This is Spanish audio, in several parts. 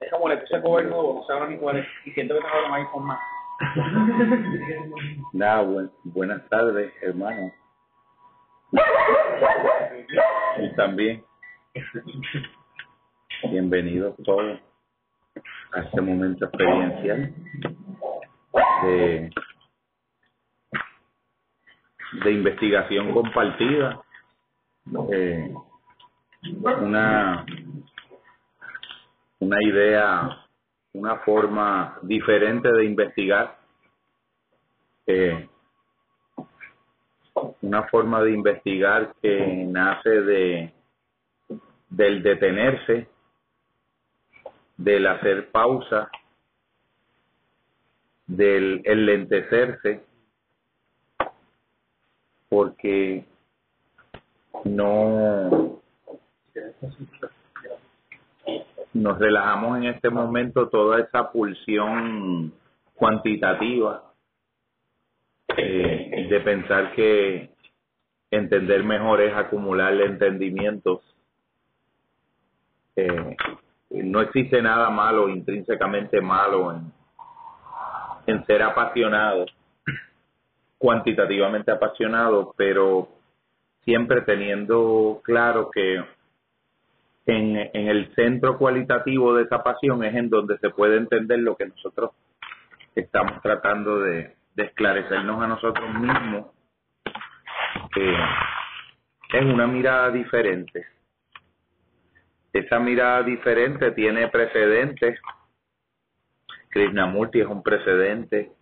Es como le puse cover nuevo, no sé ahora ni cuál es, y siento que tengo los iPhone más. Nada, buen- buenas tardes, hermano. Y también, bienvenidos todos a este momento experiencial de, de investigación compartida. Eh, una, una idea, una forma diferente de investigar. una forma de investigar que nace de del detenerse, del hacer pausa, del enlentecerse, porque no nos relajamos en este momento toda esa pulsión cuantitativa eh, de pensar que entender mejor es acumular entendimientos. Eh, no existe nada malo, intrínsecamente malo en, en ser apasionado, cuantitativamente apasionado, pero siempre teniendo claro que en, el centro cualitativo de esa pasión es en donde se puede entender lo que nosotros estamos tratando de, de esclarecernos a nosotros mismos. Eh, es una mirada diferente. Esa mirada diferente tiene precedentes. Krishnamurti es un precedente.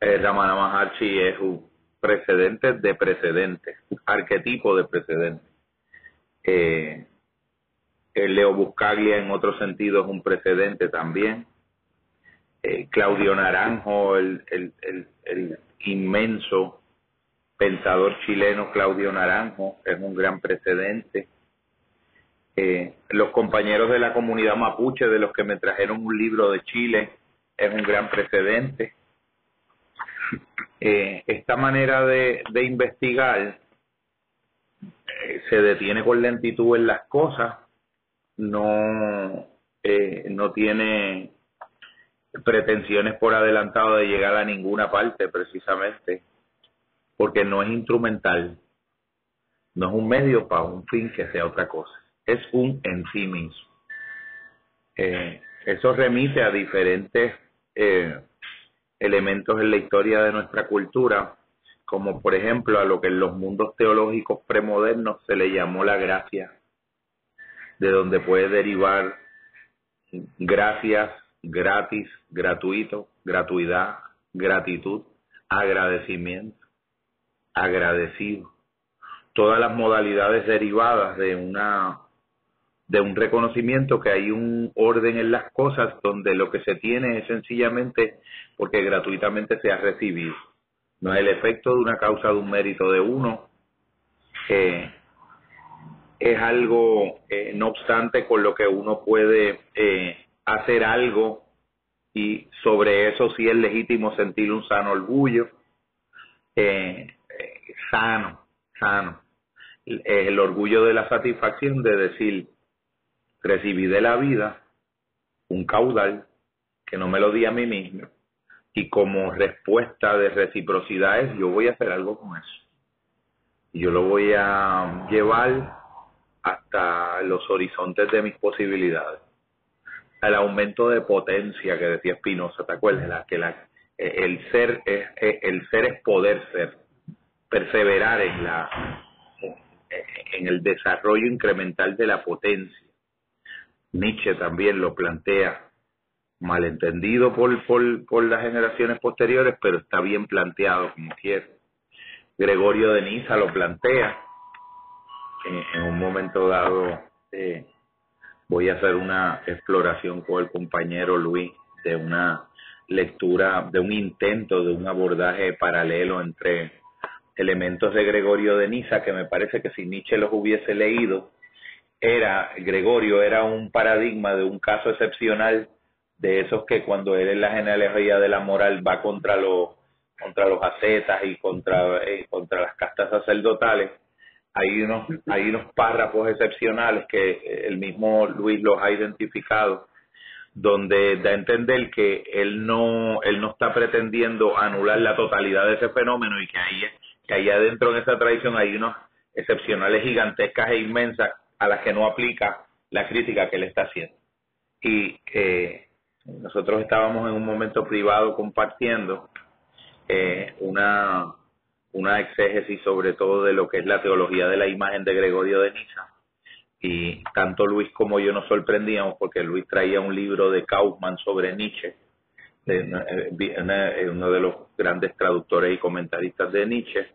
Eh, Ramana Maharshi es un precedente de precedentes, arquetipo de precedentes. Eh, el Leo Buscaglia en otro sentido es un precedente también. Eh, Claudio Naranjo, el, inmenso pensador chileno Claudio Naranjo, es un gran precedente. Eh, los compañeros de la comunidad mapuche, de los que me trajeron un libro de Chile, es un gran precedente. Eh, esta manera de investigar se detiene con lentitud en las cosas, no, eh, no tiene pretensiones por adelantado de llegar a ninguna parte precisamente, porque no es instrumental, no es un medio para un fin que sea otra cosa, es un en sí mismo. Eh, eso remite a diferentes eh, elementos en la historia de nuestra cultura, como por ejemplo a lo que en los mundos teológicos premodernos se le llamó la gracia, de donde puede derivar gracias, gratis, gratuito, gratuidad, gratitud, agradecimiento, agradecido. Todas las modalidades derivadas de una de un reconocimiento que hay un orden en las cosas donde lo que se tiene es sencillamente porque gratuitamente se ha recibido. No es el efecto de una causa de un mérito de uno, eh, es algo, eh, no obstante, con lo que uno puede eh, hacer algo y sobre eso sí es legítimo sentir un sano orgullo, eh, sano, sano. El, el orgullo de la satisfacción de decir, recibí de la vida un caudal que no me lo di a mí mismo y como respuesta de reciprocidad es yo voy a hacer algo con eso. Yo lo voy a llevar hasta los horizontes de mis posibilidades. Al aumento de potencia que decía Spinoza, ¿te acuerdas? La, que la, el ser es, el ser es poder ser, perseverar en la en el desarrollo incremental de la potencia. Nietzsche también lo plantea, malentendido por, por, por las generaciones posteriores, pero está bien planteado como quiere. Gregorio de Niza lo plantea. En, en un momento dado eh, voy a hacer una exploración con el compañero Luis de una lectura, de un intento de un abordaje paralelo entre elementos de Gregorio de Niza que me parece que si Nietzsche los hubiese leído, era, Gregorio era un paradigma de un caso excepcional de esos que cuando él en la genealogía de la moral va contra los contra los ascetas y contra eh, contra las castas sacerdotales hay unos, hay unos párrafos excepcionales que el mismo Luis los ha identificado, donde da a entender que él no, él no está pretendiendo anular la totalidad de ese fenómeno y que ahí, que ahí adentro en esa tradición hay unos excepcionales gigantescas e inmensas a las que no aplica la crítica que él está haciendo. Y eh, nosotros estábamos en un momento privado compartiendo eh, una una exégesis sobre todo de lo que es la teología de la imagen de Gregorio de Niza. Y tanto Luis como yo nos sorprendíamos porque Luis traía un libro de Kaufman sobre Nietzsche, de, uno de los grandes traductores y comentaristas de Nietzsche.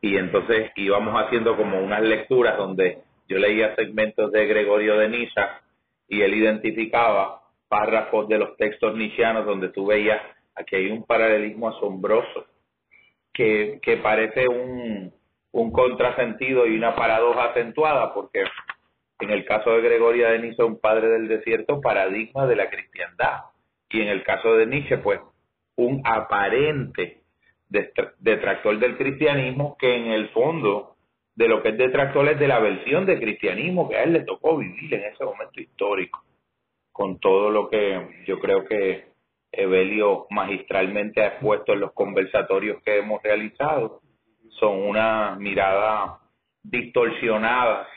Y entonces íbamos haciendo como unas lecturas donde yo leía segmentos de Gregorio de Niza y él identificaba párrafos de los textos nietzscheanos donde tú veías aquí hay un paralelismo asombroso que, que parece un, un contrasentido y una paradoja acentuada, porque en el caso de Gregoria de Niza, un padre del desierto, paradigma de la cristiandad. Y en el caso de Nietzsche, pues, un aparente detractor del cristianismo que en el fondo de lo que es detractor es de la versión de cristianismo que a él le tocó vivir en ese momento histórico, con todo lo que yo creo que Evelio magistralmente ha expuesto en los conversatorios que hemos realizado. Son una mirada distorsionadas,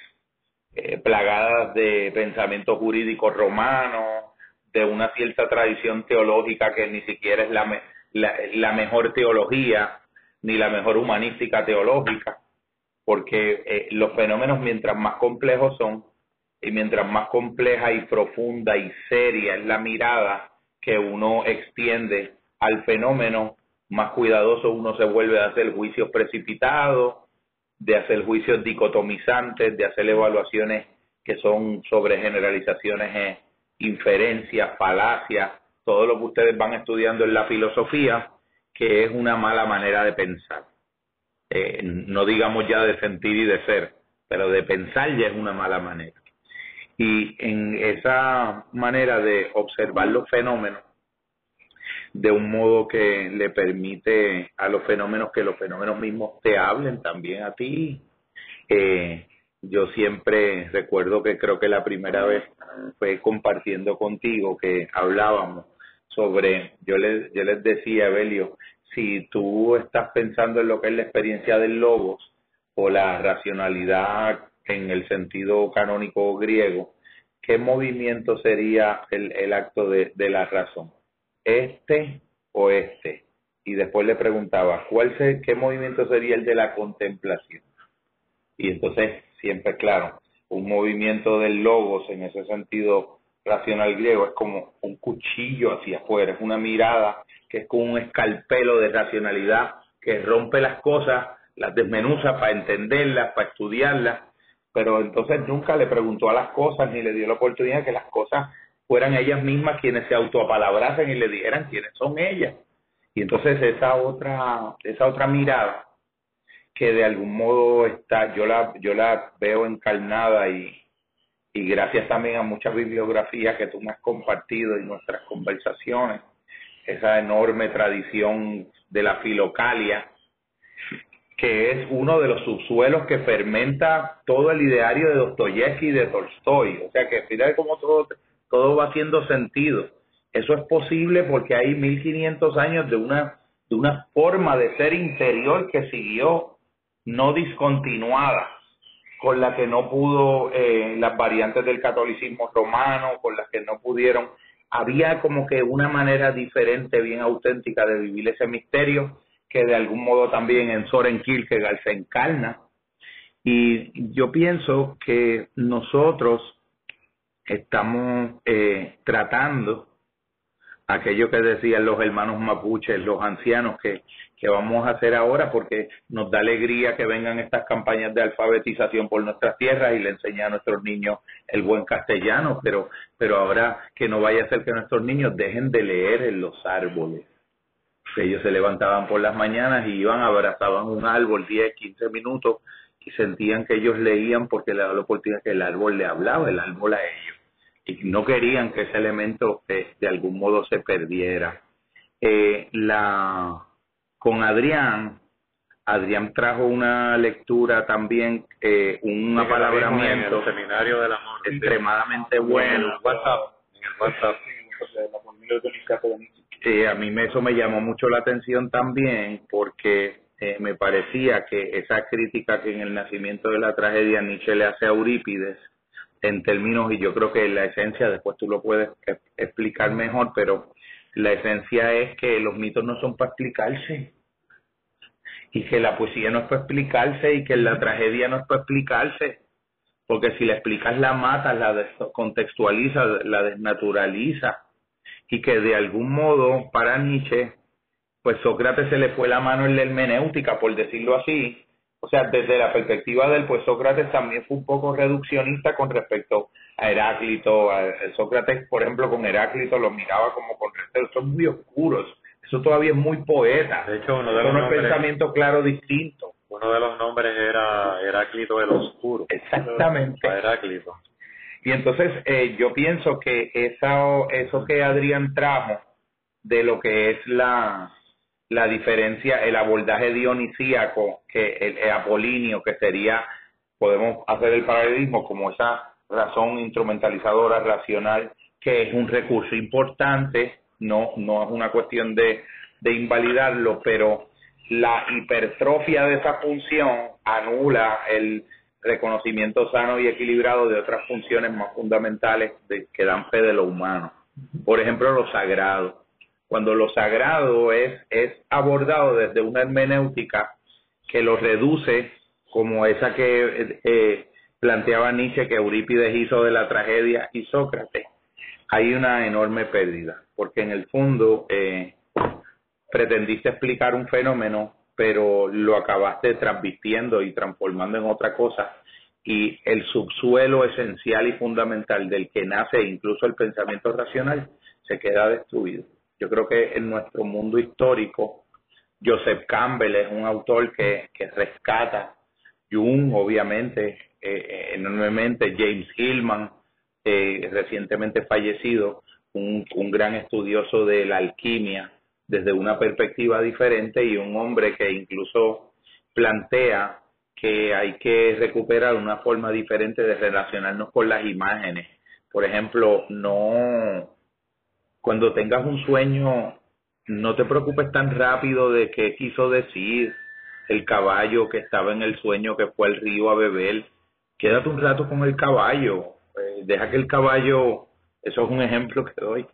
eh, plagadas de pensamiento jurídico romano, de una cierta tradición teológica que ni siquiera es la, la, mejor teología, ni la mejor humanística teológica, porque eh, los fenómenos mientras más complejos son, y mientras más compleja y profunda y seria es la mirada, que uno extiende al fenómeno, más cuidadoso uno se vuelve a hacer juicios precipitados, de hacer juicios dicotomizantes, de hacer evaluaciones que son sobre generalizaciones, eh, inferencias, falacias, todo lo que ustedes van estudiando en la filosofía, que es una mala manera de pensar. Eh, no digamos ya de sentir y de ser, pero de pensar ya es una mala manera. Y en esa manera de observar los fenómenos de un modo que le permite a los fenómenos que los fenómenos mismos te hablen también a ti. Eh, yo siempre recuerdo que creo que la primera vez fue compartiendo contigo que hablábamos sobre, yo les, yo les decía, Belio, si tú estás pensando en lo que es la experiencia del logos o la racionalidad en el sentido canónico griego, ¿qué movimiento sería el, el acto de, de, la razón? ¿Este o este? Y después le preguntaba, ¿cuál se, ¿qué movimiento sería el de la contemplación? Y entonces, siempre claro, un movimiento del logos en ese sentido racional griego es como un cuchillo hacia afuera, es una mirada que es como un escalpelo de racionalidad que rompe las cosas, las desmenuza para entenderlas, para estudiarlas pero entonces nunca le preguntó a las cosas ni le dio la oportunidad que las cosas fueran ellas mismas quienes se autoapalabrasen y le dijeran quiénes son ellas. Y entonces esa otra, esa otra mirada que de algún modo está, yo la, yo la veo encarnada y, y gracias también a muchas bibliografías que tú me has compartido en nuestras conversaciones, esa enorme tradición de la filocalia, que es uno de los subsuelos que fermenta todo el ideario de Dostoyevsky y de Tolstoy. O sea que fíjate cómo todo, todo va haciendo sentido. Eso es posible porque hay 1500 años de una, de una forma de ser interior que siguió no discontinuada, con la que no pudo eh, las variantes del catolicismo romano, con las que no pudieron. Había como que una manera diferente, bien auténtica de vivir ese misterio que de algún modo también en Soren Kierkegaard se encarna. Y yo pienso que nosotros estamos eh, tratando aquello que decían los hermanos mapuches, los ancianos, que, que vamos a hacer ahora, porque nos da alegría que vengan estas campañas de alfabetización por nuestras tierras y le enseñar a nuestros niños el buen castellano, pero, pero ahora que no vaya a ser que nuestros niños dejen de leer en los árboles ellos se levantaban por las mañanas y iban, abrazaban un árbol 10, 15 minutos y sentían que ellos leían porque le daba la oportunidad que el árbol le hablaba, el árbol a ellos. Y no querían que ese elemento eh, de algún modo se perdiera. Eh, la, con Adrián Adrián trajo una lectura también, eh, un apalabramiento seminario del amor extremadamente bueno. En el WhatsApp, en el WhatsApp. Eh, a mí me, eso me llamó mucho la atención también porque eh, me parecía que esa crítica que en el nacimiento de la tragedia Nietzsche le hace a Eurípides, en términos, y yo creo que la esencia, después tú lo puedes e- explicar mejor, pero la esencia es que los mitos no son para explicarse y que la poesía no es para explicarse y que la tragedia no es para explicarse porque si la explicas la matas, la descontextualizas, la desnaturaliza y que de algún modo para Nietzsche pues Sócrates se le fue la mano en la hermenéutica por decirlo así o sea desde la perspectiva del pues Sócrates también fue un poco reduccionista con respecto a Heráclito a, Sócrates por ejemplo con Heráclito lo miraba como con respeto son muy oscuros eso todavía es muy poeta. De hecho, uno de los nombres, pensamiento claro distinto. Uno de los nombres era Heráclito el Oscuro. Exactamente. Heráclito. Y entonces eh, yo pienso que esa, eso que Adrián trajo de lo que es la, la diferencia, el abordaje dionisíaco, que el, el apolinio, que sería, podemos hacer el paralelismo como esa razón instrumentalizadora racional, que es un recurso importante no, no es una cuestión de, de invalidarlo, pero la hipertrofia de esa función anula el reconocimiento sano y equilibrado de otras funciones más fundamentales de, que dan fe de lo humano. Por ejemplo, lo sagrado. Cuando lo sagrado es, es abordado desde una hermenéutica que lo reduce como esa que eh, planteaba Nietzsche que Eurípides hizo de la tragedia y Sócrates, hay una enorme pérdida, porque en el fondo eh, pretendiste explicar un fenómeno, pero lo acabaste transmitiendo y transformando en otra cosa, y el subsuelo esencial y fundamental del que nace incluso el pensamiento racional se queda destruido. Yo creo que en nuestro mundo histórico, Joseph Campbell es un autor que, que rescata Jung, obviamente, eh, enormemente, James Hillman, eh, recientemente fallecido, un, un gran estudioso de la alquimia desde una perspectiva diferente y un hombre que incluso plantea que hay que recuperar una forma diferente de relacionarnos con las imágenes. Por ejemplo, no cuando tengas un sueño, no te preocupes tan rápido de qué quiso decir el caballo que estaba en el sueño que fue al río a beber. Quédate un rato con el caballo, eh, deja que el caballo, eso es un ejemplo que doy,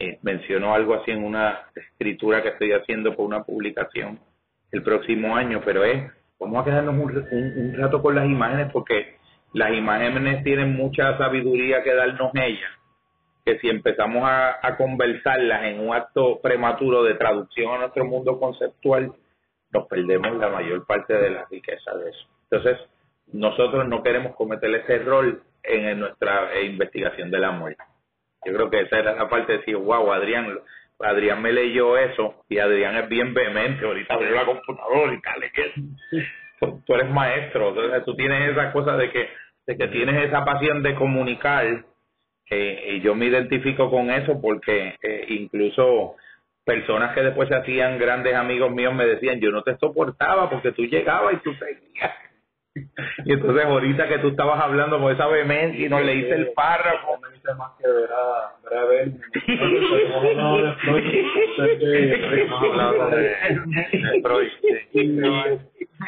eh, menciono algo así en una escritura que estoy haciendo por una publicación el próximo año, pero es, vamos a quedarnos un, un, rato con las imágenes porque las imágenes tienen mucha sabiduría que darnos ellas, que si empezamos a conversarlas en un acto prematuro de traducción a nuestro mundo conceptual, nos perdemos la mayor parte de la riqueza de eso. Entonces, nosotros no queremos cometer ese error en nuestra investigación de la muerte. Yo creo que esa era la parte de decir, wow, Adrián, Adrián me leyó eso y Adrián es bien vehemente, ahorita abrió la computadora y tal, tú, tú eres maestro, tú tienes esa cosa de que, de que tienes esa pasión de comunicar eh, y yo me identifico con eso porque eh, incluso personas que después se hacían grandes amigos míos me decían, yo no te soportaba porque tú llegabas y tú seguías y entonces ahorita que tú estabas hablando con esa vehemencia y nos leíste el párrafo. No hice más que ver a, ver.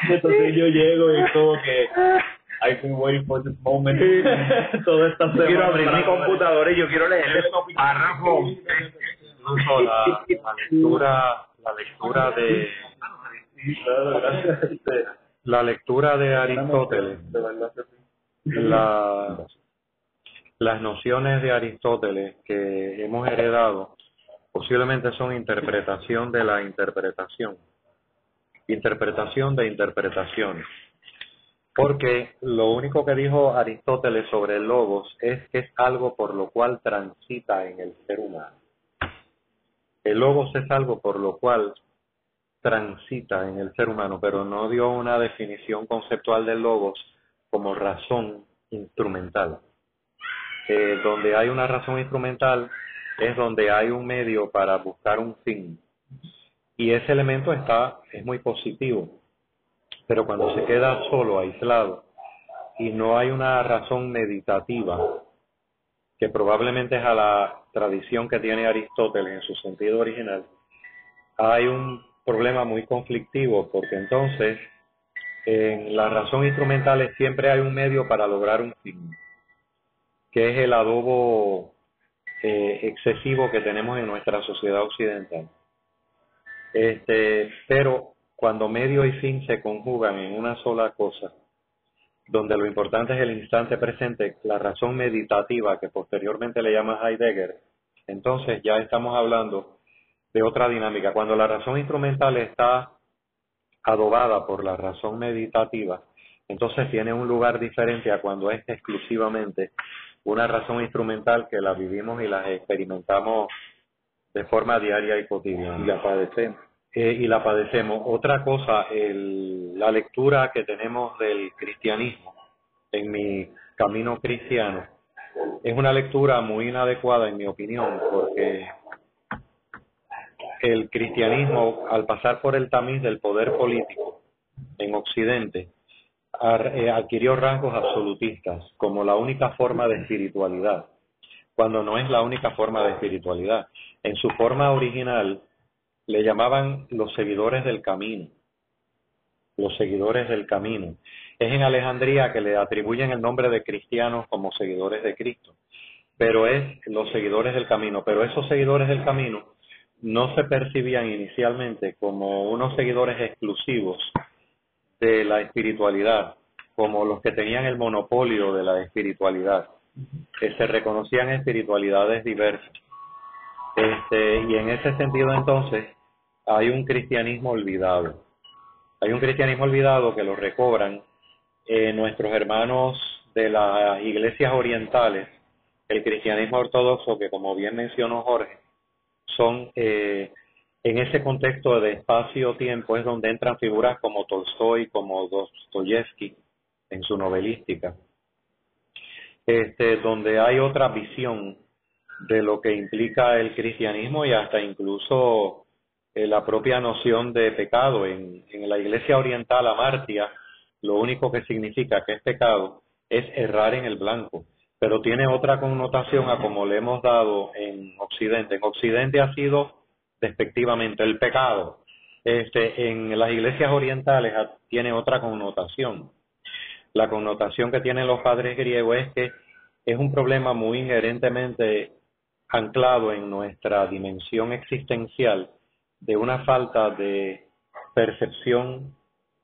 Entonces yo llego y como que I've been waiting for this moment toda esta semana. Quiero abrir mi computadora y yo quiero leer el párrafo. Incluso la, la lectura, la lectura de la lectura de Aristóteles, la, las nociones de Aristóteles que hemos heredado posiblemente son interpretación de la interpretación, interpretación de interpretación, porque lo único que dijo Aristóteles sobre el logos es que es algo por lo cual transita en el ser humano. El logos es algo por lo cual transita en el ser humano, pero no dio una definición conceptual del logos como razón instrumental. Eh, donde hay una razón instrumental es donde hay un medio para buscar un fin. Y ese elemento está, es muy positivo. pero cuando se queda solo, aislado, y no hay una razón meditativa, que probablemente es a la tradición que tiene Aristóteles en su sentido original, hay un problema muy conflictivo porque entonces en la razón instrumental siempre hay un medio para lograr un fin, que es el adobo eh, excesivo que tenemos en nuestra sociedad occidental. Este, pero cuando medio y fin se conjugan en una sola cosa, donde lo importante es el instante presente, la razón meditativa que posteriormente le llama Heidegger, entonces ya estamos hablando de otra dinámica. Cuando la razón instrumental está adobada por la razón meditativa, entonces tiene un lugar diferente a cuando es exclusivamente una razón instrumental que la vivimos y la experimentamos de forma diaria y cotidiana. Y la padecemos. Eh, y la padecemos. Otra cosa, la lectura que tenemos del cristianismo en mi camino cristiano es una lectura muy inadecuada en mi opinión porque el cristianismo al pasar por el tamiz del poder político en Occidente eh, adquirió rasgos absolutistas como la única forma de espiritualidad, cuando no es la única forma de espiritualidad. En su forma original le llamaban los seguidores del camino, los seguidores del camino. Es en Alejandría que le atribuyen el nombre de cristianos como seguidores de Cristo, pero es los seguidores del camino. Pero esos seguidores del camino no se percibían inicialmente como unos seguidores exclusivos de la espiritualidad, como los que tenían el monopolio de la espiritualidad, que se reconocían espiritualidades diversas. Este, y en ese sentido entonces hay un cristianismo olvidado. Hay un cristianismo olvidado que lo recobran eh, nuestros hermanos de las iglesias orientales, el cristianismo ortodoxo, que como bien mencionó Jorge, son eh, en ese contexto de espacio-tiempo es donde entran figuras como Tolstoy, como Dostoyevsky en su novelística, este, donde hay otra visión de lo que implica el cristianismo y hasta incluso eh, la propia noción de pecado. En, en la iglesia oriental amartia, lo único que significa que es pecado es errar en el blanco, pero tiene otra connotación a como le hemos dado en Occidente. En Occidente ha sido despectivamente el pecado. Este, en las iglesias orientales tiene otra connotación. La connotación que tienen los padres griegos es que es un problema muy inherentemente anclado en nuestra dimensión existencial de una falta de percepción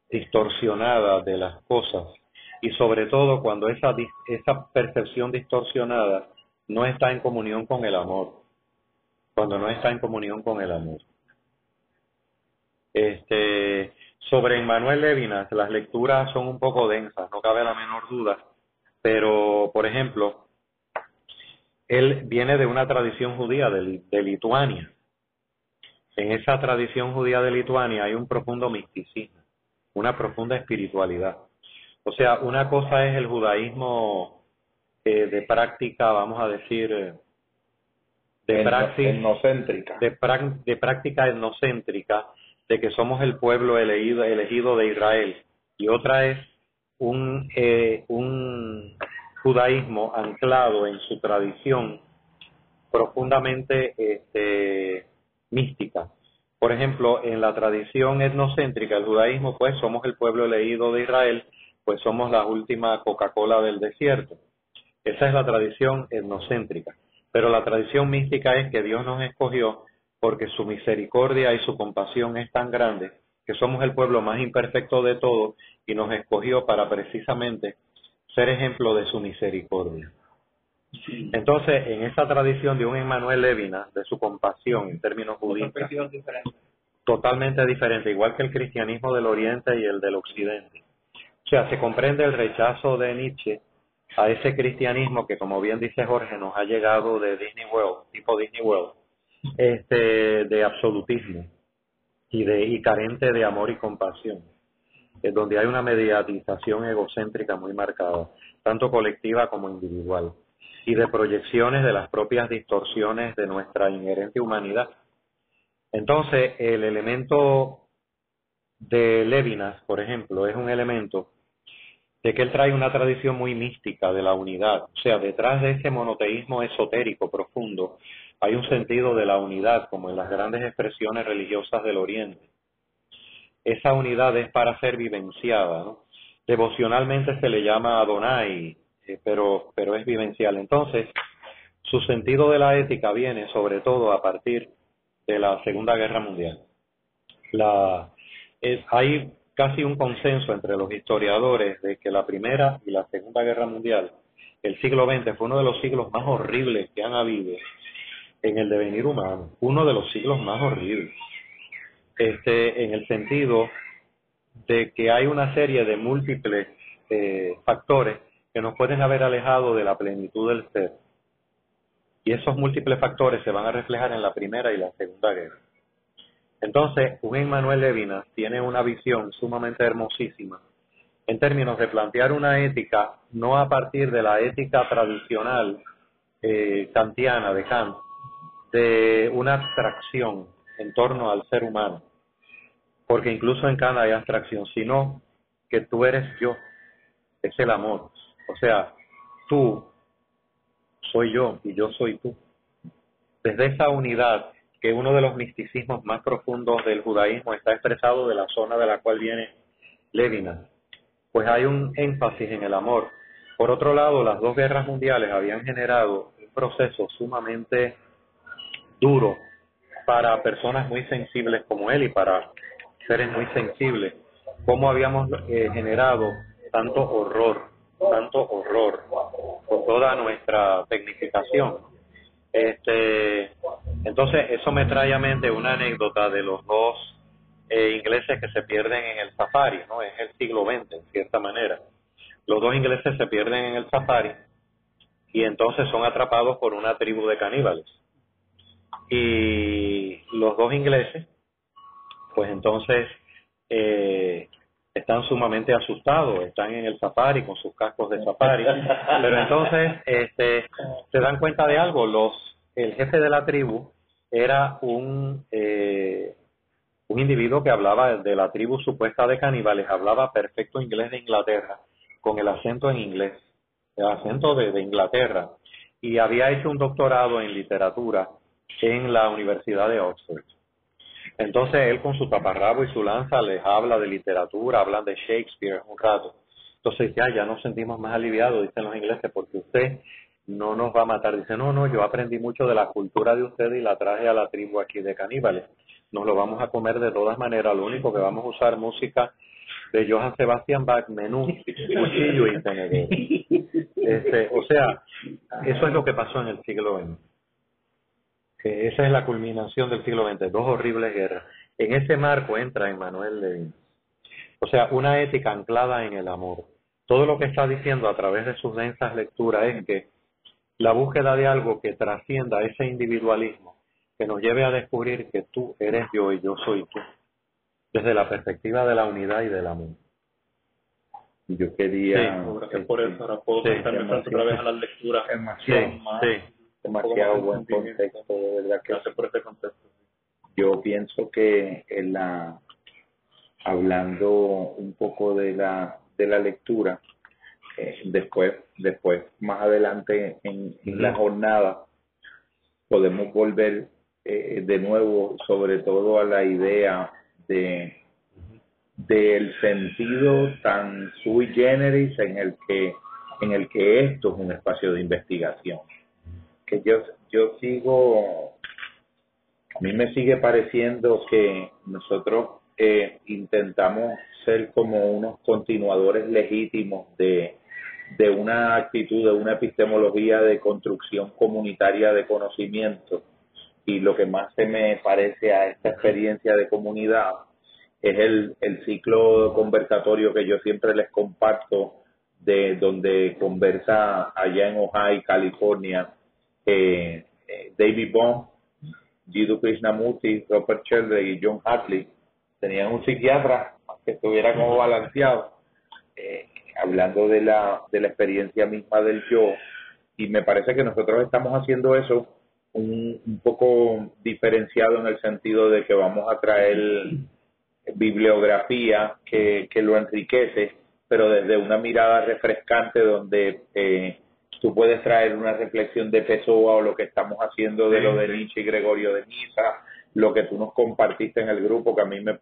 distorsionada de las cosas y sobre todo cuando esa, esa percepción distorsionada no está en comunión con el amor cuando no está en comunión con el amor. Este, sobre Emmanuel Levinas, las lecturas son un poco densas, no cabe la menor duda, pero, por ejemplo, él viene de una tradición judía de, de Lituania. En esa tradición judía de Lituania hay un profundo misticismo, una profunda espiritualidad. O sea, una cosa es el judaísmo eh, de práctica, vamos a decir, eh, de, práctica, etnocéntrica. De, práctica etnocéntrica, de que somos el pueblo elegido, elegido de Israel. Y otra es un, eh, un judaísmo anclado en su tradición profundamente este, mística. Por ejemplo, en la tradición etnocéntrica del judaísmo, pues somos el pueblo elegido de Israel, pues somos la última Coca-Cola del desierto. Esa es la tradición etnocéntrica. Pero la tradición mística es que Dios nos escogió porque su misericordia y su compasión es tan grande que somos el pueblo más imperfecto de todos y nos escogió para precisamente ser ejemplo de su misericordia. Entonces, en esa tradición de un Emmanuel Levina, de su compasión en términos budistas, totalmente diferente, igual que el cristianismo del Oriente y el del Occidente. O sea, se comprende el rechazo de Nietzsche a ese cristianismo que, como bien dice Jorge, nos ha llegado de Disney World, tipo Disney World, este, de absolutismo y, de, y carente de amor y compasión, donde hay una mediatización egocéntrica muy marcada, tanto colectiva como individual, y de proyecciones de las propias distorsiones de nuestra inherente humanidad. Entonces, el elemento de Levinas, por ejemplo, es un elemento de que él trae una tradición muy mística de la unidad. O sea, detrás de ese monoteísmo esotérico profundo hay un sentido de la unidad, como en las grandes expresiones religiosas del Oriente. Esa unidad es para ser vivenciada. Devocionalmente se le llama Adonai, eh, pero, pero es vivencial. Entonces, su sentido de la ética viene sobre todo a partir de la Segunda Guerra Mundial. La, hay casi un consenso entre los historiadores de que la Primera y la Segunda Guerra Mundial, el siglo XX, fue uno de los siglos más horribles que han habido en el devenir humano, uno de los siglos más horribles, este, en el sentido de que hay una serie de múltiples eh, factores que nos pueden haber alejado de la plenitud del ser. Y esos múltiples factores se van a reflejar en la Primera y la Segunda Guerra. Entonces, un Manuel Levinas tiene una visión sumamente hermosísima en términos de plantear una ética no a partir de la ética tradicional eh, kantiana de Kant, de una abstracción en torno al ser humano, porque incluso en Kant hay abstracción, sino que tú eres yo, es el amor. O sea, tú soy yo y yo soy tú. Desde esa unidad que uno de los misticismos más profundos del judaísmo está expresado de la zona de la cual viene Levinas. Pues hay un énfasis en el amor. Por otro lado, las dos guerras mundiales habían generado un proceso sumamente duro para personas muy sensibles como él y para seres muy sensibles. Cómo habíamos eh, generado tanto horror, tanto horror, con toda nuestra tecnificación este, entonces, eso me trae a mente una anécdota de los dos eh, ingleses que se pierden en el safari, ¿no? Es el siglo XX, en cierta manera. Los dos ingleses se pierden en el safari y entonces son atrapados por una tribu de caníbales. Y los dos ingleses, pues entonces eh, están sumamente asustados, están en el safari con sus cascos de safari, pero entonces este, se dan cuenta de algo, los el jefe de la tribu era un eh, un individuo que hablaba de la tribu supuesta de caníbales, hablaba perfecto inglés de Inglaterra, con el acento en inglés, el acento de, de Inglaterra, y había hecho un doctorado en literatura en la Universidad de Oxford. Entonces él con su taparrabo y su lanza les habla de literatura, hablan de Shakespeare un rato. Entonces ya, ya nos sentimos más aliviados, dicen los ingleses, porque usted no nos va a matar. Dice, no, no, yo aprendí mucho de la cultura de usted y la traje a la tribu aquí de caníbales. Nos lo vamos a comer de todas maneras. Lo único que vamos a usar música de Johann Sebastian Bach, menú, cuchillo y tenedor. Este, o sea, eso es lo que pasó en el siglo XX que esa es la culminación del siglo XX, dos horribles guerras. En ese marco entra Emmanuel Levin. O sea, una ética anclada en el amor. Todo lo que está diciendo a través de sus densas lecturas es que la búsqueda de algo que trascienda ese individualismo, que nos lleve a descubrir que tú eres yo y yo soy tú, desde la perspectiva de la unidad y del amor. Yo quería... Sí, por eso ahora puedo sí, otra vez a las lecturas. Sí, sí demasiado buen contexto, de verdad que por este contexto. Yo pienso que en la hablando un poco de la de la lectura eh, después después más adelante en, la jornada podemos volver eh, de nuevo sobre todo a la idea de del sentido tan sui generis en el que en el que esto es un espacio de investigación que yo, yo sigo, a mí me sigue pareciendo que nosotros eh, intentamos ser como unos continuadores legítimos de, de una actitud, de una epistemología de construcción comunitaria de conocimiento. Y lo que más se me parece a esta experiencia de comunidad es el, el ciclo conversatorio que yo siempre les comparto de donde conversa allá en Ohio, California, eh, eh, David Bond, Jiddu Krishnamurti, Robert Sheldrake y John Hartley tenían un psiquiatra que estuviera como balanceado, eh, hablando de la, de la experiencia misma del yo, y me parece que nosotros estamos haciendo eso un, un poco diferenciado en el sentido de que vamos a traer bibliografía que, que lo enriquece, pero desde una mirada refrescante donde eh, tú puedes traer una reflexión de Pessoa o lo que estamos haciendo de lo de Nietzsche y Gregorio de Niza, lo que tú nos compartiste en el grupo, que a mí me,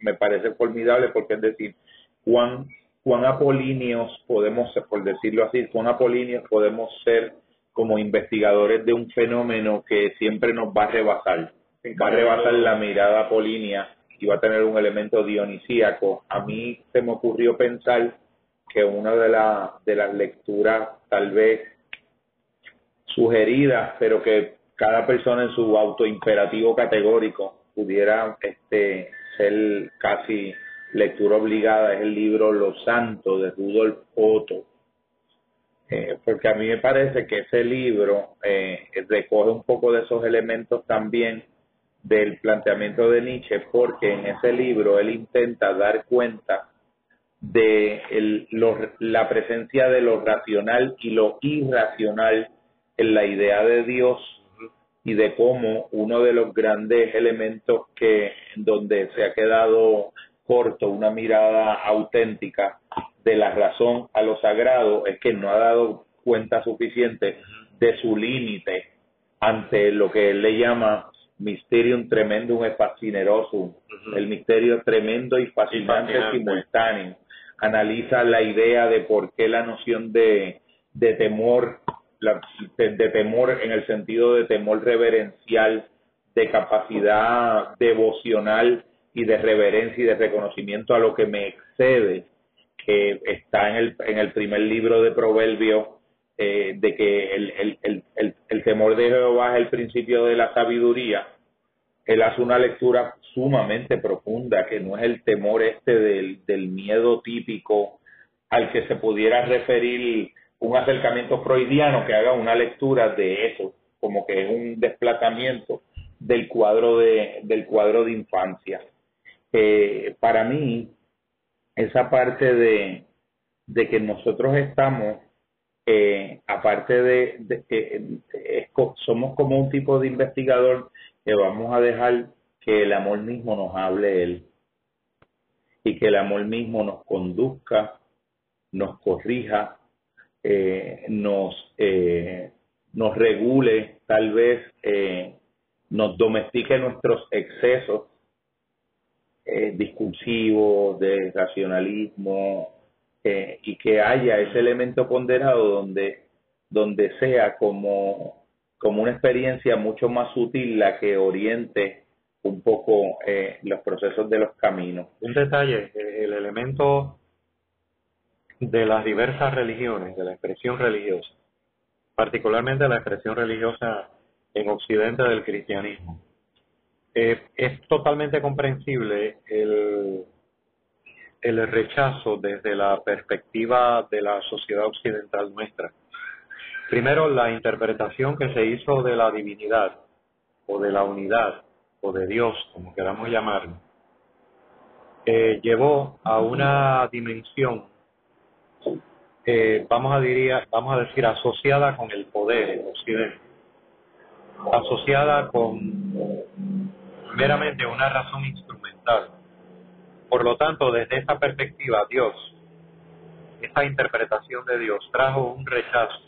me parece formidable porque es decir, cuán, cuán apolíneos podemos ser, por decirlo así, cuán apolíneos podemos ser como investigadores de un fenómeno que siempre nos va a rebasar, va a rebasar la mirada apolínea y va a tener un elemento dionisíaco. A mí se me ocurrió pensar que una de, la, de las lecturas tal vez sugeridas, pero que cada persona en su autoimperativo categórico pudiera este ser casi lectura obligada es el libro Los Santos de Rudolf Otto. Eh, porque a mí me parece que ese libro eh, recoge un poco de esos elementos también del planteamiento de Nietzsche, porque en ese libro él intenta dar cuenta de el, la presencia de lo racional y lo irracional en la idea de Dios y de cómo uno de los grandes elementos que donde se ha quedado corto una mirada auténtica de la razón a lo sagrado es que no ha dado cuenta suficiente de su límite ante lo que él le llama Mysterium Tremendum e Fascinerosum, el misterio tremendo y fascinante, simultáneo. Analiza la idea de por qué la noción de, de temor, de, temor en el sentido de temor reverencial, de capacidad devocional y de reverencia y de reconocimiento a lo que me excede, que está en el, en el primer libro de Proverbios, eh, de que el, el, el, el, temor de Jehová es el principio de la sabiduría, él hace una lectura sumamente profunda, que no es el temor este del, del miedo típico al que se pudiera referir un acercamiento freudiano que haga una lectura de eso, como que es un desplazamiento del cuadro de, del cuadro de infancia. Eh, para mí, esa parte de, de que nosotros estamos eh, aparte de, que somos como un tipo de investigador que vamos a dejar que el amor mismo nos hable él y que el amor mismo nos conduzca, nos corrija, eh, nos, eh, nos regule, tal vez nos domestique nuestros excesos discursivos, de racionalismo, y que haya ese elemento ponderado donde, donde sea como, como una experiencia mucho más útil la que oriente un poco eh, los procesos de los caminos. Un detalle, eh, el elemento de las diversas religiones, de la expresión religiosa, particularmente la expresión religiosa en Occidente del cristianismo. Eh, es totalmente comprensible el, el rechazo desde la perspectiva de la sociedad occidental nuestra. Primero, la interpretación que se hizo de la divinidad o de la unidad o de Dios, como queramos llamarlo, eh, llevó a una dimensión, eh, vamos, a diría, vamos a decir, asociada con el poder en Occidente, asociada con meramente una razón instrumental. Por lo tanto, desde esa perspectiva, Dios, esa interpretación de Dios trajo un rechazo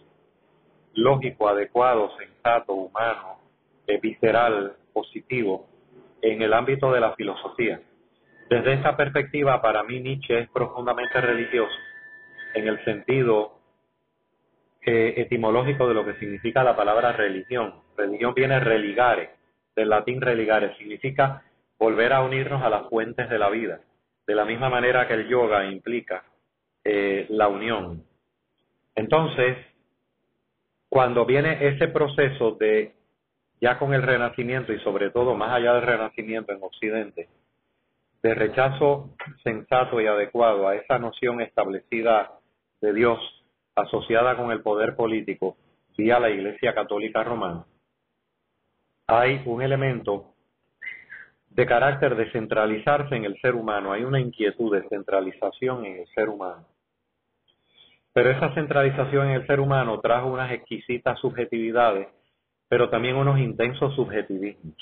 lógico, adecuado, sensato, humano, eh, visceral, positivo, en el ámbito de la filosofía. Desde esa perspectiva, para mí Nietzsche es profundamente religioso, en el sentido eh, etimológico de lo que significa la palabra religión. Religión viene religare, del latín religare, significa volver a unirnos a las fuentes de la vida de la misma manera que el yoga implica eh, la unión. Entonces, cuando viene ese proceso de, ya con el renacimiento y sobre todo más allá del renacimiento en Occidente, de rechazo sensato y adecuado a esa noción establecida de Dios asociada con el poder político vía la Iglesia Católica Romana, hay un elemento de carácter de centralizarse en el ser humano. Hay una inquietud de centralización en el ser humano. Pero esa centralización en el ser humano trajo unas exquisitas subjetividades, pero también unos intensos subjetivismos.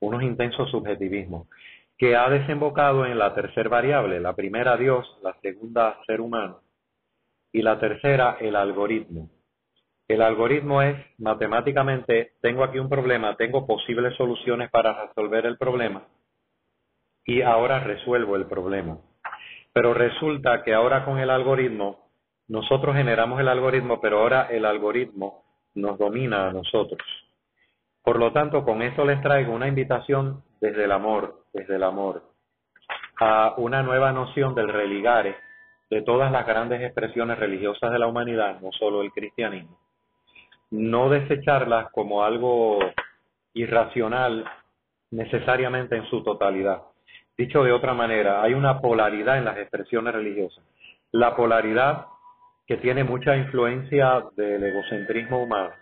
Unos intensos subjetivismos. que ha desembocado en la tercera variable, la primera Dios, la segunda ser humano y la tercera el algoritmo. El algoritmo es matemáticamente, tengo aquí un problema, tengo posibles soluciones para resolver el problema y ahora resuelvo el problema. Pero resulta que ahora con el algoritmo, nosotros generamos el algoritmo, pero ahora el algoritmo nos domina a nosotros. Por lo tanto, con esto les traigo una invitación desde el amor, desde el amor, a una nueva noción del religare de todas las grandes expresiones religiosas de la humanidad, no solo el cristianismo. No desecharlas como algo irracional necesariamente en su totalidad. Dicho de otra manera, hay una polaridad en las expresiones religiosas. La polaridad que tiene mucha influencia del egocentrismo humano,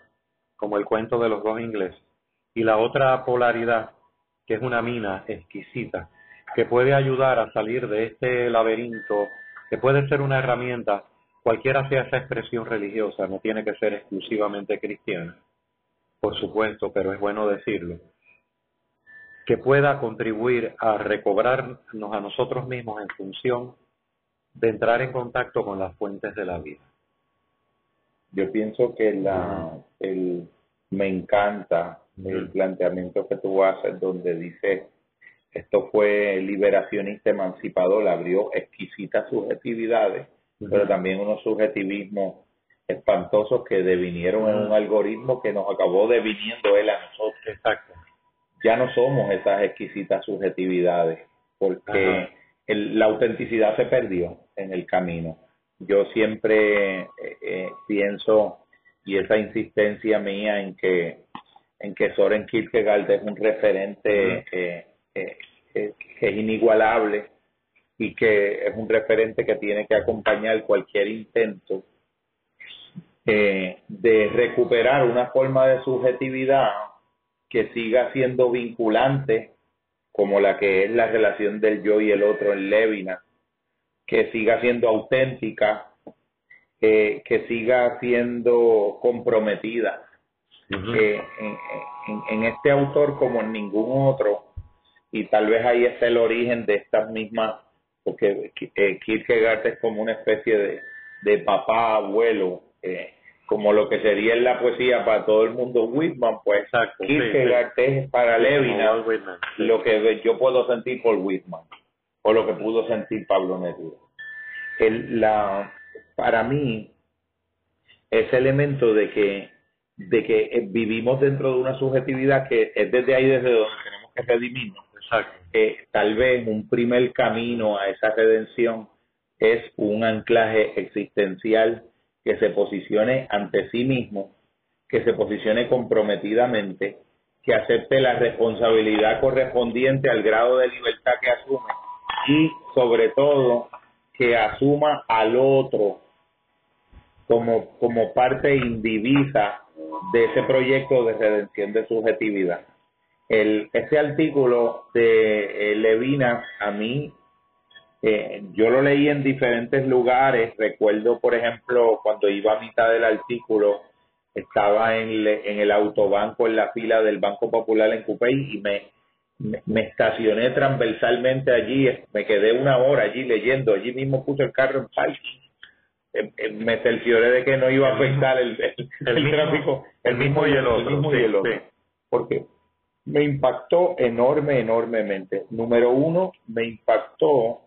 como el cuento de los dos ingleses, y la otra polaridad, que es una mina exquisita, que puede ayudar a salir de este laberinto, que puede ser una herramienta, cualquiera sea esa expresión religiosa, no tiene que ser exclusivamente cristiana, por supuesto, pero es bueno decirlo, que pueda contribuir a recobrarnos a nosotros mismos en función de entrar en contacto con las fuentes de la vida. Yo pienso que la, el, me encanta el planteamiento que tú haces donde dice esto fue liberacionista emancipador, abrió exquisitas subjetividades, pero también unos subjetivismos espantosos que devinieron en un algoritmo que nos acabó deviniendo él a nosotros. Exacto. Ya no somos esas exquisitas subjetividades, porque la autenticidad se perdió en el camino. Yo siempre eh, eh, pienso, y esa insistencia mía en que, en que Soren Kierkegaard es un referente eh, que es inigualable y que es un referente que tiene que acompañar cualquier intento de recuperar una forma de subjetividad que siga siendo vinculante como la que es la relación del yo y el otro en Levinas, que siga siendo auténtica, que siga siendo comprometida. en, este autor como en ningún otro, y tal vez ahí está el origen de estas mismas, porque eh, Kierkegaard es como una especie de, de papá, abuelo, eh, como lo que sería en la poesía para todo el mundo Whitman, pues Exacto, Kierkegaard es para Levinas lo que yo puedo sentir por Whitman o lo que pudo sentir Pablo Neruda. El, la, para mí, ese elemento de que, de que eh, vivimos dentro de una subjetividad que es desde ahí desde donde tenemos que redimirnos. Exacto. tal vez un primer camino a esa redención es un anclaje existencial que se posicione ante sí mismo, que se posicione comprometidamente, que acepte la responsabilidad correspondiente al grado de libertad que asume y sobre todo que asuma al otro como, como parte indivisa de ese proyecto de redención de subjetividad. El, ese artículo de eh, Levinas a mí eh, yo lo leí en diferentes lugares. Recuerdo, por ejemplo, cuando iba a mitad del artículo, estaba en, en el autobanco en la fila del Banco Popular en Cupey y me, me, estacioné transversalmente allí. Me quedé una hora allí leyendo. Allí mismo puse el carro en parking. Eh, eh, me cercioré de que no iba a afectar el, el, tráfico, el mismo y el otro. Porque me impactó enorme, enormemente. Número uno, me impactó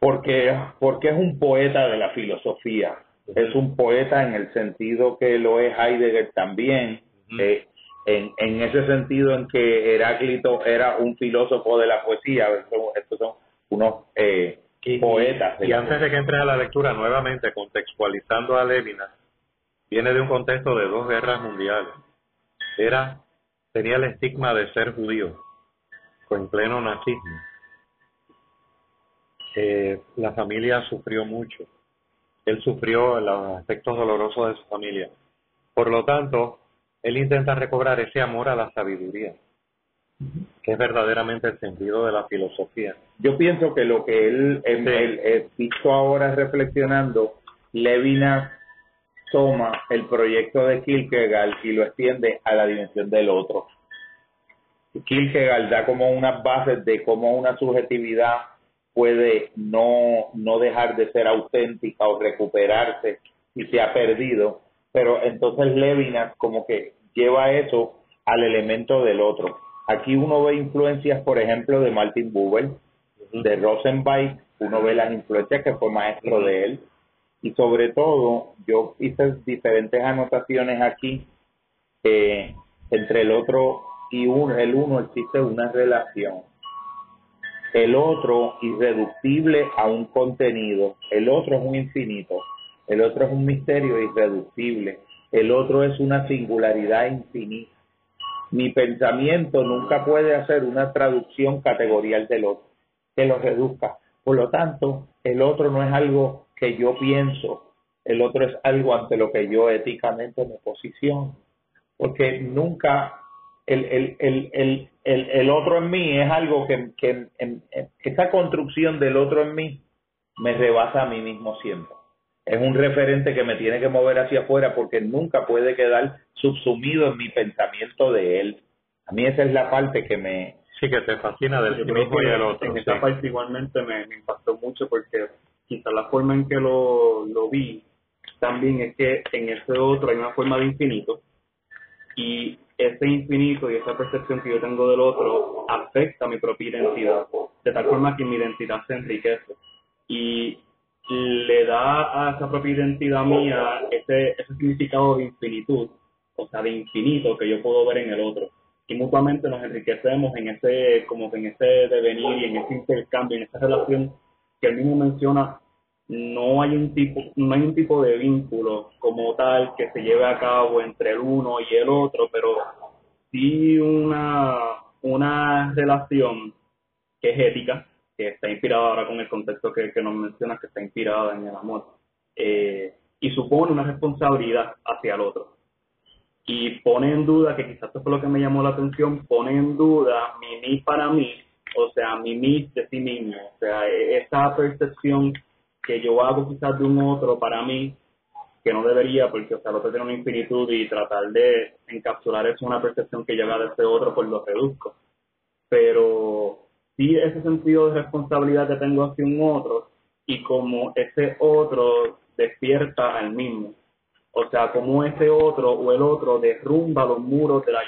porque, porque es un poeta de la filosofía. Es un poeta en el sentido que lo es Heidegger también, eh, en, en ese sentido en que Heráclito era un filósofo de la poesía. Estos son unos eh, poetas. y, antes de que entre a la lectura, nuevamente contextualizando a Levinas, viene de un contexto de dos guerras mundiales. Era, tenía el estigma de ser judío, con pleno nazismo la familia sufrió mucho. Él sufrió los aspectos dolorosos de su familia. Por lo tanto, él intenta recobrar ese amor a la sabiduría, que es verdaderamente el sentido de la filosofía. Yo pienso que lo que él, él, visto ahora reflexionando, Levinas toma el proyecto de Kierkegaard y lo extiende a la dimensión del otro. Kierkegaard da como unas bases de cómo una subjetividad puede no, no dejar de ser auténtica o recuperarse si se ha perdido, pero entonces Levinas como que lleva eso al elemento del otro. Aquí uno ve influencias, por ejemplo, de Martin Buber, de Rosenbach, uno ve las influencias que fue maestro de él, y sobre todo yo hice diferentes anotaciones aquí eh, entre el otro y el uno existe una relación. El otro irreductible a un contenido. El otro es un infinito. El otro es un misterio irreductible el otro es una singularidad infinita. Mi pensamiento nunca puede hacer una traducción categorial del otro que lo reduzca. Por lo tanto el otro no es algo que yo pienso, el otro es algo ante lo que yo éticamente me posiciono, porque nunca el, el, el, el, el otro en mí es algo que, que esa construcción del otro en mí me rebasa a mí mismo siempre. Es un referente que me tiene que mover hacia afuera porque nunca puede quedar subsumido en mi pensamiento de él. A mí esa es la parte que me... Sí, que te fascina del sí mismo y del otro. En esa parte igualmente me, me impactó mucho porque quizá la forma en que lo, lo vi también es que en ese otro hay una forma de infinito y ese infinito y esa percepción que yo tengo del otro afecta a mi propia identidad, de tal forma que mi identidad se enriquece y le da a esa propia identidad mía ese, ese significado de infinitud, o sea, de infinito que yo puedo ver en el otro. Y mutuamente nos enriquecemos en ese, como que en ese devenir y en ese intercambio, en esa relación que él mismo menciona, no hay un tipo, no hay un tipo de vínculo como tal que se lleve a cabo entre el uno y el otro, pero sí una, una relación que es ética, que está inspirada ahora con el contexto que, nos mencionas, que está inspirada en el amor, eh, y supone una responsabilidad hacia el otro. Y pone en duda, que quizás esto fue lo que me llamó la atención, pone en duda mi mí para mí o sea, mi mí de sí mismo, o sea, e-, esa percepción que yo hago quizás de un otro para mí, que no debería, porque o sea, el otro tiene una infinitud y tratar de encapsular eso en una percepción que llega de ese otro, pues lo reduzco. Pero sí ese sentido de responsabilidad que tengo hacia un otro y como ese otro despierta al mismo. O sea, como ese otro o el otro derrumba los muros de la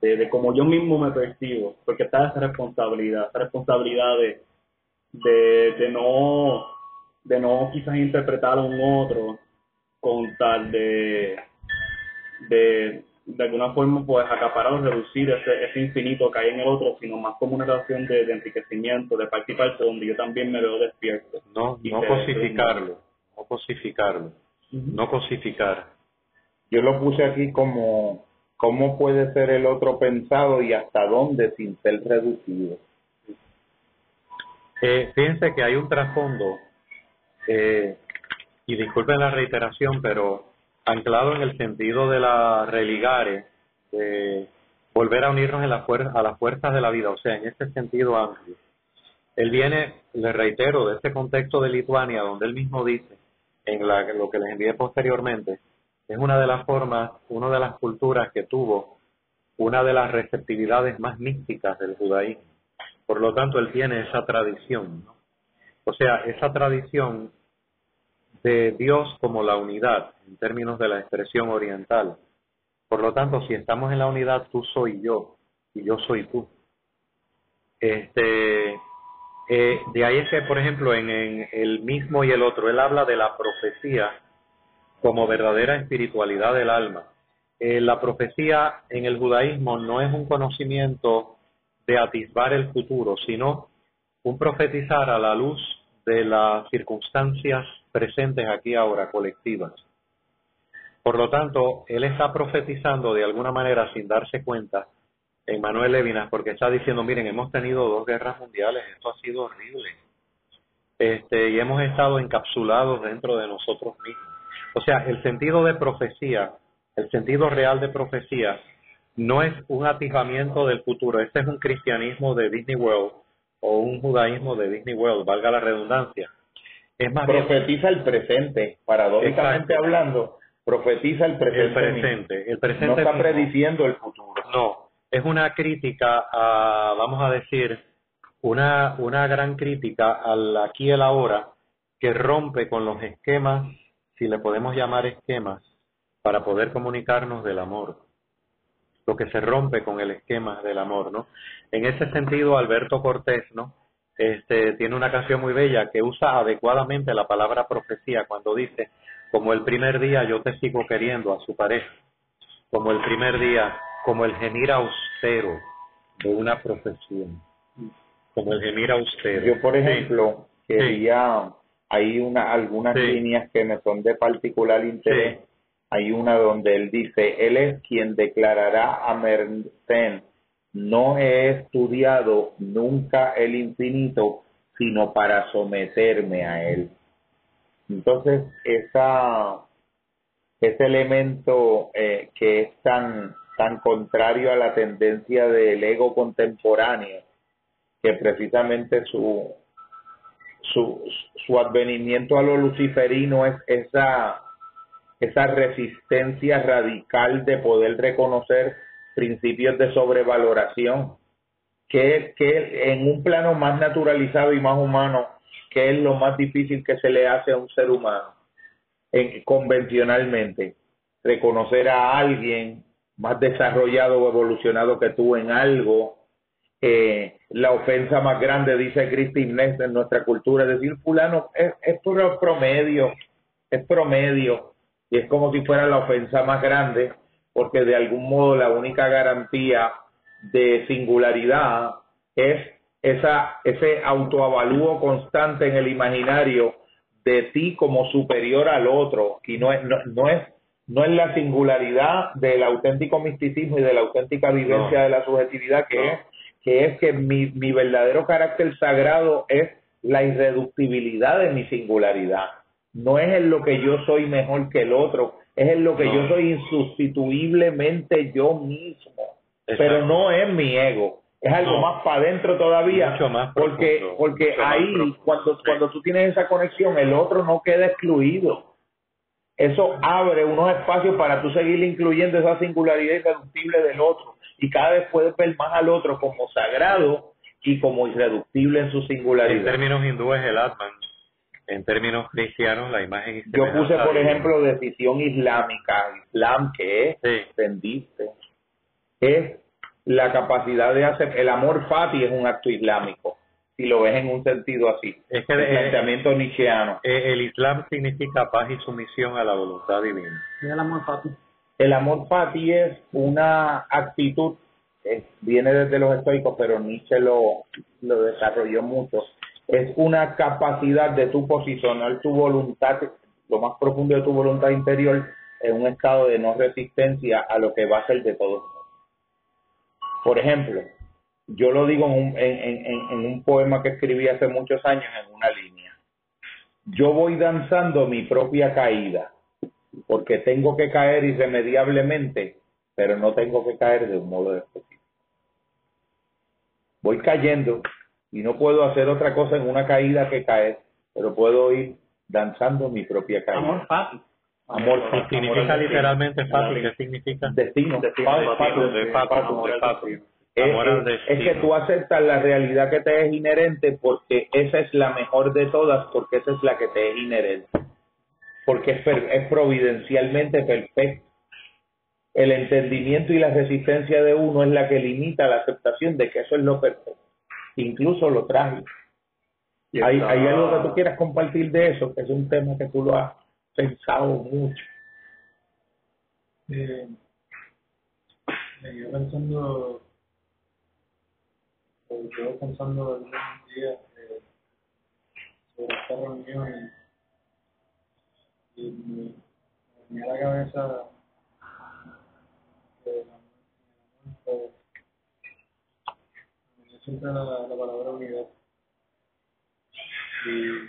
de, cómo yo mismo me percibo, porque está esa responsabilidad, esa responsabilidad de, de, no de no quizás interpretar a un otro con tal de, de, de alguna forma pues acaparar o reducir ese, ese infinito que hay en el otro, sino más como una relación de, enriquecimiento, de participar donde yo también me veo despierto. No, no cosificarlo, no cosificarlo, no cosificar. Yo lo puse aquí como cómo puede ser el otro pensado y hasta dónde sin ser reducido. Eh, fíjense que hay un trasfondo, eh, y disculpen la reiteración, pero anclado en el sentido de la religare, de volver a unirnos en la a las fuerzas de la vida, o sea, en ese sentido amplio. Él viene, le reitero, de este contexto de Lituania, donde él mismo dice, en lo que les envié posteriormente, es una de las formas, una de las culturas que tuvo una de las receptividades más místicas del judaísmo. Por lo tanto, él tiene esa tradición. O sea, esa tradición de Dios como la unidad en términos de la expresión oriental. Por lo tanto, si estamos en la unidad, tú soy yo y yo soy tú. Este, eh, de ahí es que, por ejemplo, en, el mismo y el otro, él habla de la profecía como verdadera espiritualidad del alma. Eh, la profecía en el judaísmo no es un conocimiento de atisbar el futuro, sino un profetizar a la luz de las circunstancias presentes aquí ahora, colectivas. Por lo tanto, él está profetizando de alguna manera sin darse cuenta en Manuel Levinas, porque está diciendo, miren, hemos tenido dos guerras mundiales, esto ha sido horrible. Este, y hemos estado encapsulados dentro de nosotros mismos. O sea, el sentido de profecía, el sentido real de profecía, no es un atisbamiento del futuro. Este es un cristianismo de Disney World o un judaísmo de Disney World, valga la redundancia. Es más profetiza el presente, paradójicamente hablando, profetiza el presente. El presente, el presente no está prediciendo el futuro. No, es una crítica a, vamos a decir, una, una gran crítica al aquí y el ahora que rompe con los esquemas, si le podemos llamar esquemas, para poder comunicarnos del amor. Lo que se rompe con el esquema del amor, ¿no? En ese sentido, Alberto Cortés, ¿no? Este, tiene una canción muy bella que usa adecuadamente la palabra profecía cuando dice, como el primer día yo te sigo queriendo a su pareja, como el primer día, como el gemir austero de una profesión, como el gemir austero. Yo, por ejemplo, quería, hay una, algunas líneas que me son de particular interés. Hay una donde él dice, él es quien declarará a Mercén no he estudiado nunca el infinito, sino para someterme a él. Entonces, esa, ese elemento eh, que es tan, tan contrario a la tendencia del ego contemporáneo, que precisamente su, su, su advenimiento a lo luciferino es esa, esa resistencia radical de poder reconocer principios de sobrevaloración, que, que en un plano más naturalizado y más humano, que es lo más difícil que se le hace a un ser humano, en, convencionalmente, reconocer a alguien más desarrollado o evolucionado que tú en algo, eh, la ofensa más grande, dice Christine Ness en nuestra cultura, es decir, fulano es, es promedio, es promedio, y es como si fuera la ofensa más grande, porque de algún modo la única garantía de singularidad es esa, ese autoavalúo constante en el imaginario de ti como superior al otro. Y no es, no, es no es la singularidad del auténtico misticismo y de la auténtica vivencia de la subjetividad que es que es que mi, mi verdadero carácter sagrado es la irreductibilidad de mi singularidad. No es en lo que yo soy mejor que el otro es en lo que yo soy insustituiblemente yo mismo, pero no es mi ego, es algo más para adentro todavía, porque porque ahí cuando cuando tú tienes esa conexión el otro no queda excluido. Eso abre unos espacios para tú seguir incluyendo esa singularidad irreductible del otro y cada vez puedes ver más al otro como sagrado y como irreductible en su singularidad. En términos hindúes el Atman en términos cristianos, la imagen Yo puse, por ejemplo, decisión islámica, Islam, que es, entendiste, es la capacidad de hacer, el amor fati es un acto islámico, si lo ves en un sentido así, es que el planteamiento nietzscheano. Eh, el Islam significa paz y sumisión a la voluntad divina. ¿Y el amor fati? El amor fati es una actitud, viene desde los estoicos, pero Nietzsche lo, lo desarrolló mucho, es una capacidad de tu posicionar tu voluntad, lo más profundo de tu voluntad interior, en un estado de no resistencia a lo que va a ser de todos Por ejemplo, yo lo digo en un, en, en un poema que escribí hace muchos años en una línea. Yo voy danzando mi propia caída, porque tengo que caer irremediablemente, pero no tengo que caer de un modo específico. Voy cayendo y no puedo hacer otra cosa en una caída que caer, pero puedo ir danzando mi propia caída. Amor fácil. Amor fácil. Significa literalmente fácil. ¿Qué significa? Destino. fácil. Es, que tú aceptas la realidad que te es inherente porque esa es la mejor de todas, porque esa es la que te es inherente. Porque es, es providencialmente perfecto. El entendimiento y la resistencia de uno es la que limita la aceptación de que eso es lo perfecto incluso lo traje. ¿Hay, ¿Hay algo que tú quieras compartir de eso? Que es un tema que tú lo has pensado mucho. Eh, me quedo pensando, me quedo pensando algunos días eh, sobre esta reunión y, y me, me, a la cabeza eh, la, la palabra unidad. Y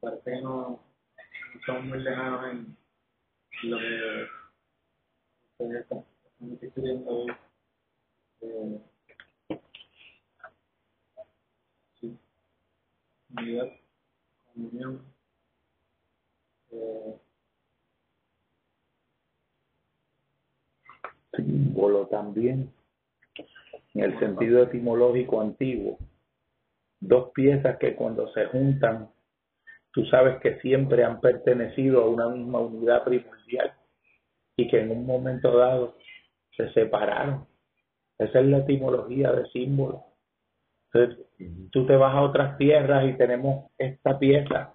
parece que no, somos muy lejanos en lo que ustedes están discutiendo hoy. Eh, sí, unidad, comunión. Eh, símbolo también, en el sentido etimológico antiguo. Dos piezas que cuando se juntan, tú sabes que siempre han pertenecido a una misma unidad primordial y que en un momento dado se separaron. Esa es la etimología de símbolo. Entonces, tú te vas a otras tierras y tenemos esta pieza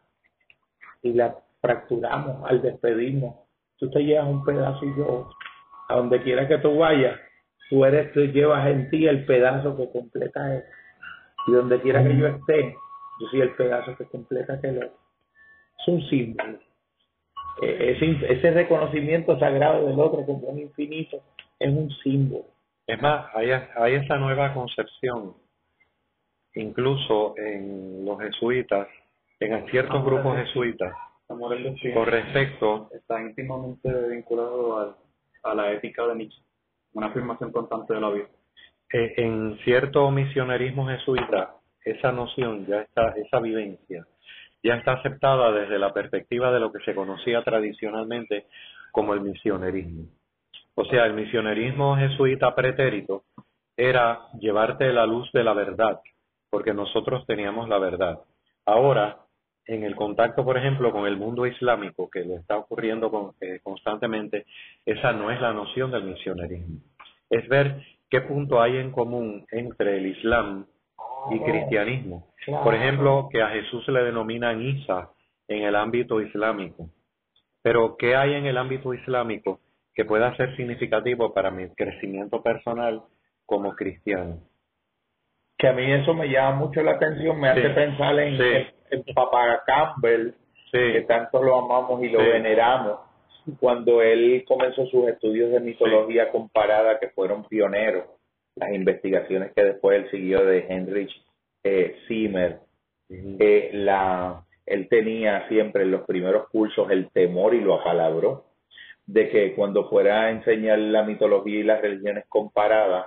y la fracturamos al despedirnos. Tú te llevas un pedazo y yo, a donde quiera que tú vayas, tú eres, tú llevas en ti el pedazo que completa él. Y donde quiera que yo esté, yo soy el pedazo que completa aquel otro. Es un símbolo. E, ese, ese reconocimiento sagrado del otro como un infinito es un símbolo. Es más, hay, hay esa nueva concepción, incluso en los jesuitas, en ciertos grupos jesuitas, con respecto... Está íntimamente vinculado al, a la ética de Nietzsche, una afirmación constante de la vida. Eh, en cierto misionerismo jesuita, esa noción, ya está, esa vivencia, ya está aceptada desde la perspectiva de lo que se conocía tradicionalmente como el misionerismo. O sea, el misionerismo jesuita pretérito era llevarte la luz de la verdad, porque nosotros teníamos la verdad. Ahora, en el contacto, por ejemplo, con el mundo islámico, que le está ocurriendo eh, constantemente, esa no es la noción del misionerismo. Es ver qué punto hay en común entre el Islam y cristianismo. Por ejemplo, que a Jesús se le denominan Isa en el ámbito islámico. Pero, ¿qué hay en el ámbito islámico que pueda ser significativo para mi crecimiento personal como cristiano. Que a mí eso me llama mucho la atención, me hace pensar en, el Papa Campbell, que tanto lo amamos y lo veneramos, cuando él comenzó sus estudios de mitología comparada, que fueron pioneros, las investigaciones que después él siguió de Heinrich eh, Zimmer, eh, la, él tenía siempre en los primeros cursos el temor y lo apalabró de que cuando fuera a enseñar la mitología y las religiones comparadas,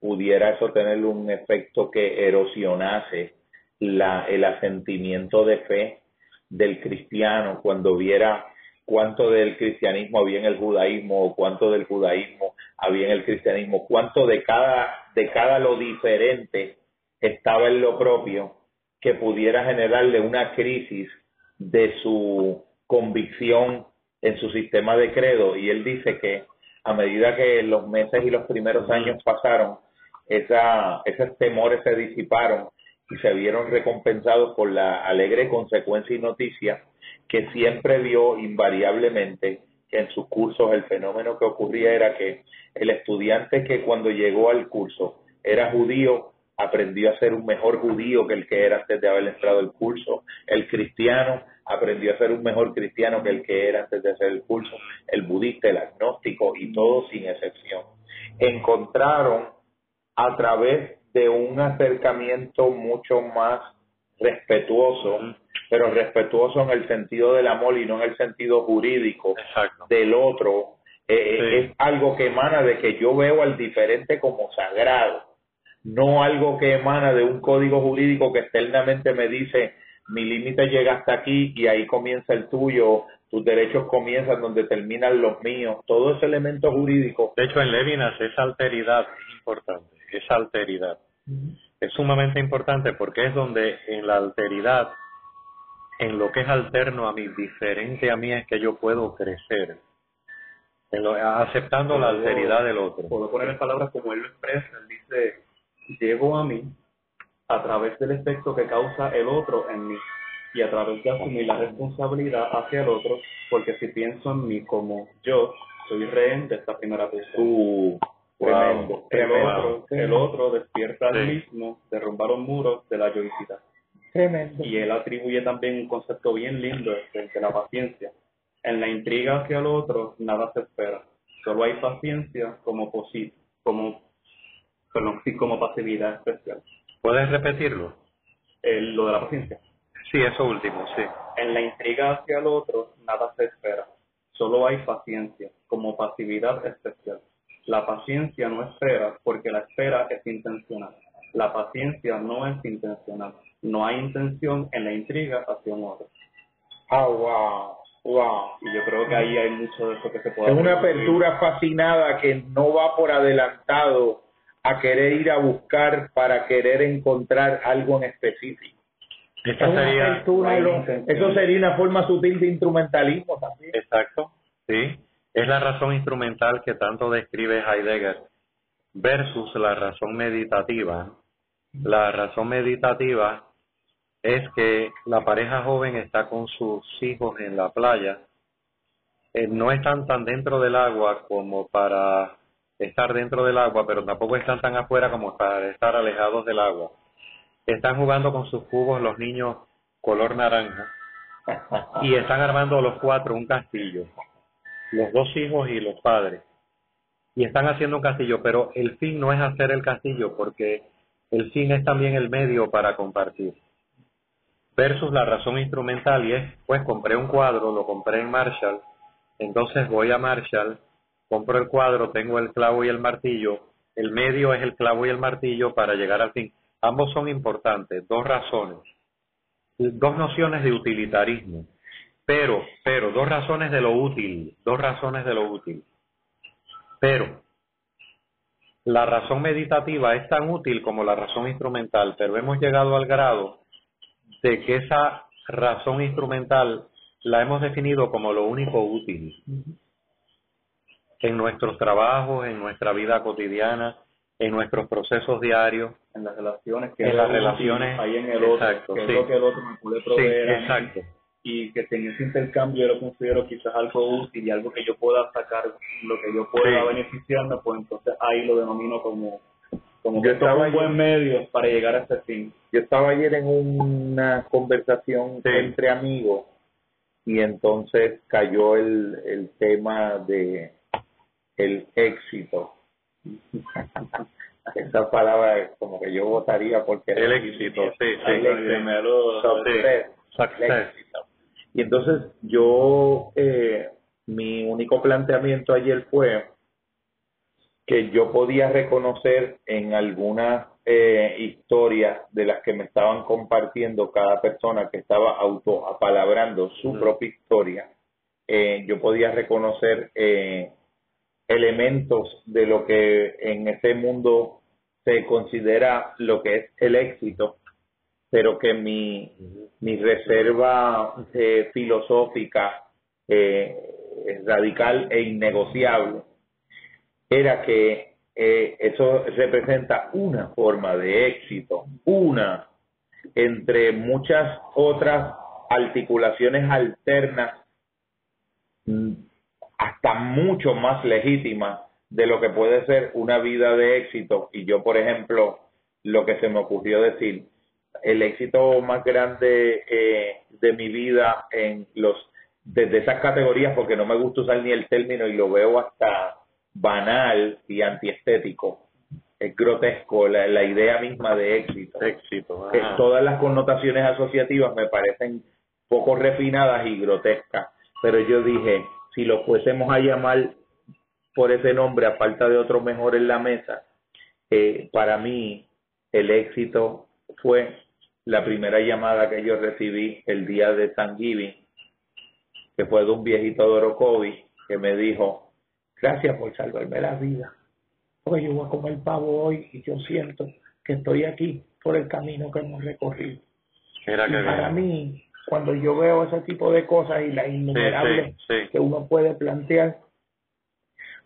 pudiera eso tener un efecto que erosionase la, el asentimiento de fe del cristiano cuando viera cuánto del cristianismo había en el judaísmo o cuánto del judaísmo había en el cristianismo, cuánto de cada, de cada lo diferente estaba en lo propio, que pudiera generarle una crisis de su convicción en su sistema de credo. Y él dice que a medida que los meses y los primeros años pasaron, esa, esos temores se disiparon y se vieron recompensados por la alegre consecuencia y noticia que siempre vio invariablemente en sus cursos el fenómeno que ocurría era que el estudiante que cuando llegó al curso era judío aprendió a ser un mejor judío que el que era antes de haber entrado al curso. El cristiano aprendió a ser un mejor cristiano que el que era antes de hacer el curso. El budista, el agnóstico y todo sin excepción. Encontraron a través de un acercamiento mucho más respetuoso, pero respetuoso en el sentido del amor y no en el sentido jurídico del otro, eh, eh, es algo que emana de que yo veo al diferente como sagrado no algo que emana de un código jurídico que externamente me dice mi límite llega hasta aquí y ahí comienza el tuyo, tus derechos comienzan donde terminan los míos, todo ese elemento jurídico. De hecho, en Levinas esa alteridad es importante, esa alteridad. Es sumamente importante porque es donde en la alteridad, en lo que es alterno a mí, diferente a mí, es que yo puedo crecer. aceptando la alteridad del otro. Puedo poner en palabras como él lo expresa, él dice llego a mí a través del efecto que causa el otro en mí y a través de asumir la responsabilidad hacia el otro, porque si pienso en mí como yo, soy rehén de esta primera persona. Uh, el, otro, el otro despierta al mismo, derrumbar los muros de la yoicidad. Y él atribuye también un concepto bien lindo de, la paciencia. En la intriga hacia el otro, nada se espera. Solo hay paciencia como, como perdón, sí como pasividad especial. ¿Puedes repetirlo? lo de la paciencia. Sí, eso último, sí. En la intriga hacia el otro, nada se espera. Solo hay paciencia, como pasividad especial. La paciencia no espera porque la espera es intencional. La paciencia no es intencional. No hay intención en la intriga hacia un otro. Ah, wow. Wow. Y yo creo que ahí hay mucho de eso que se puede Es una apertura fascinada que no va por adelantado a querer ir a buscar para querer encontrar algo en específico. Esta Es sería, apertura eso sería una forma sutil de instrumentalismo también. exacto, sí, es la razón instrumental que tanto describe Heidegger versus la razón meditativa. La razón meditativa es que la pareja joven está con sus hijos en la playa, eh, no están tan dentro del agua como para estar dentro del agua, pero tampoco están tan afuera como para estar alejados del agua. Están jugando con sus cubos los niños color naranja y están armando los cuatro un castillo, los dos hijos y los padres. Y están haciendo un castillo, pero el fin no es hacer el castillo, porque el fin es también el medio para compartir. Versus la razón instrumental, y es, pues compré un cuadro, lo compré en Marshall, entonces voy a Marshall, compro el cuadro, tengo el clavo y el martillo, el medio es el clavo y el martillo para llegar al fin. Ambos son importantes, dos razones dos nociones de utilitarismo, pero, pero, dos razones de lo útil, dos razones de lo útil. Pero, la razón meditativa es tan útil como la razón instrumental, pero hemos llegado al grado de que esa razón instrumental la hemos definido como lo único útil en nuestros trabajos, en nuestra vida cotidiana, en nuestros procesos diarios. en las relaciones que En las relaciones, ahí en el otro exacto, que es sí. lo que el otro me puede Sí, proveer mí, exacto. Y que en ese intercambio yo lo considero quizás algo útil y algo que yo pueda sacar lo que yo pueda Sí. beneficiarme pues entonces ahí lo denomino como como Yo que estaba un buen medio para llegar a ese fin Yo estaba ayer en una conversación Sí. entre amigos y entonces cayó el, el tema de el éxito. Esa palabra es como que yo votaría porque El éxito, sí, sí. Gemelo, Success, Success. el éxito. Y entonces yo, eh, mi único planteamiento ayer fue que yo podía reconocer en algunas eh, historias de las que me estaban compartiendo cada persona que estaba autoapalabrando su propia historia, eh, yo podía reconocer eh, elementos de lo que en ese mundo se considera lo que es el éxito, pero que mi, mi reserva eh, filosófica eh, radical e innegociable era que eh, eso representa una forma de éxito, una entre muchas otras articulaciones alternas mm, hasta mucho más legítimas de lo que puede ser una vida de éxito. Y yo, por ejemplo, lo que se me ocurrió decir, el éxito más grande eh, de mi vida en los desde esas categorías, porque no me gusta usar ni el término y lo veo hasta banal y antiestético. Es grotesco la, la idea misma de éxito. Éxito. Eh, todas las connotaciones asociativas me parecen poco refinadas y grotescas, pero yo dije, si lo fuésemos a llamar por ese nombre a falta de otro mejor en la mesa, eh, para mí el éxito fue la primera llamada que yo recibí el día de Thanksgiving, que fue de un viejito de Orocovi que me dijo, gracias por salvarme la vida, porque yo voy a comer pavo hoy y yo siento que estoy aquí por el camino que hemos recorrido. Y que para bien. mí, cuando yo veo ese tipo de cosas y las innumerables Sí, sí, sí. que uno puede plantear,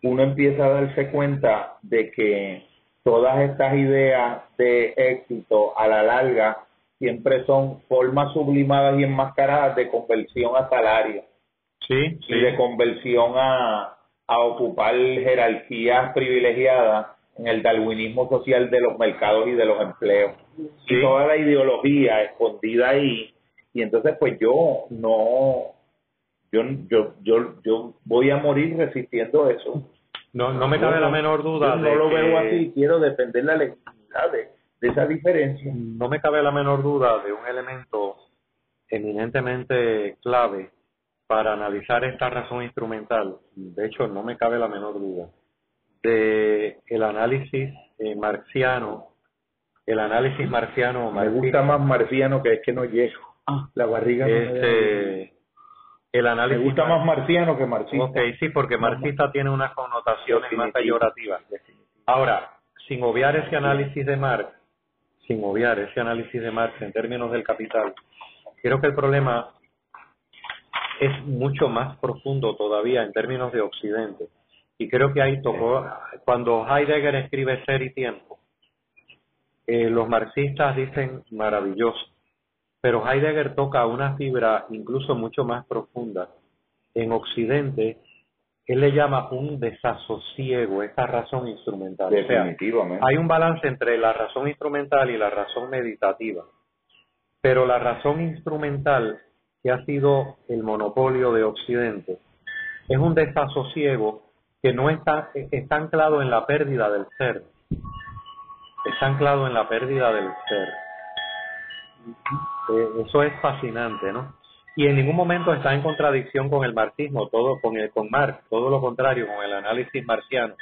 uno empieza a darse cuenta de que todas estas ideas de éxito a la larga siempre son formas sublimadas y enmascaradas de conversión a salario Sí, sí. y de conversión a, a ocupar jerarquías privilegiadas en el darwinismo social de los mercados y de los empleos. Sí. Y toda la ideología escondida ahí. Y entonces, pues yo no, yo, yo, yo, yo voy a morir resistiendo eso. No, no me cabe la menor duda Yo no lo que- veo así, quiero defender la legitimidad de, de esa diferencia. no me cabe la menor duda de un elemento eminentemente clave para analizar esta razón instrumental. De hecho, no me cabe la menor duda de el análisis eh, marxiano, el análisis marxiano Me gusta más marciano que es que no llego. La barriga no me este el Me análisis gusta más marciano que marxista. Ok, sí, porque marxista tiene unas connotaciones más peyorativas. Ahora, sin obviar ese análisis de Marx, sin obviar ese análisis de Marx en términos del capital, creo que el problema es mucho más profundo todavía en términos de Occidente. Y creo que ahí tocó, cuando Heidegger escribe Ser y Tiempo, eh, los marxistas dicen maravilloso, pero Heidegger toca una fibra incluso mucho más profunda. En Occidente, él le llama un desasosiego, esa razón instrumental. O sea, Definitivamente. hay un balance entre la razón instrumental y la razón meditativa. Pero la razón instrumental, que ha sido el monopolio de Occidente, es un desasosiego que no está, está anclado en la pérdida del ser. Está anclado en la pérdida del ser. Eh, eso es fascinante, ¿no? Y en ningún momento está en contradicción con el marxismo, todo con el con Marx, todo lo contrario, con el análisis marciano.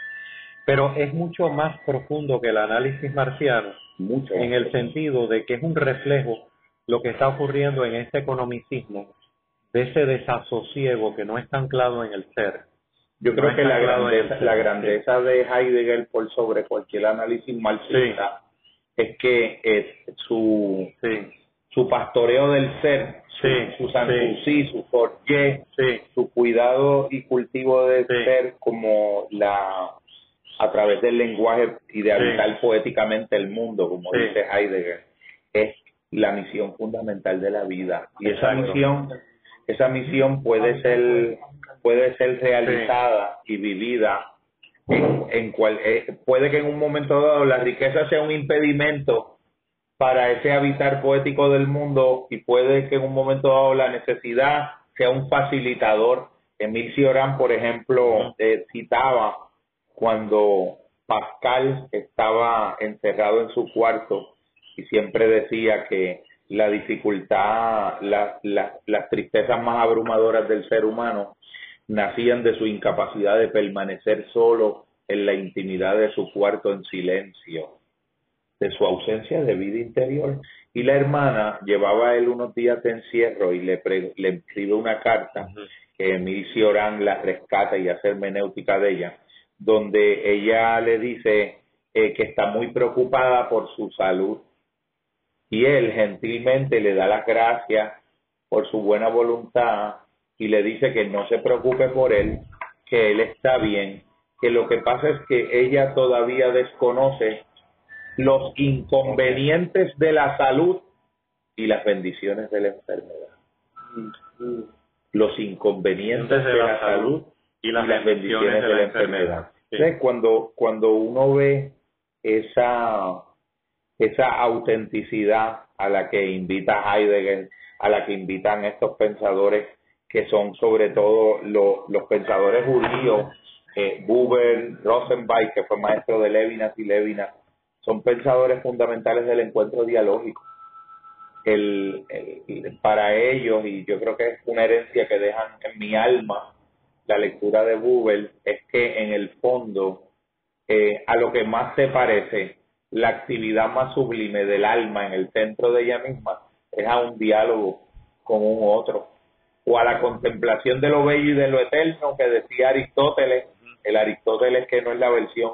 Pero es mucho más profundo que el análisis marciano Mucho. en el sentido de que es un reflejo lo que está ocurriendo en este economicismo de ese desasosiego que no está anclado en el ser. Yo creo No que la grandeza, eso. la grandeza de Heidegger por sobre cualquier análisis marxista es que es su, Sí, su pastoreo del ser, su, su su forje, sí, su cuidado y cultivo del ser como la a través del lenguaje y de habitar poéticamente el mundo, como dice Heidegger, es la misión fundamental de la vida. Y esa Exacto. misión, esa misión puede ser, puede ser realizada y vivida en, en cual, eh, puede que en un momento dado la riqueza sea un impedimento para ese habitar poético del mundo y puede que en un momento dado la necesidad sea un facilitador. Emil Cioran, por ejemplo, eh, citaba cuando Pascal estaba encerrado en su cuarto y siempre decía que la dificultad, la- la- las tristezas más abrumadoras del ser humano nacían de su incapacidad de permanecer solo en la intimidad de su cuarto en silencio de su ausencia de vida interior. Y la hermana llevaba a él unos días de encierro y le, pre- le escribe una carta que Emil Cioran la rescata y hace hermenéutica de ella, donde ella le dice eh, que está muy preocupada por su salud. Y él gentilmente le da las gracias por su buena voluntad y le dice que no se preocupe por él, que él está bien, que lo que pasa es que ella todavía desconoce los inconvenientes de la salud y las bendiciones de la enfermedad. Los inconvenientes de la salud y las, bendiciones de la enfermedad. Sí. Cuando, cuando uno ve esa, esa autenticidad a la que invita Heidegger, a la que invitan estos pensadores que son sobre todo lo- los pensadores judíos, eh, Buber, Rosenbach, que fue maestro de Levinas y Levinas, son pensadores fundamentales del encuentro dialógico. El, el- para ellos, y yo creo que es una herencia que dejan en mi alma la lectura de Buber, es que en el fondo eh, a lo que más se parece la actividad más sublime del alma en el centro de ella misma es a un diálogo con un otro o a la contemplación de lo bello y de lo eterno que decía Aristóteles, el Aristóteles que no es la versión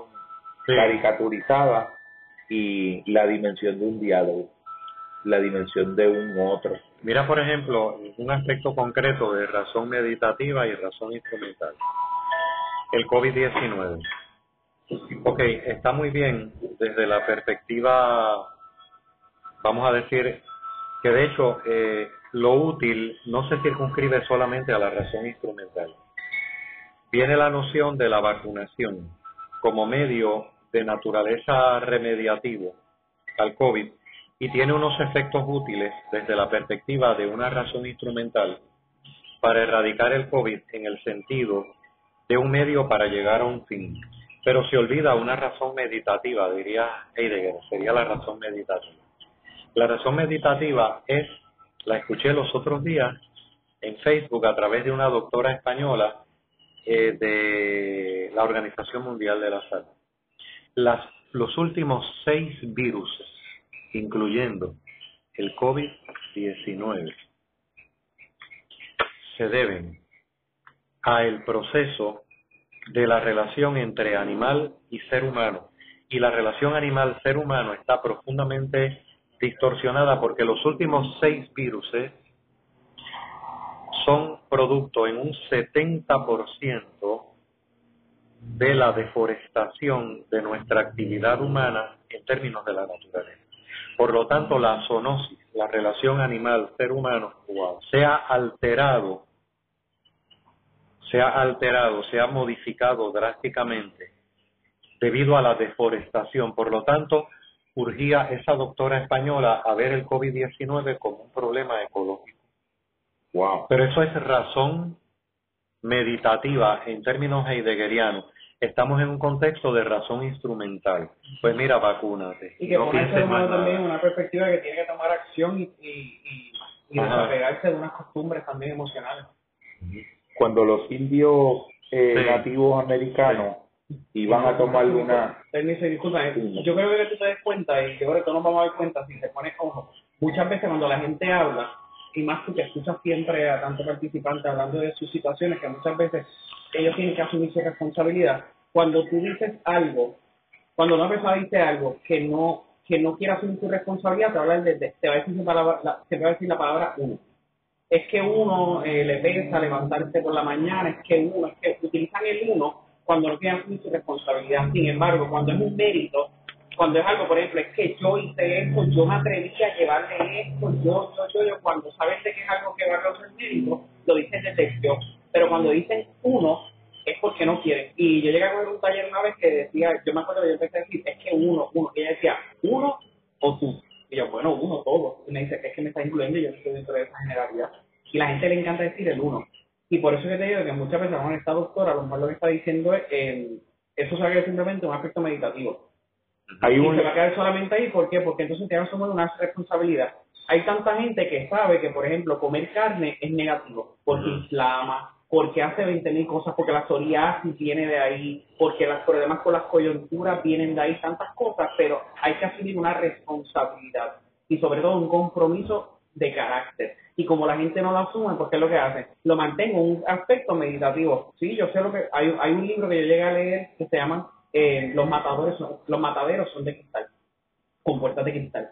Sí. caricaturizada y la dimensión de un diálogo, la dimensión de un otro. Mira, por ejemplo, un aspecto concreto de razón meditativa y razón instrumental. El COVID-19. Ok, está muy bien desde la perspectiva, vamos a decir, que de hecho eh, lo útil no se circunscribe solamente a la razón instrumental. Viene la noción de la vacunación como medio de naturaleza remediativo al COVID y tiene unos efectos útiles desde la perspectiva de una razón instrumental para erradicar el COVID en el sentido de un medio para llegar a un fin. Pero se olvida una razón meditativa, diría Heidegger, sería la razón meditativa. La razón meditativa es, la escuché los otros días en Facebook a través de una doctora española eh, de la Organización Mundial de la Salud. Las, los últimos seis virus, incluyendo el COVID-19, se deben a el proceso de la relación entre animal y ser humano. Y la relación animal-ser humano está profundamente distorsionada porque los últimos seis virus son producto en un 70% de la deforestación de nuestra actividad humana en términos de la naturaleza. Por lo tanto, la zoonosis, la relación animal-ser humano, se ha alterado, se ha alterado, se ha modificado drásticamente debido a la deforestación. Por lo tanto, urgía esa doctora española a ver el COVID-19 como un problema ecológico. Wow. Pero eso es razón meditativa en términos heideggerianos. Estamos en un contexto de razón instrumental. Pues mira, vacúnate. Y que no ser humano también una perspectiva que tiene que tomar acción y, y, y, y desapegarse de unas costumbres también emocionales. Cuando los indios eh, Sí. nativos americanos iban a tomar una... Permiso disculpa, eh, yo creo que tú te des cuenta, y yo creo que todos nos vamos a dar cuenta si se pone ojo. Muchas veces cuando la gente habla, y más tú que escuchas siempre a tanto participante hablando de sus situaciones, que muchas veces ellos tienen que asumir su responsabilidad, cuando tú dices algo, cuando una persona dice algo que no que no quiere asumir su responsabilidad, te, va a de- te va a decir, la palabra, uno. Es que uno eh, le pesa levantarse por la mañana, es que uno, es que utilizan el uno cuando no quieren asumir su responsabilidad. Sin embargo, cuando es un mérito, cuando es algo, por ejemplo, es que yo hice esto, yo me atreví a llevarle esto, yo, yo, yo, yo, cuando saben de que es algo que va a causar mérito, lo dicen de texto. Pero cuando dicen uno, es porque no quieren. Y yo llegué a coger un taller una vez que decía, yo me acuerdo que yo empecé a decir, es que uno, uno, y ella decía, uno o tú. Y yo, bueno, uno, todo. Y me dice, es que me está incluyendo y yo no estoy dentro de esa generalidad. Y la gente le encanta decir el uno. Y por eso que te digo que muchas veces con esta doctora, a lo mejor lo que está diciendo es, eh, eso quedar simplemente un aspecto meditativo. Hay Y un... se va a quedar solamente ahí, ¿por qué? Porque entonces te asumen una responsabilidad. Hay tanta gente que sabe que, por ejemplo, comer carne es negativo, porque Ujú. inflama, porque hace 20.000 cosas, porque la psoriasis viene de ahí, porque los problemas con las coyunturas vienen de ahí, tantas cosas, pero hay que asumir una responsabilidad y sobre todo un compromiso de carácter. Y como la gente no lo asume, pues ¿qué es lo que hace? Lo mantengo en un aspecto meditativo. Sí, yo sé lo que... Hay, hay un libro que yo llegué a leer que se llama eh, Los matadores Los mataderos son de cristal, con puertas de cristal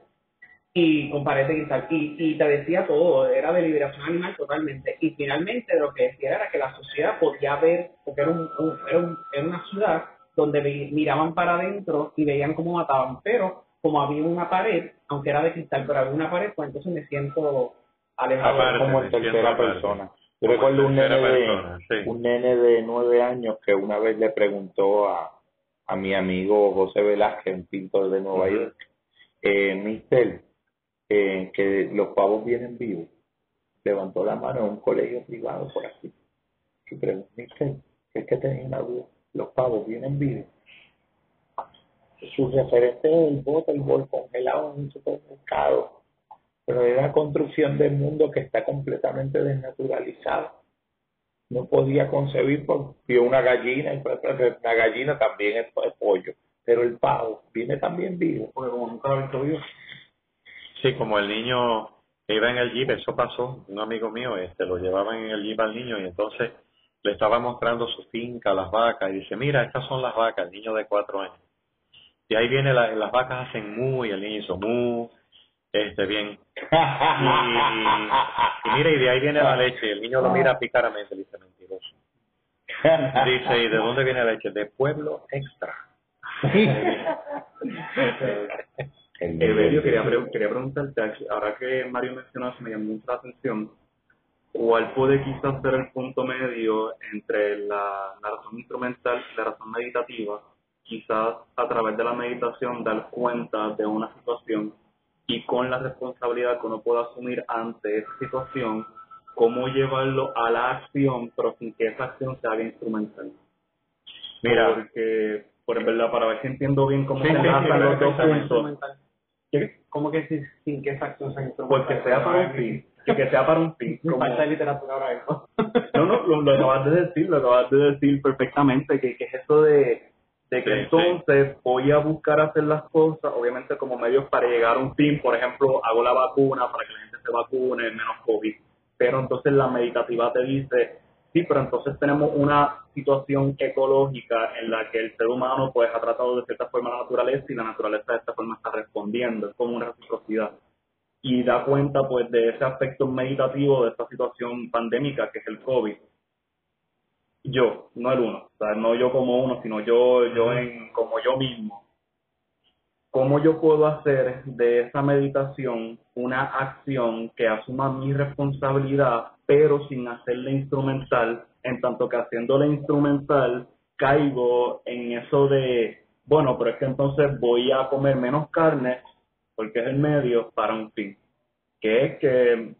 y con paredes de cristal. Y, y te decía todo, era de liberación animal totalmente. Y finalmente lo que decía era que la sociedad podía ver, porque era, un, un- era, un- era una ciudad donde ve- miraban para adentro y veían cómo mataban, pero como había una pared, aunque era de cristal, pero había una pared, pues entonces me siento alejado. Aparte. como en tercera persona. Yo recuerdo un nene, tercera de, persona, sí. un nene de nueve años que una vez le preguntó a, a mi amigo José Velázquez, un pintor de Nueva Ujú. York, eh, Mister, que los pavos vienen vivos. Levantó la mano en un colegio privado por aquí. Y preguntó, Mister, es que tenía una duda, los pavos vienen vivos. Su referente es el bote, el bol congelado en un supermercado pero es la construcción del mundo que está completamente desnaturalizada. No podía concebir porque vio una gallina, y pues, pues, la gallina también es, es pollo, pero el pavo viene también vivo. Porque como nunca lo visto. Sí, como el niño iba en el jeep, eso pasó, un amigo mío, este, lo llevaban en el jeep al niño y entonces le estaba mostrando su finca, las vacas, y dice, mira, estas son las vacas, el niño de cuatro años. Y ahí viene, la, las vacas hacen mu, y el niño hizo mu, este, bien. Y, y mira, y de ahí viene la leche, y el niño lo mira picaramente, y dice, mentiroso. Dice, ¿y de dónde viene la leche? De pueblo extra. El Evelio, quería, pre- quería preguntarte, ahora que Mario mencionó eso, me llamó mucho la atención, ¿cuál puede quizás ser el punto medio entre la, la razón instrumental y la razón meditativa? Quizás a través de la meditación dar cuenta de una situación y con la responsabilidad que uno puede asumir ante esa situación, cómo llevarlo a la acción, pero sin que esa acción se haga instrumental. Mira. porque, por verdad, para ver si entiendo bien cómo Sí, se sí, sí, los dos puntos. Instrumental. ¿Cómo que sin, sin que esa acción sea instrumental? Porque sea para un fin. Y que sea para un fin. Como- falta literatura ahora mismo. No, no, lo, lo acabas de decir, lo acabas de decir perfectamente, que, que es eso de, de que Sí, entonces voy a buscar hacer las cosas, obviamente como medios para llegar a un fin, por ejemplo, hago la vacuna para que la gente se vacune, menos COVID, pero entonces la meditativa te dice, sí, pero entonces tenemos una situación ecológica en la que el ser humano pues ha tratado de cierta forma la naturaleza y la naturaleza de esta forma está respondiendo, es como una reciprocidad. Y da cuenta pues de ese aspecto meditativo de esta situación pandémica que es el COVID. Yo, no el uno, o sea, no yo como uno, sino yo, yo en, como yo mismo ¿Cómo yo puedo hacer de esa meditación una acción que asuma mi responsabilidad, pero sin hacerla instrumental, en tanto que haciéndola instrumental caigo en eso de, bueno, pero es que entonces voy a comer menos carne porque es el medio para un fin, que es que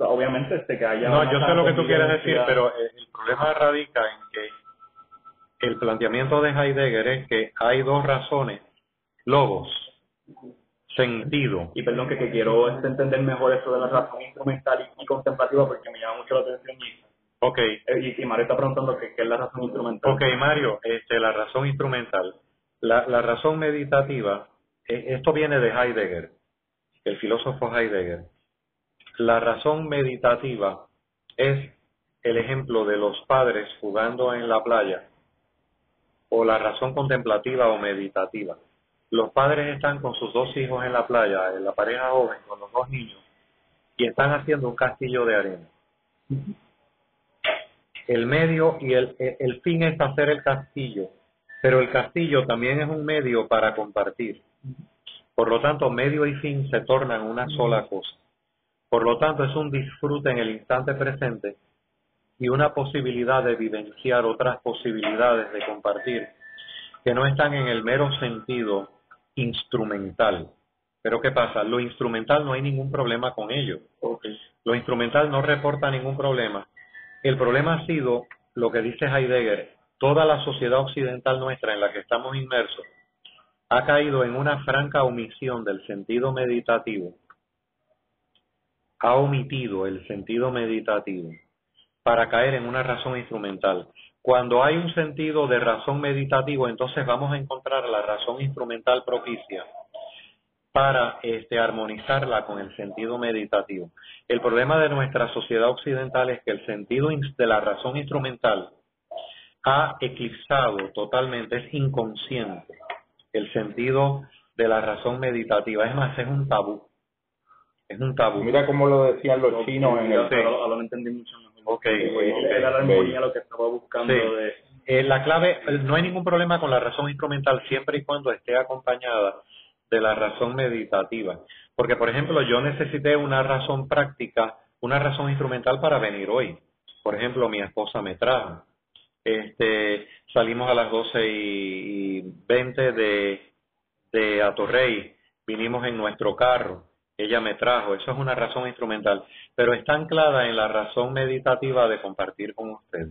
obviamente este que haya no yo sé lo que tú quieres decir pero el problema radica en que el planteamiento de Heidegger es que hay dos razones logos, sentido. Y perdón que, quiero este, entender mejor eso de la razón instrumental y, contemplativa porque me llama mucho la atención y, okay. Eh, y, Mario está preguntando qué, es la razón instrumental. Ok, Mario, este, la razón instrumental. La, la razón meditativa, e, esto viene de Heidegger, el filósofo Heidegger. La razón meditativa es el ejemplo de los padres jugando en la playa o la razón contemplativa o meditativa los padres están con sus dos hijos en la playa, en la pareja joven, con los dos niños, y están haciendo un castillo de arena. El medio y el, el fin es hacer el castillo, pero el castillo también es un medio para compartir. Por lo tanto, medio y fin se tornan una sola cosa. Por lo tanto, es un disfrute en el instante presente y una posibilidad de vivenciar otras posibilidades de compartir que no están en el mero sentido instrumental. Pero ¿qué pasa? Lo instrumental no hay ningún problema con ello. Lo instrumental no reporta ningún problema. El problema ha sido lo que dice Heidegger, toda la sociedad occidental nuestra en la que estamos inmersos ha caído en una franca omisión del sentido meditativo. Ha omitido el sentido meditativo para caer en una razón instrumental. Cuando hay un sentido de razón meditativo, entonces vamos a encontrar la razón instrumental propicia para este, armonizarla con el sentido meditativo. El problema de nuestra sociedad occidental es que el sentido de la razón instrumental ha eclipsado totalmente, es inconsciente el sentido de la razón meditativa. Es más, es un tabú. Es un tabú. Mira cómo lo decían los chinos en el... Ahora lo entendí mucho Ok, era la armonía lo que estaba buscando de... Eh, la clave, no hay ningún problema con la razón instrumental siempre y cuando esté acompañada de la razón meditativa. Porque, por ejemplo, yo necesité una razón práctica, una razón instrumental para venir hoy. Por ejemplo, mi esposa me trajo. Este, salimos a las 12 y 20 de, de Atorrey, vinimos en nuestro carro ella me trajo, eso es una razón instrumental, pero está anclada en la razón meditativa de compartir con usted.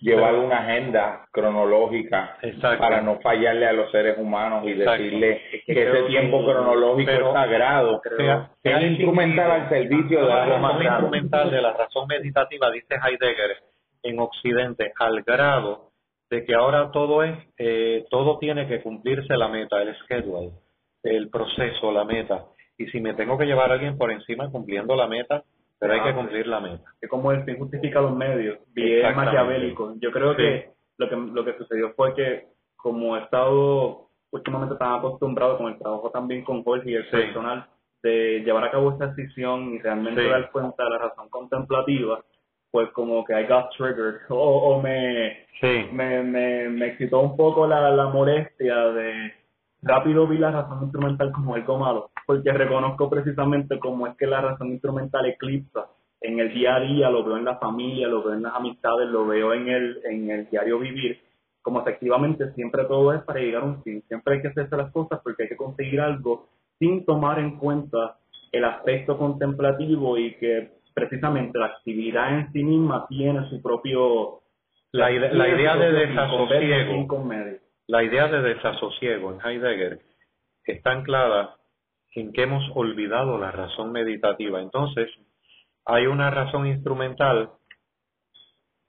Llevar una agenda cronológica para no fallarle a los seres humanos y decirle que, ese tiempo cronológico es sagrado, es instrumental al servicio de la, razón instrumental de la razón meditativa, dice Heidegger, en Occidente, al grado de que ahora todo es, eh, todo tiene que cumplirse la meta, el schedule, el proceso, la meta y si me tengo que llevar a alguien por encima cumpliendo la meta, pero hay que cumplir la meta. Es como el fin justifica los medios, bien maquiavélico. Yo creo que lo que lo que sucedió fue que como he estado últimamente tan acostumbrado con el trabajo también con Jorge y el personal de llevar a cabo esta decisión y realmente dar cuenta de la razón contemplativa, pues como que I got triggered. O, me, me, me, me excitó un poco la, la molestia de rápido vi la razón instrumental como algo malo, porque reconozco precisamente cómo es que la razón instrumental eclipsa en el día a día, lo veo en la familia, lo veo en las amistades, lo veo en el, en el diario vivir, como efectivamente siempre todo es para llegar a un fin, siempre hay que hacerse las cosas porque hay que conseguir algo sin tomar en cuenta el aspecto contemplativo y que presidamente la actividad en sí misma tiene su propio... La, la idea de desasosiego la idea de desasosiego en Heidegger está anclada en que hemos olvidado la razón meditativa. Entonces, hay una razón instrumental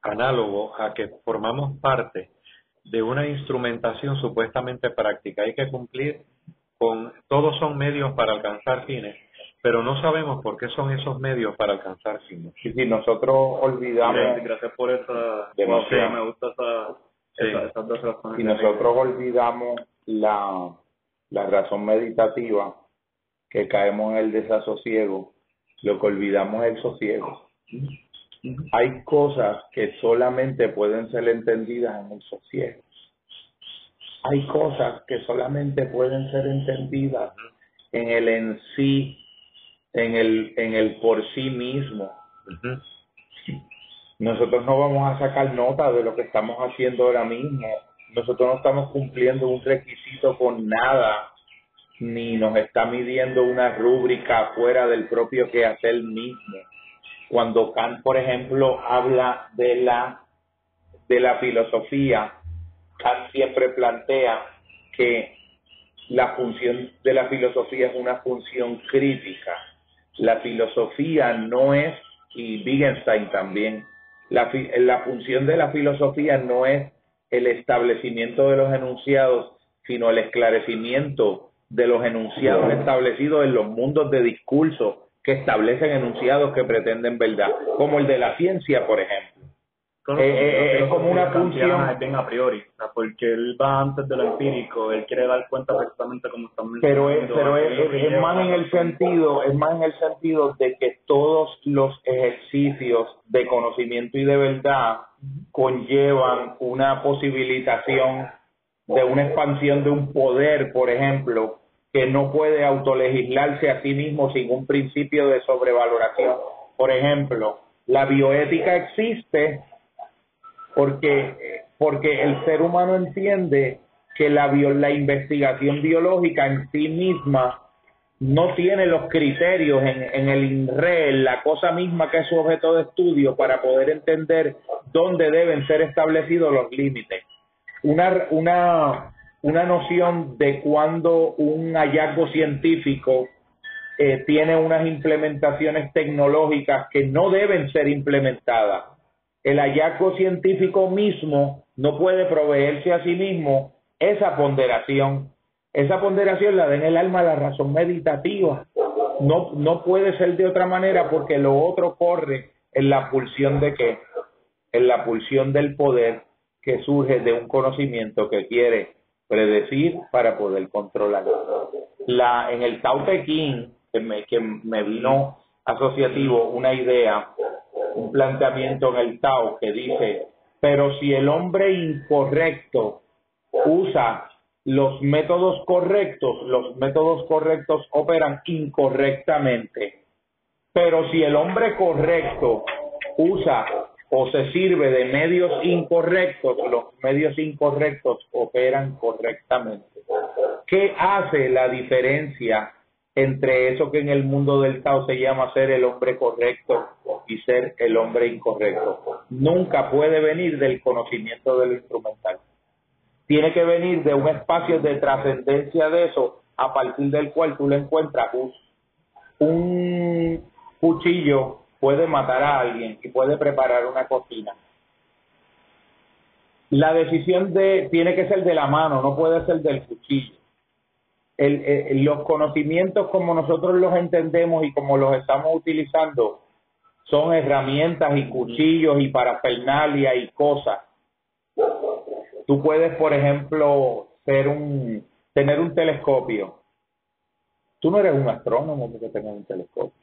análogo a que formamos parte de una instrumentación supuestamente práctica. Hay que cumplir con, todos son medios para alcanzar fines, pero no sabemos por qué son esos medios para alcanzar fines. Y si nosotros olvidamos, Gracias, gracias por esa. Demasiado. Me gusta esa, Sí. esa- esas dos razones. si nosotros olvidamos la, la razón meditativa, que caemos en el desasosiego, lo que olvidamos es el sosiego. Hay cosas que solamente pueden ser entendidas en el sosiego. Hay cosas que solamente pueden ser entendidas en el en sí, en el, en el por sí mismo. Ujú. Nosotros no vamos a sacar nota de lo que estamos haciendo ahora mismo. Nosotros no estamos cumpliendo un requisito con nada, ni nos está midiendo una rúbrica fuera del propio quehacer mismo. Cuando Kant, por ejemplo, habla de la de la filosofía, Kant siempre plantea que la función de la filosofía es una función crítica. La filosofía no es, y Wittgenstein también, la, la función de la filosofía no es el establecimiento de los enunciados, sino el esclarecimiento de los enunciados establecidos en los mundos de discurso que establecen enunciados que pretenden verdad, como el de la ciencia, por ejemplo. Eh, eh, es como una función- Es bien a priori, o sea, porque él va antes de lo empírico, él quiere dar cuenta precisamente como están pero es, pero es, es- es más en el sentido es más en el sentido de que todos los ejercicios de conocimiento y de verdad conllevan una posibilitación de una expansión de un poder por ejemplo que no puede autolegislarse a sí mismo sin un principio de sobrevaloración. Por ejemplo la bioética existe porque porque el ser humano entiende que la la investigación biológica en sí misma no tiene los criterios en, el INRE, la cosa misma que es su objeto de estudio para poder entender dónde deben ser establecidos los límites. Una, una, una noción de cuando un hallazgo científico eh, tiene unas implementaciones tecnológicas que no deben ser implementadas. El hallazgo científico mismo no puede proveerse a sí mismo esa ponderación. Esa ponderación la da en el alma la razón meditativa. No, no puede ser de otra manera porque lo otro corre en la pulsión de qué? En la pulsión del poder que surge de un conocimiento que quiere predecir para poder controlar. La, en el Tao Te que me, que me vino asociativo una idea, un planteamiento en el Tao que dice, pero si el hombre incorrecto usa los métodos correctos, los métodos correctos operan incorrectamente. Pero si el hombre correcto usa o se sirve de medios incorrectos, los medios incorrectos operan correctamente. ¿Qué hace la diferencia entre eso que en el mundo del Tao se llama ser el hombre correcto y ser el hombre incorrecto? Nunca puede venir del conocimiento de lo instrumental tiene que venir de un espacio de trascendencia de eso, a partir del cual tú le encuentras un, cuchillo puede matar a alguien y puede preparar una cocina. La decisión de tiene que ser de la mano, no puede ser del cuchillo. El, el- los conocimientos como nosotros los entendemos y como los estamos utilizando son herramientas y cuchillos y parafernalia y cosas tú puedes, por ejemplo, ser un, tener un telescopio. Tú no eres un astrónomo porque tengas un telescopio.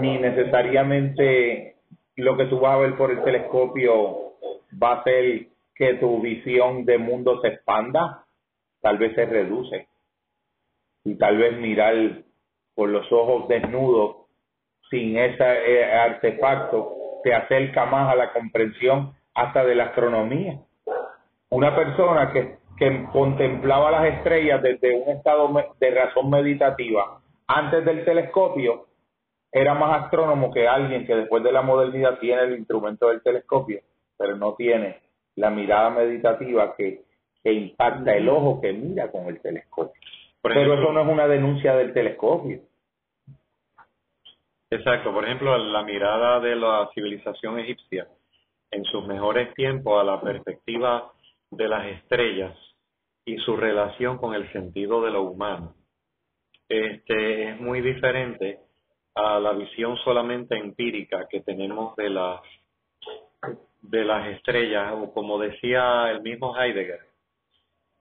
Ni necesariamente lo que tú vas a ver por el telescopio va a ser que tu visión de mundo se expanda, tal vez se reduce. Y tal vez mirar por los ojos desnudos sin ese eh, artefacto te acerca más a la comprensión hasta de la astronomía. Una persona que, que contemplaba las estrellas desde un estado de razón meditativa antes del telescopio era más astrónomo que alguien que después de la modernidad tiene el instrumento del telescopio, pero no tiene la mirada meditativa que, que impacta el ojo que mira con el telescopio. Por Pero eso no es una denuncia del telescopio. Exacto, por ejemplo, la mirada de la civilización egipcia en sus mejores tiempos a la perspectiva de las estrellas y su relación con el sentido de lo humano este, es muy diferente a la visión solamente empírica que tenemos de las de las estrellas o como decía el mismo Heidegger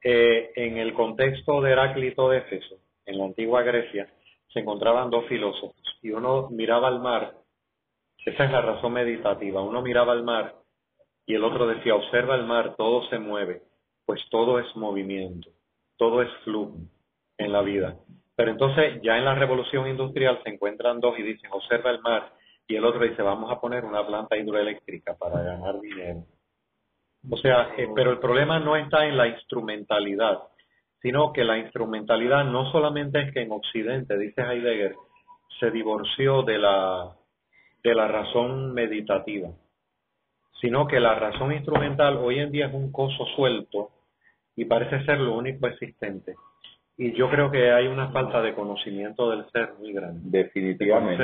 eh, en el contexto de Heráclito de Éfeso en la antigua Grecia se encontraban dos filósofos y uno miraba al mar esa es la razón meditativa uno miraba al mar y el otro decía observa el mar todo se mueve pues todo es movimiento todo es flujo en la vida pero entonces ya en la revolución industrial se encuentran dos y dicen, observa el mar, y el otro dice, vamos a poner una planta hidroeléctrica para ganar dinero. O sea, eh, pero el problema no está en la instrumentalidad, sino que la instrumentalidad no solamente es que en Occidente, dice Heidegger, se divorció de la, de la razón meditativa, sino que la razón instrumental hoy en día es un coso suelto y parece ser lo único existente. Y yo creo que hay una falta de conocimiento del ser muy grande. Definitivamente.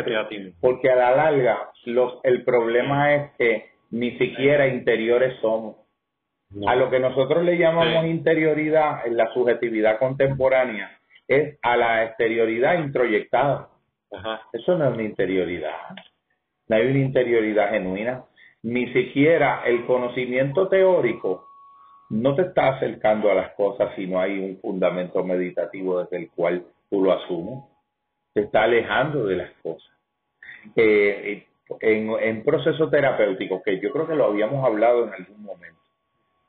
Porque a la larga, los, el problema es que ni siquiera interiores somos. A lo que nosotros le llamamos interioridad en la subjetividad contemporánea es a la exterioridad introyectada. Eso no es una interioridad. No hay una interioridad genuina. Ni siquiera el conocimiento teórico no te está acercando a las cosas si no hay un fundamento meditativo desde el cual tú lo asumes. Te está alejando de las cosas. Eh, en, en proceso terapéutico, que yo creo que lo habíamos hablado en algún momento,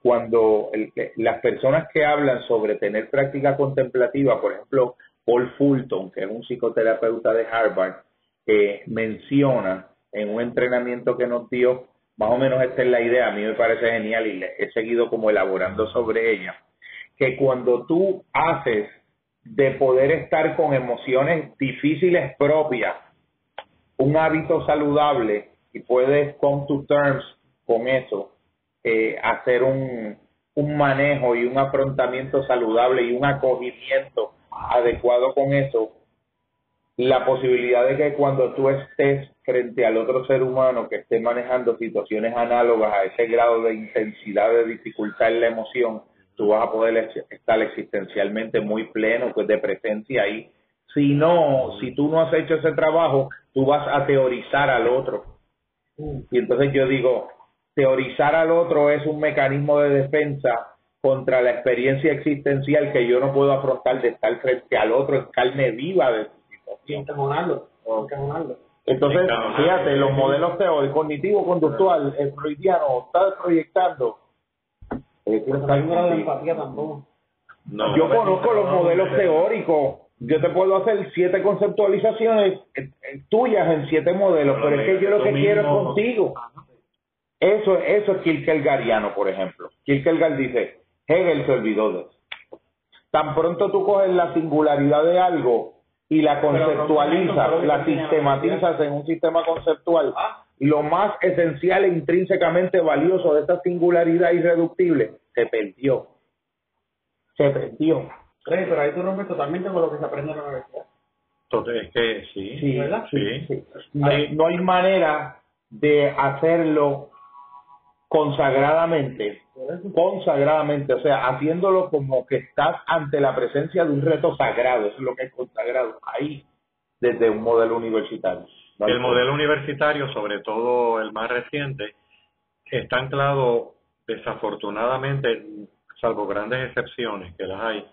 cuando las personas que hablan sobre tener práctica contemplativa, por ejemplo, Paul Fulton, que es un psicoterapeuta de Harvard, eh, menciona en un entrenamiento que nos dio más o menos esta es la idea, a mí me parece genial y he seguido como elaborando sobre ella, que cuando tú haces de poder estar con emociones difíciles propias, un hábito saludable y puedes con tus terms con eso, eh, hacer un, un manejo y un afrontamiento saludable y un acogimiento adecuado con eso, la posibilidad de que cuando tú estés frente al otro ser humano que esté manejando situaciones análogas a ese grado de intensidad de dificultad en la emoción, tú vas a poder estar existencialmente muy pleno, pues de presencia ahí. Si no, si tú no has hecho ese trabajo, tú vas a teorizar al otro. Y entonces yo digo, teorizar al otro es un mecanismo de defensa contra la experiencia existencial que yo no puedo afrontar de estar frente al otro en carne viva de entonces, fíjate, los modelos teóricos, cognitivo, conductual, el freudiano está proyectando. Eh, yo conozco los modelos teóricos. Yo te puedo hacer siete conceptualizaciones eh, eh, tuyas en siete modelos, pero es que yo lo que quiero es contigo. Eso, eso es Kierkegaardiano, por ejemplo. Kierkegaard dice, Hegel se olvidó de eso. Tan pronto tú coges la singularidad de algo, y la conceptualizas, la sistematizas en un sistema conceptual, ah. lo más esencial e intrínsecamente valioso de esta singularidad irreductible se perdió. Se perdió. pero ahí tú rompes totalmente con lo que se aprende en la universidad. Entonces, es que sí. Sí, ¿verdad? sí. No, no hay manera de hacerlo consagradamente consagradamente, o sea, haciéndolo como que estás ante la presencia de un reto sagrado, eso es lo que es consagrado, ahí, desde un modelo universitario. El modelo universitario, sobre todo el más reciente, está anclado desafortunadamente, salvo grandes excepciones que las hay,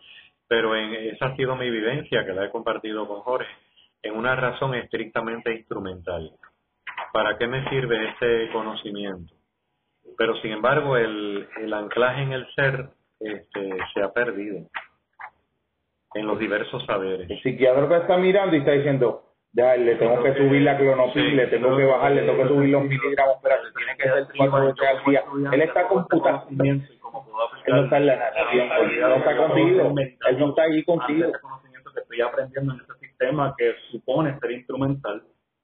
pero en, esa ha sido mi vivencia, que la he compartido con Jorge, en una razón estrictamente instrumental. ¿Para qué me sirve este conocimiento? Pero sin embargo el, el anclaje en el ser este, se ha perdido en los diversos saberes. El psiquiatra que está mirando y está diciendo, ya le tengo que subir la clonopil, le tengo que bajar, le tengo que subir los miligramos, pero tiene que ser cuatro veces al día. Él está computando. Él no está en la narración, no está contigo, él no está ahí contigo. Ese conocimiento que estoy aprendiendo en este sistema que supone ser instrumental,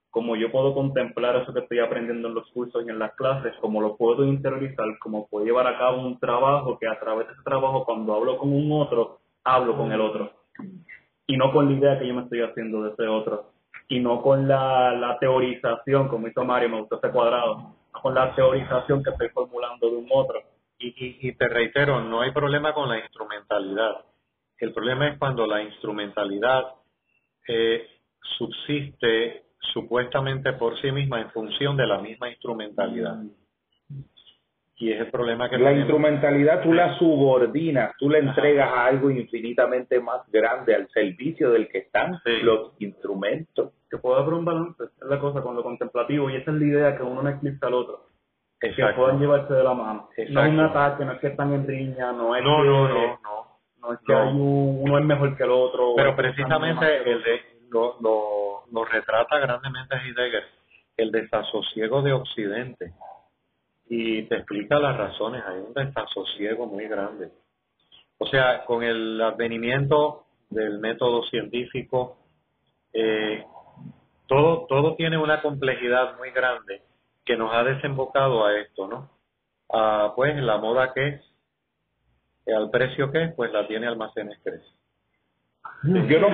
como yo puedo contemplar eso que estoy aprendiendo en los cursos y en las clases, como lo puedo interiorizar, como puedo llevar a cabo un trabajo que a través de ese trabajo cuando hablo con un otro, hablo con el otro. Y no con la idea que yo me estoy haciendo de ese otro. Y no con la, la teorización, como hizo Mario, me gustó ese cuadrado, con la teorización que estoy formulando de un otro. Y, y, y te reitero, no hay problema con la instrumentalidad. El problema es cuando la instrumentalidad eh, subsiste supuestamente por sí misma en función de la misma instrumentalidad. Y es el problema que La tenemos. instrumentalidad tú la subordinas, tú le entregas a algo infinitamente más grande al servicio del que están Sí. los instrumentos. Que pueda haber un balance, es la cosa con lo contemplativo, y esa es la idea, que uno no eclipsa al otro. Que Exacto. puedan llevarse de la mano. No Exacto. es un ataque, no es que están en riña, no es No, que, no, no, no. no es que No. hay un, uno es mejor que el otro. Pero que precisamente que el de, lo, lo, lo retrata grandemente Heidegger, el desasosiego de Occidente. Y te explica las razones, hay un desasosiego muy grande. O sea, con el advenimiento del método científico, eh, todo, todo tiene una complejidad muy grande que nos ha desembocado a esto, ¿no? A, pues la moda que es, al precio que es, pues la tiene Almacenes Crece. Yo no, yo no,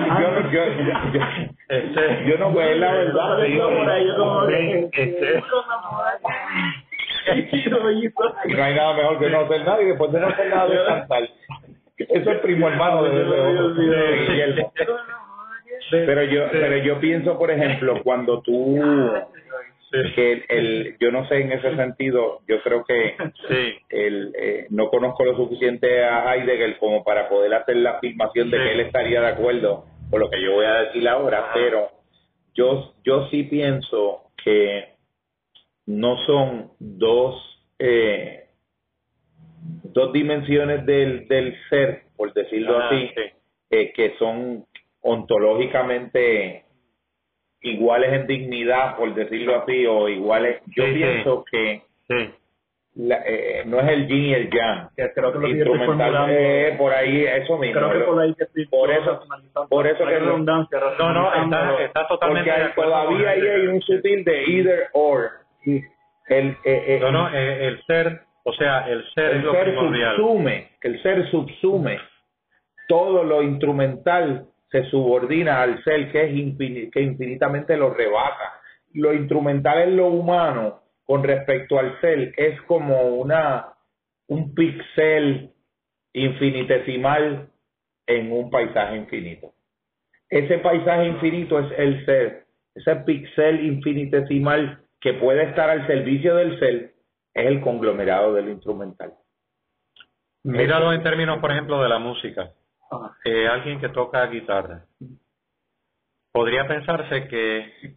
yo, yo, yo, Este, yo no, pues la verdad, Yo digo, por ahí, yo como que- este, no hay nada mejor que no hacer nada y después de no hacer nada descansar. Eso es primo hermano de, de-. Pero yo, pero yo pienso, por ejemplo, cuando tú, que el, el- yo no sé en ese sentido, yo creo que sí, el, eh, no conozco lo suficiente a Heidegger como para poder hacer la afirmación de que él estaría de acuerdo con lo que yo voy a decir ahora, Ajá. pero yo, yo sí pienso que no son dos, eh, dos dimensiones del, del ser, por decirlo Ajá, así, sí. eh, que son ontológicamente iguales en dignidad, por decirlo así, o iguales. Yo Sí, sí. pienso que sí. la- eh, no es el yin y el yang. Que creo que lo que Instrumental, eh, por ahí, eso mismo. Creo que por ahí que estoy por eso- por eso que redundancia, No, no, está, totalmente porque hay- todavía ahí hay un sutil de either or. El, eh, eh, No, no, eh, el ser, o sea, el ser es el lo ser primordial. subsume, el ser subsume todo lo instrumental se subordina al ser que es que infinitamente lo rebasa. Lo instrumental en lo humano con respecto al ser es como una un pixel infinitesimal en un paisaje infinito. Ese paisaje infinito es el ser, ese pixel infinitesimal que puede estar al servicio del ser es el conglomerado del instrumental. Míralo en términos, por ejemplo, de la música. Eh, alguien que toca guitarra. Podría pensarse que,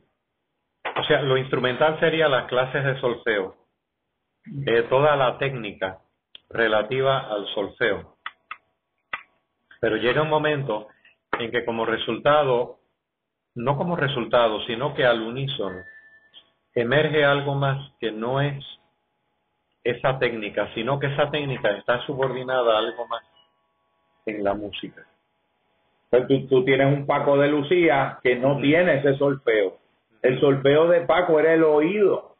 o sea, lo instrumental sería las clases de solfeo, eh, toda la técnica relativa al solfeo. Pero llega un momento en que como resultado, no como resultado, sino que al unísono, emerge algo más que no es esa técnica, sino que esa técnica está subordinada a algo más en la música. Pues tú, tú tienes un Paco de Lucía que no tiene ese solfeo. El solfeo de Paco era el oído.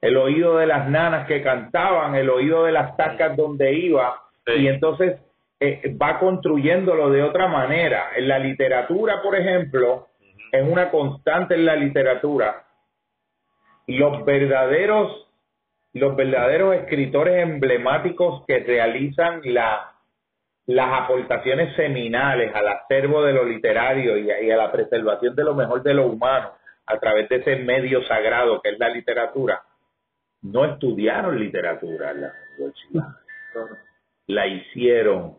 El oído de las nanas que cantaban, el oído de las tacas donde iba. Sí. Y entonces eh, va construyéndolo de otra manera. En la literatura, por ejemplo, es una constante en la literatura. Los verdaderos, los verdaderos escritores emblemáticos que realizan la, las aportaciones seminales al acervo de lo literario y a, y a la preservación de lo mejor de lo humano a través de ese medio sagrado que es la literatura, no estudiaron literatura en la universidad, la hicieron,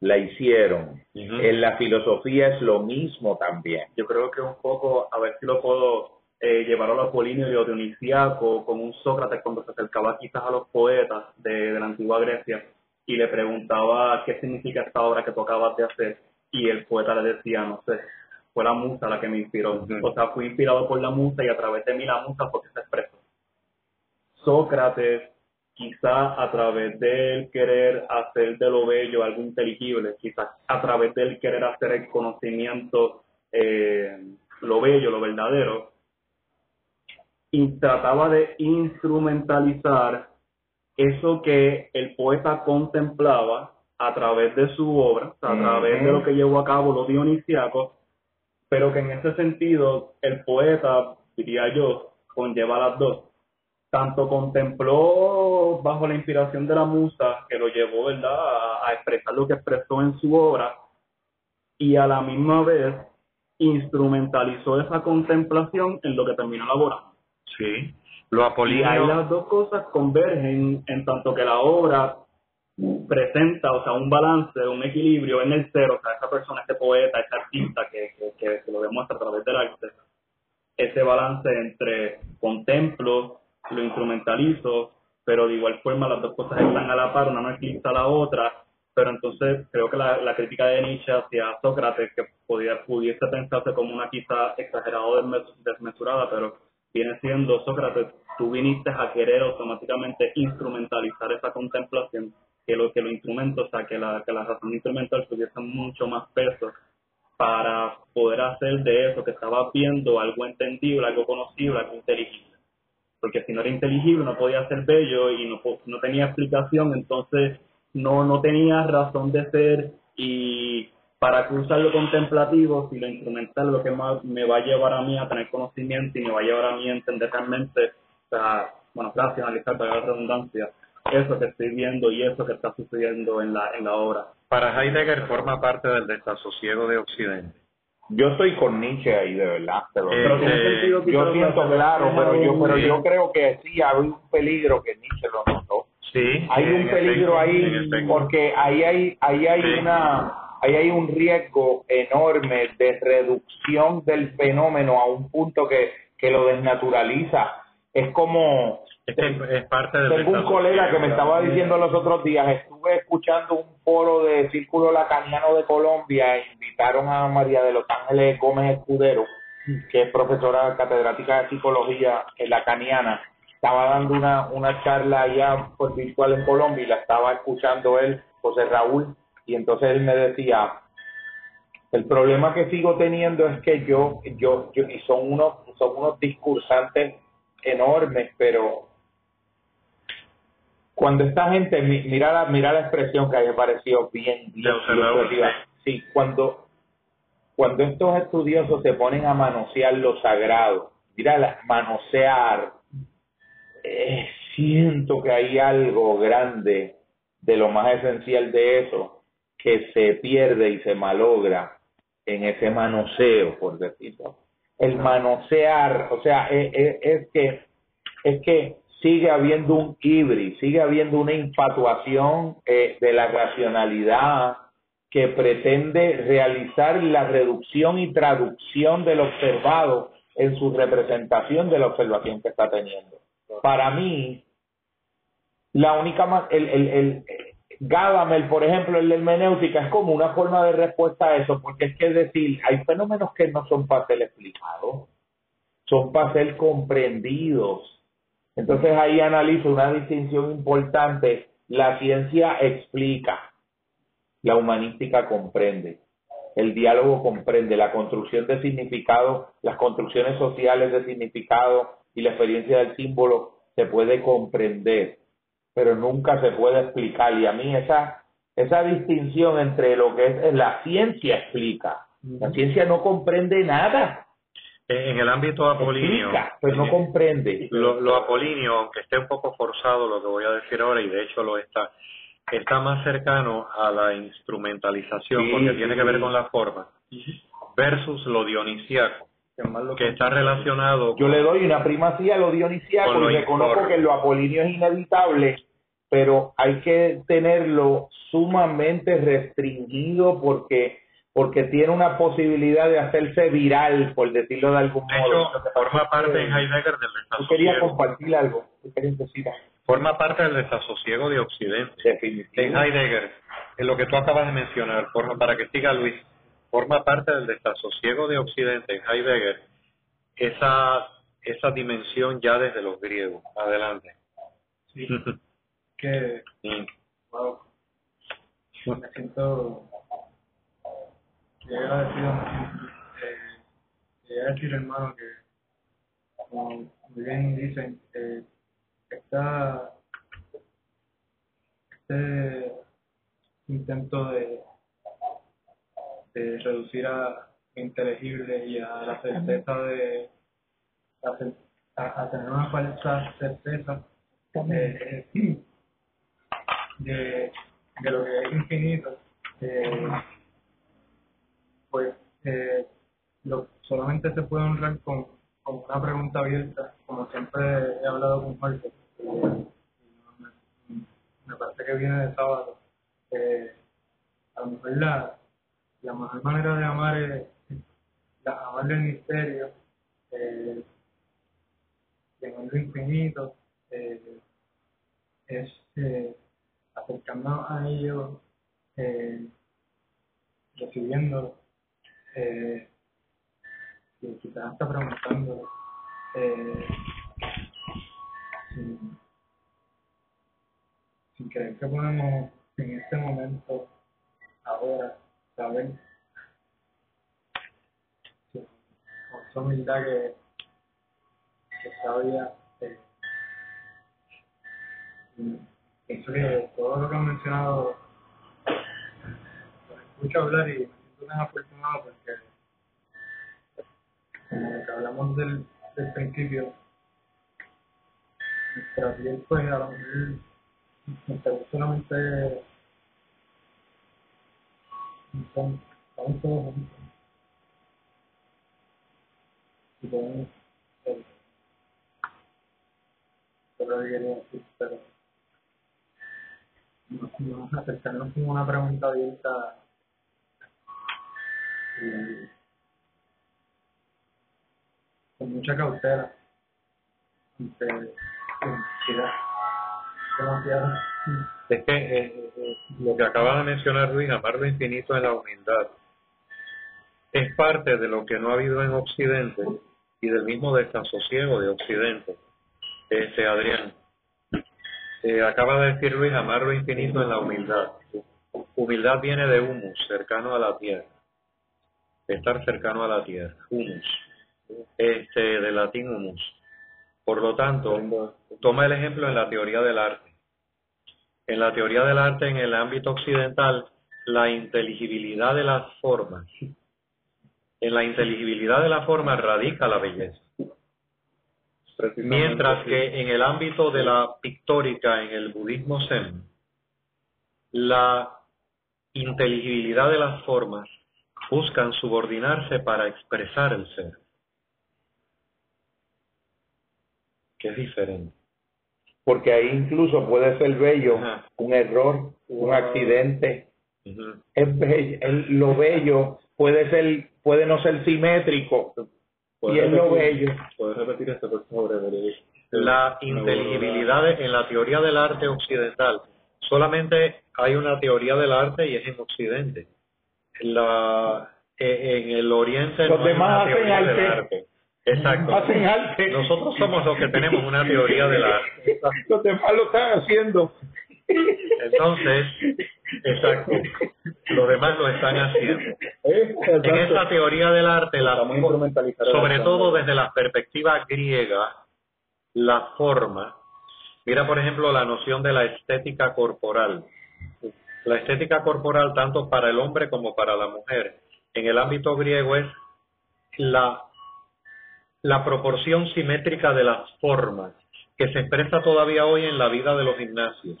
la hicieron. En la filosofía es lo mismo también. Yo creo que un poco, a ver si lo puedo eh, llevar a lo apolíneo y lo dionisiaco, con un Sócrates cuando se acercaba quizás a los poetas de, de la antigua Grecia y le preguntaba qué significa esta obra que tú acabas de hacer y el poeta le decía, no sé, fue la musa la que me inspiró. Ujú. O sea, fui inspirado por la musa y a través de mí la musa fue que se expresó. Sócrates, quizá a través del querer hacer de lo bello algo inteligible, quizás a través del querer hacer el conocimiento eh, lo bello, lo verdadero, y trataba de instrumentalizar eso que el poeta contemplaba a través de su obra, a través de lo que llevó a cabo los dionisiacos, pero que en ese sentido el poeta, diría yo, conlleva las dos. Tanto contempló bajo la inspiración de la musa, que lo llevó ¿verdad? A, a expresar lo que expresó en su obra, y a la misma vez instrumentalizó esa contemplación en lo que terminó elaborando. Sí. Lo Y ahí las dos cosas convergen en tanto que la obra presenta, o sea, un balance, un equilibrio en el ser, o sea, esa persona, ese poeta, ese artista que, que, que, que lo demuestra a través del arte, ese balance entre contemplo, lo instrumentalizo, pero de igual forma las dos cosas están a la par, una no eclipsa a la otra, pero entonces creo que la, la crítica de Nietzsche hacia Sócrates, que podía, pudiese pensarse como una quizá exagerada o desmes- desmesurada, pero viene siendo Sócrates, tú viniste a querer automáticamente instrumentalizar esa contemplación, que lo que los instrumentos, o sea, que la, que la razón instrumental tuviese mucho más peso para poder hacer de eso que estabas viendo algo entendible, algo conocible, algo inteligible. Porque si no era inteligible, no podía ser bello y no, no tenía explicación, entonces no, no tenía razón de ser y para cruzar lo contemplativo, si lo instrumental lo que más me va a llevar a mí a tener conocimiento y me va a llevar a mí a entender realmente, o sea, bueno, racionalizar, para la redundancia, eso que estoy viendo y eso que está sucediendo en la, en la obra. para Heidegger forma parte del desasosiego de Occidente. Yo estoy con Nietzsche ahí, de verdad. te lo Eh, digo. Pero eh, yo siento la- claro, pero yo, pero yo creo que sí hay un peligro que Nietzsche lo notó. Sí. Hay un peligro efecto, ahí porque ahí hay ahí hay Sí. una ahí hay un riesgo enorme de reducción del fenómeno a un punto que, que lo desnaturaliza. Es como Es que es parte del tengo un colega que me estaba diciendo los otros días, estuve escuchando un foro de Círculo Lacaniano de Colombia, e invitaron a María de los Ángeles Gómez Escudero, que es profesora catedrática de psicología en lacaniana, estaba dando una, una charla allá por virtual en Colombia y la estaba escuchando él, José Raúl, y entonces él me decía, el problema que sigo teniendo es que yo, yo, yo y son unos, son unos discursantes enormes, pero cuando esta gente, mi- mira la, mira la expresión que a mí me pareció bien, bien. Sí, cuando, cuando estos estudiosos se ponen a manosear lo sagrado, mira, la- manosear, eh, siento que hay algo grande de lo más esencial de eso que se pierde y se malogra en ese manoseo, por decirlo. El manosear, o sea, es, es- es que es que sigue habiendo un híbrido, sigue habiendo una infatuación eh, de la racionalidad que pretende realizar la reducción y traducción del observado en su representación de la observación que está teniendo. Para mí, la única el, el, el Gadamer, por ejemplo, el de hermenéutica es como una forma de respuesta a eso, porque es que decir, hay fenómenos que no son para ser explicados, son para ser comprendidos. Entonces ahí analizo una distinción importante. La ciencia explica, la humanística comprende, el diálogo comprende, la construcción de significado, las construcciones sociales de significado y la experiencia del símbolo se puede comprender, pero nunca se puede explicar. Y a mí esa, esa distinción entre lo que es la ciencia explica, la ciencia no comprende nada, En el ámbito apolíneo, explica, pero no comprende. lo, lo apolíneo, aunque esté un poco forzado lo que voy a decir ahora, y de hecho lo está, está más cercano a la instrumentalización, Sí, porque sí, tiene que ver con la forma, versus lo dionisiaco, que está relacionado Yo le doy una primacía a lo dionisiaco y reconozco que lo apolíneo es inevitable, pero hay que tenerlo sumamente restringido porque porque tiene una posibilidad de hacerse viral, por decirlo de algún De modo. hecho, forma parte en Heidegger del Tú querías desasosiego. compartir algo, tú querías decir algo. Forma parte del desasosiego de Occidente. En Heidegger, en lo que tú acabas de mencionar, forma, para que siga Luis, forma parte del desasosiego de Occidente en Heidegger esa, esa dimensión ya desde los griegos. Adelante. Sí, que, wow, me siento que agradecido, eh, quería decir hermano que, como muy bien dicen, eh, esta, este intento de, de reducir a inteligible y a la certeza de a- a tener una falsa certeza eh, de, de lo que es infinito, eh, pues eh, lo, solamente se puede honrar con, con una pregunta abierta, como siempre he hablado con Jorge. eh, me, me parece que viene de sábado. Eh, a lo mejor la, la mejor manera de amar es la, amar el misterio, eh, de lo infinito, eh, es acercarnos a ellos, eh, recibiéndolo, eh, y quizás hasta preguntándolo, eh, sin, creer que podemos en este momento, ahora, saber con esa humildad que, que sabía, eh, pienso que todo lo que han mencionado lo escucho hablar y me siento tan afortunado porque como que hablamos del, del principio nuestra piel pues a lo mejor nuestra piel solamente estamos todos juntos y podemos quería decir pero nos, nos acercarnos con una pregunta abierta. Con mucha cautela. Ante demasiado. Es que eh, eh, lo que acaba de mencionar Luis, amar lo infinito en la humildad, es parte de lo que no ha habido en Occidente y del mismo desasosiego de Occidente. Este, Adrián, eh, acaba de decir Luis, amar lo infinito en la humildad. Humildad viene de humus, cercano a la tierra. Estar cercano a la tierra, humus. Este, del latín humus. Por lo tanto, toma el ejemplo en la teoría del arte. En la teoría del arte en el ámbito occidental, la inteligibilidad de las formas, en la inteligibilidad de las formas radica la belleza. Mientras que en el ámbito de la pictórica, en el budismo zen, la inteligibilidad de las formas buscan subordinarse para expresar el ser, que es diferente. Porque ahí incluso puede ser bello Ajá. un error, un accidente. Es bello, el- lo bello puede ser, puede no ser simétrico y es lo bello. ¿Puedes repetir esto, por favor, Evelyn? La inteligibilidad de- en la teoría del arte occidental, solamente hay una teoría del arte y es en Occidente. La, eh, en el Oriente Los no hay demás una hacen teoría del arte. arte. Exacto. Hacen arte. Nosotros somos los que tenemos una teoría del arte. Los demás lo están haciendo. Entonces, exacto. Los demás lo están haciendo. En esa teoría del arte, la, sobre todo desde la perspectiva griega, la forma, mira por ejemplo la noción de la estética corporal. La estética corporal, tanto para el hombre como para la mujer, en el ámbito griego es la, la proporción simétrica de las formas que se expresa todavía hoy en la vida de los gimnasios.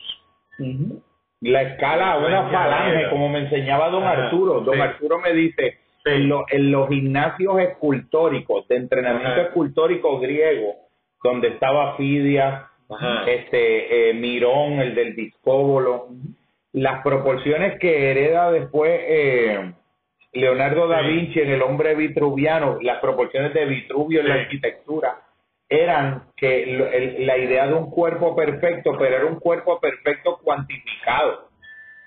La escala, una Influencia falange, como me enseñaba don Ajá, Arturo. Don sí. Arturo me dice, Sí. en, lo- en los gimnasios escultóricos, de entrenamiento Ajá. escultórico griego, donde estaba Fidia, Ajá. este eh, Mirón, el del discóbolo, las proporciones que hereda después eh, Leonardo da. Vinci en el hombre vitruviano, las proporciones de Vitruvio en la arquitectura, eran que lo- el- la idea de un cuerpo perfecto, pero era un cuerpo perfecto cuantificado.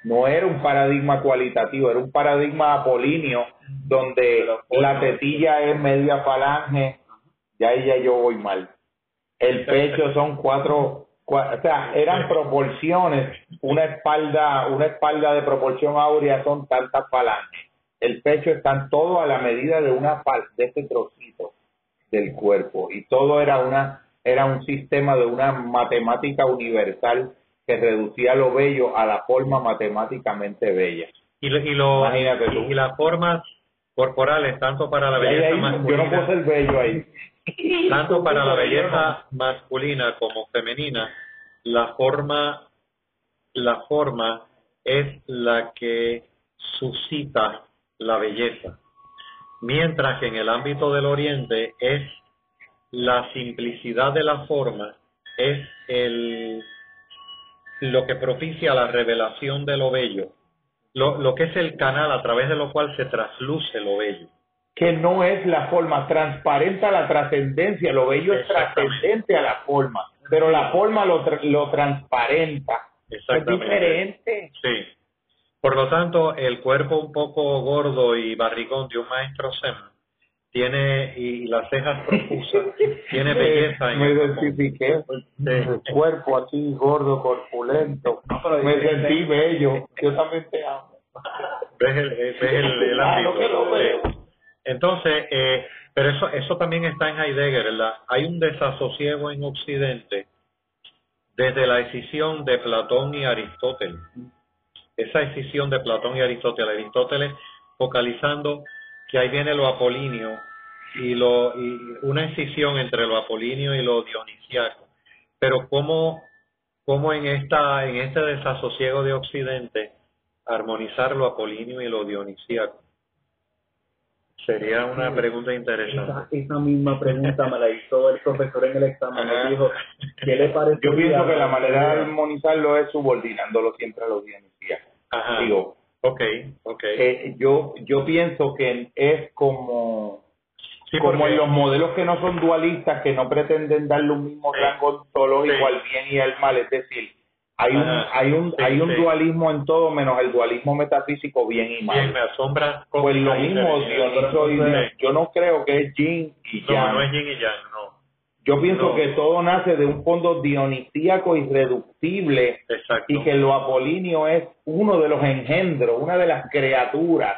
No era un paradigma cualitativo, era un paradigma apolíneo donde la tetilla es media falange, ya ahí ya yo voy mal. El pecho son cuatro, cua- o sea, eran proporciones, una espalda, una espalda de proporción áurea son tantas falanges. El pecho están todo a la medida de una de este trocito del cuerpo y todo era una era un sistema de una matemática universal que reducía lo bello a la forma matemáticamente bella. Y, lo- y, lo- Imagínate tú. y las formas corporales, tanto para la ahí- belleza ahí, yo no masculina, puedo ser bello ahí. tanto para la belleza masculina como femenina, la forma, la forma es la que suscita la belleza. Mientras que en el ámbito del Oriente es la simplicidad de la forma, es el, lo que propicia la revelación de lo bello, lo, lo que es el canal a través de lo cual se trasluce lo bello. Que no es la forma, transparenta la trascendencia, lo bello es trascendente a la forma, pero la forma lo, tra- lo transparenta. Es diferente. Sí. Por lo tanto, el cuerpo un poco gordo y barrigón de un maestro Zen tiene, y las cejas profusas, tiene belleza en Me identifiqué. El cuerpo así, gordo, corpulento. Me sentí bello. Yo también te amo. ves el, ves el, el Claro ámbito. que lo veo. Entonces, eh, pero eso, eso también está en Heidegger, ¿verdad? Hay un desasosiego en Occidente desde la decisión de Platón y Aristóteles. Esa decisión de Platón y Aristóteles. Aristóteles focalizando que ahí viene lo apolíneo y, lo, y una decisión entre lo apolíneo y lo dionisiaco. Pero cómo, cómo en, esta, en este desasosiego de Occidente armonizar lo apolíneo y lo dionisíaco. Sería una pregunta interesante. Esa, esa misma pregunta me la hizo el profesor en el examen. Me dijo, ¿qué le parece? Yo pienso que la manera de armonizarlo es subordinándolo siempre a los dionisíacos. Ajá. Digo, Ok, ok. eh, yo, yo pienso que es como, Sí, como en los modelos que no son dualistas, que no pretenden darle un mismo Sí. rango ontológico Sí. al bien y al mal. Es decir, hay un, Ajá. hay un, Sí, hay un sí. dualismo en todo menos el dualismo metafísico bien y mal. Bien, me asombra. Pues lo mismo, se- Dioniso y Sí. yo no creo que es yin y No, yang. no es yin y yang, no. Yo pienso no. que todo nace de un fondo dionisíaco irreductible Exacto. y que lo apolíneo es uno de los engendros, una de las criaturas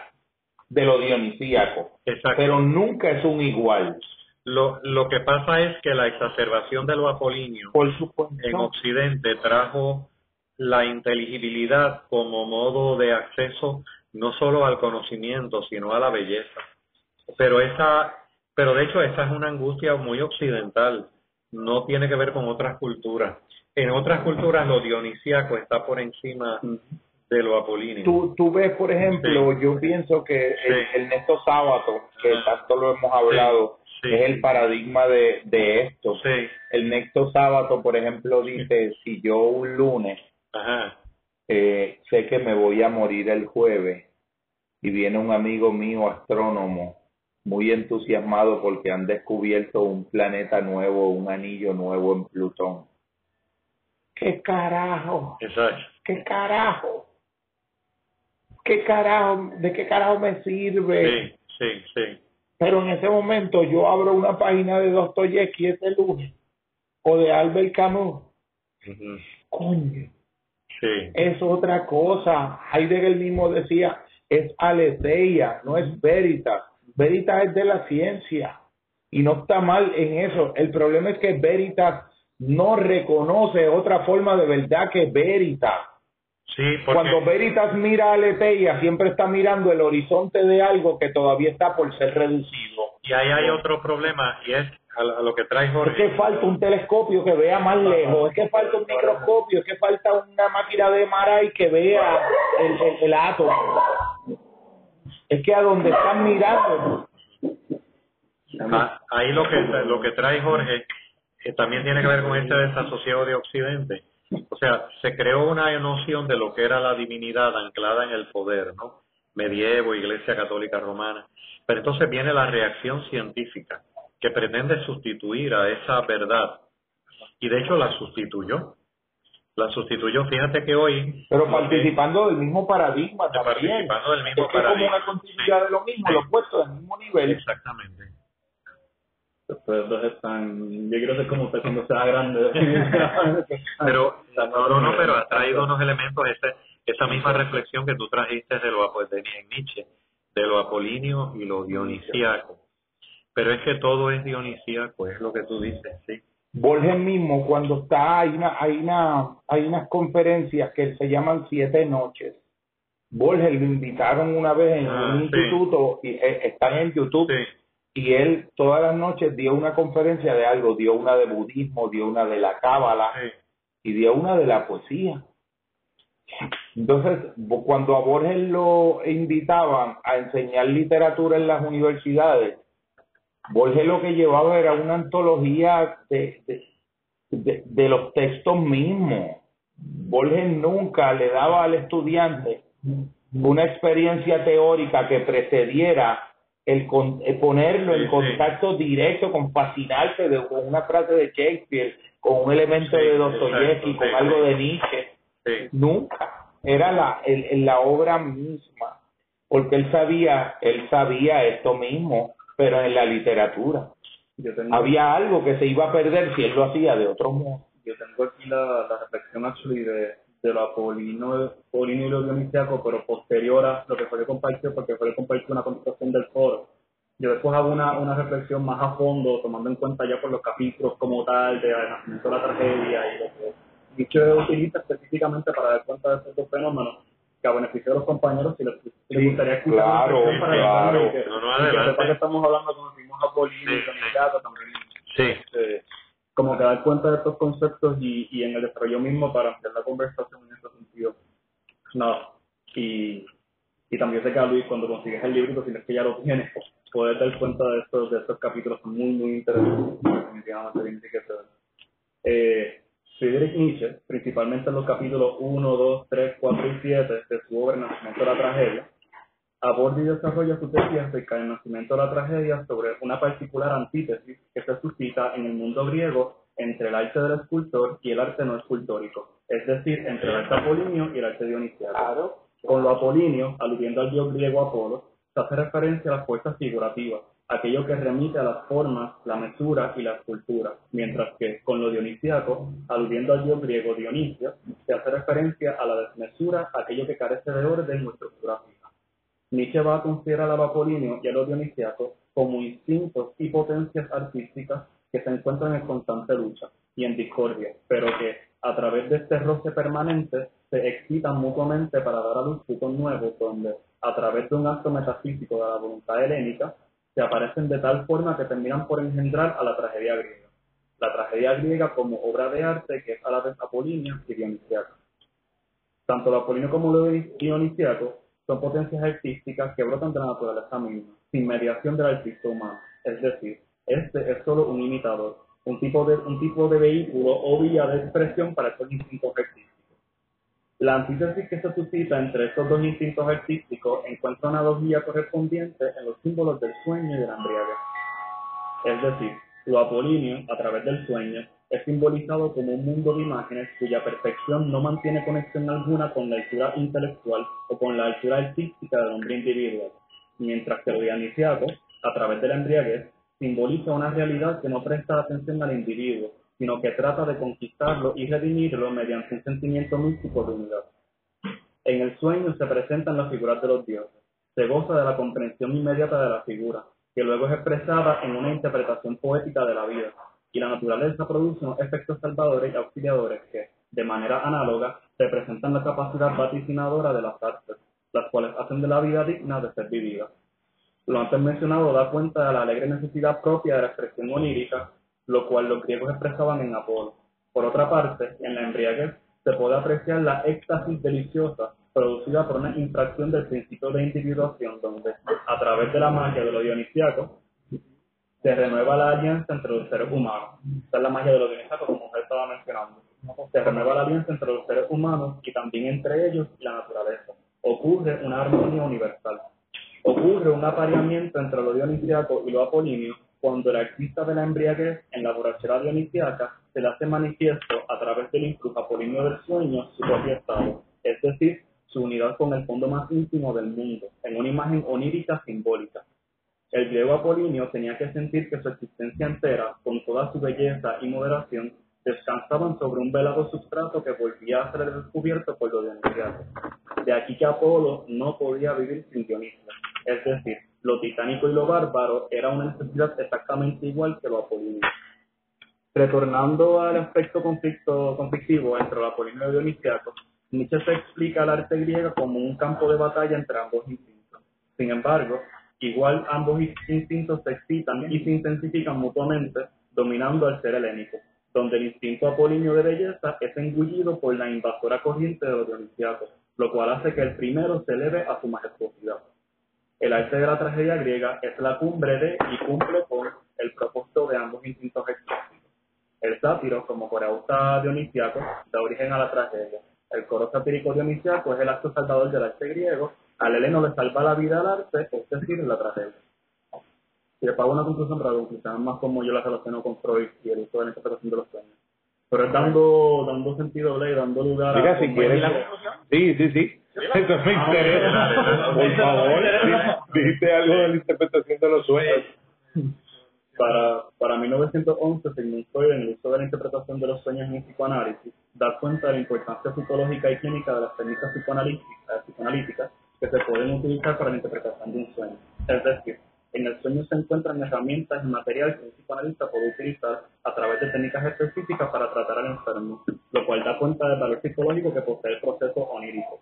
de lo dionisíaco, Exacto. pero nunca es un igual. Lo, lo que pasa es que la exacerbación de lo Por supuesto. en Occidente trajo la inteligibilidad como modo de acceso no solo al conocimiento, sino a la belleza. Pero esa, pero de hecho esa es una angustia muy occidental, no tiene que ver con otras culturas. En otras culturas lo dionisíaco está por encima de lo apolíneo. Tú, tú ves, por ejemplo, yo pienso que el, Sí. el Nesto Sábato, que tanto lo hemos hablado, Sí. es el paradigma de, de esto. El Necto Sábato, por ejemplo, dice, si yo un lunes ajá, eh, sé que me voy a morir el jueves y viene un amigo mío astrónomo muy entusiasmado porque han descubierto un planeta nuevo, un anillo nuevo en Plutón. ¿Qué carajo? exacto. ¿Qué carajo? ¿Qué carajo? ¿De qué carajo me sirve? Sí, sí, sí. Pero en ese momento yo abro una página de Dostoyevsky ese lunes o de Albert Camus. Coño, Sí, es otra cosa. Heidegger mismo decía, es aletheia, no es veritas. Veritas es de la ciencia y no está mal en eso. El problema es que veritas no reconoce otra forma de verdad que veritas. sí, porque Cuando veritas mira a aletheia, siempre está mirando el horizonte de algo que todavía está por ser reducido. y ahí hay otro problema y es a lo, que trae Es Jorge. que falta un telescopio que vea más lejos, es que falta un microscopio, es que falta una máquina de Maray que vea el, el, el átomo. Es que a donde están mirando, Ah, ahí lo que lo que trae Jorge también tiene que ver con este desasosiego de Occidente. O sea, se creó una noción de lo que era la divinidad anclada en el poder, ¿no? Medievo, Iglesia Católica Romana. Pero entonces viene la reacción científica que pretende sustituir a esa verdad. Y de hecho la sustituyó. La sustituyó, fíjate que hoy... pero participando del mismo paradigma también. Participando del mismo es es como paradigma. una continuidad de lo mismo, Sí. los puestos del mismo nivel. Exactamente. Ustedes dos están, yo quiero ser como usted cuando sea grande. Pero, no, no, no, pero ha traído unos elementos, ese, esa misma reflexión que tú trajiste de lo de en Nietzsche, de lo apolíneo y lo dionisíaco. Pero es que todo es dionisíaco, es lo que tú dices, sí. Borges mismo, cuando está, hay, una, hay, una, hay unas conferencias que se llaman Siete Noches. Borges lo invitaron una vez en Ah, un sí. instituto, y eh, están en YouTube, Sí, y él todas las noches dio una conferencia de algo, dio una de budismo, dio una de la cábala sí. y dio una de la poesía. Entonces, cuando a Borges lo invitaban a enseñar literatura en las universidades, Borges lo que llevaba era una antología de, de, de- de los textos mismos. Borges nunca le daba al estudiante una experiencia teórica que precediera el, con- el ponerlo en sí. contacto directo con fascinarse de, con una frase de Shakespeare, con un elemento Sí, de Dostoyevsky, con algo de Nietzsche. Nunca. Era la, el- la obra misma. Porque él sabía, él sabía esto mismo, pero en la literatura. Yo tengo, Había algo que se iba a perder si él lo hacía de otro modo. yo tengo aquí la, la reflexión actually de, de lo apolino, apolino y lo dionisiaco, pero posterior a lo que fue que compartió, porque fue que compartió una contestación del foro. Yo después hago una, una reflexión más a fondo, tomando en cuenta ya por los capítulos como tal, de nacimiento de la tragedia y lo que Nietzsche utiliza específicamente para dar cuenta de estos dos fenómenos que a beneficio de los compañeros, si les, si les Sí, gustaría escuchar claro, para claro. que, No, no, adelante. que estamos hablando cuando decimos apolino Sí, y dionisiaco también Sí. este, como que dar cuenta de estos conceptos y, y en el desarrollo mismo para ampliar la conversación en ese sentido. Nada. Y, y también sé que a Luis, cuando consigues el libro, si no es que ya lo tienes, puedes dar cuenta de estos, de estos capítulos son muy, muy interesantes. Definitivamente bien eh, Friedrich Nietzsche, principalmente en los capítulos 1, 2, 3, 4 y 7 de su obra nacimiento de la tragedia, aborda y desarrolla su tesis acerca del nacimiento de la tragedia sobre una particular antítesis que se suscita en el mundo griego entre el arte del escultor y el arte no escultórico, es decir, entre el arte apolíneo y el arte dionisiaco. Con lo apolíneo, aludiendo al dios griego Apolo, se hace referencia a las fuerzas figurativas, aquello que remite a las formas, la mesura y la escultura, mientras que con lo dionisiaco, aludiendo al dios griego Dionisio, se hace referencia a la desmesura, aquello que carece de orden o estructura fija. Nietzsche va a considerar al apolíneo y a lo dionisiaco como instintos y potencias artísticas que se encuentran en constante lucha y en discordia, pero que a través de este roce permanente se excitan mutuamente para dar a luz frutos nuevos donde, a través de un acto metafísico de la voluntad helénica, se aparecen de tal forma que terminan por engendrar a la tragedia griega. La tragedia griega como obra de arte que es a la vez apolínea y dionisiaca. Tanto lo apolíneo como lo dionisiaco son potencias artísticas que brotan de la naturaleza misma, sin mediación del artista humano. Es decir, este es solo un imitador, un tipo de, un tipo de vehículo o vía de expresión para estos instintos artísticos. La antítesis que se suscita entre estos dos instintos artísticos encuentra una analogía correspondiente en los símbolos del sueño y de la embriaguez. Es decir, lo apolíneo, a través del sueño, es simbolizado como un mundo de imágenes cuya perfección no mantiene conexión alguna con la altura intelectual o con la altura artística del hombre individual, mientras que lo dionisiaco, a través de la embriaguez, simboliza una realidad que no presta atención al individuo, sino que trata de conquistarlo y redimirlo mediante un sentimiento místico de unidad. En el sueño se presentan las figuras de los dioses. Se goza de la comprensión inmediata de la figura, que luego es expresada en una interpretación poética de la vida, y la naturaleza produce unos efectos salvadores y auxiliadores que, de manera análoga, representan la capacidad vaticinadora de las artes, las cuales hacen de la vida digna de ser vivida. Lo antes mencionado da cuenta de la alegre necesidad propia de la expresión onírica, lo cual los griegos expresaban en Apolo. Por otra parte, en la embriaguez se puede apreciar la éxtasis deliciosa producida por una infracción del principio de individuación, donde, a través de la magia de lo dionisiaco, se renueva la alianza entre los seres humanos. Esta es la magia de lo dionisiaco, como usted estaba mencionando. Se renueva la alianza entre los seres humanos y también entre ellos y la naturaleza. Ocurre una armonía universal. Ocurre un apareamiento entre lo dionisiaco y lo apolíneo cuando el artista de la embriaguez en la borrachera dionisiaca se le hace manifiesto a través del influjo apolíneo del sueño su propio estado, es decir, su unidad con el fondo más íntimo del mundo, en una imagen onírica simbólica. El griego apolíneo tenía que sentir que su existencia entera, con toda su belleza y moderación, descansaban sobre un velado sustrato que volvía a ser descubierto por lo dionisiaco. De aquí que Apolo no podía vivir sin Dionisio, es decir, lo titánico y lo bárbaro era una necesidad exactamente igual que lo apolíneo. Retornando al aspecto conflicto, conflictivo entre lo apolíneo y dionisiaco, Nietzsche se explica el arte griego como un campo de batalla entre ambos instintos. Sin embargo, igual ambos instintos se excitan y se intensifican mutuamente, dominando al ser helénico, donde el instinto apolíneo de belleza es engullido por la invasora corriente de los dionisiacos, lo cual hace que el primero se eleve a su majestuosidad. El arte de la tragedia griega es la cumbre de y cumple con el propósito de ambos instintos explícitos. El sátiro, como coreuta dionisiaco, da origen a la tragedia. El coro satírico dionisiaco es el acto salvador del arte griego. Al heleno le salva la vida al arte, es decir, la tragedia. Y le pago una conclusión para quizás más como yo la relaciono con Freud y el uso de la interpretación de los sueños. Pero es dando, dando sentido y dando lugar Mira, a... si quieres. Sí, sí, sí. Eso me interesa. Por favor, di- dijiste algo de la interpretación de los sueños. Para, para 1911, según Freud, en el uso de la interpretación de los sueños en el psicoanálisis, da cuenta de la importancia psicológica y clínica de las técnicas psicoanalíticas, psicoanalíticas que se pueden utilizar para la interpretación de un sueño. Es decir, en el sueño se encuentran herramientas y material que un psicoanalista puede utilizar a través de técnicas específicas para tratar al enfermo, lo cual da cuenta del valor psicológico que posee el proceso onírico.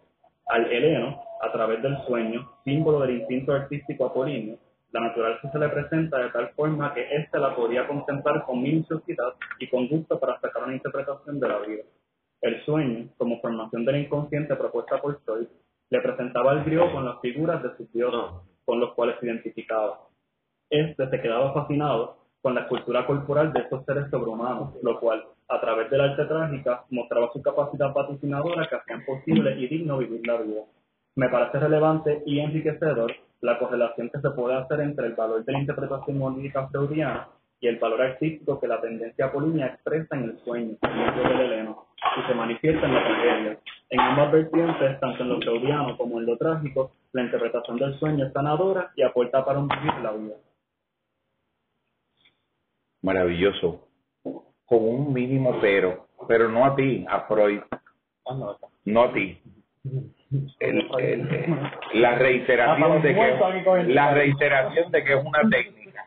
Al heleno, a través del sueño, símbolo del instinto artístico apolíneo, la naturaleza se le presenta de tal forma que éste la podía contemplar con minuciosidad y con gusto para sacar una interpretación de la vida. El sueño, como formación del inconsciente propuesta por Freud, le presentaba al griego con las figuras de sus dioses, con los cuales se identificaba. Este se quedaba fascinado con la escultura corporal de estos seres sobrehumanos, lo cual, a través del arte trágica, mostraba su capacidad vaticinadora que hacían posible y digno vivir la vida. Me parece relevante y enriquecedor la correlación que se puede hacer entre el valor de la interpretación onírica freudiana y el valor artístico que la tendencia apolínea expresa en el sueño, en medio del heleno, y se manifiesta en la tragedia. En ambas vertientes, tanto en lo freudiano como en lo trágico, la interpretación del sueño es sanadora y aporta para un vivir la vida. Maravilloso. Con un mínimo pero. Pero no a ti, a Freud. No a ti. La reiteración de que la reiteración de que es una técnica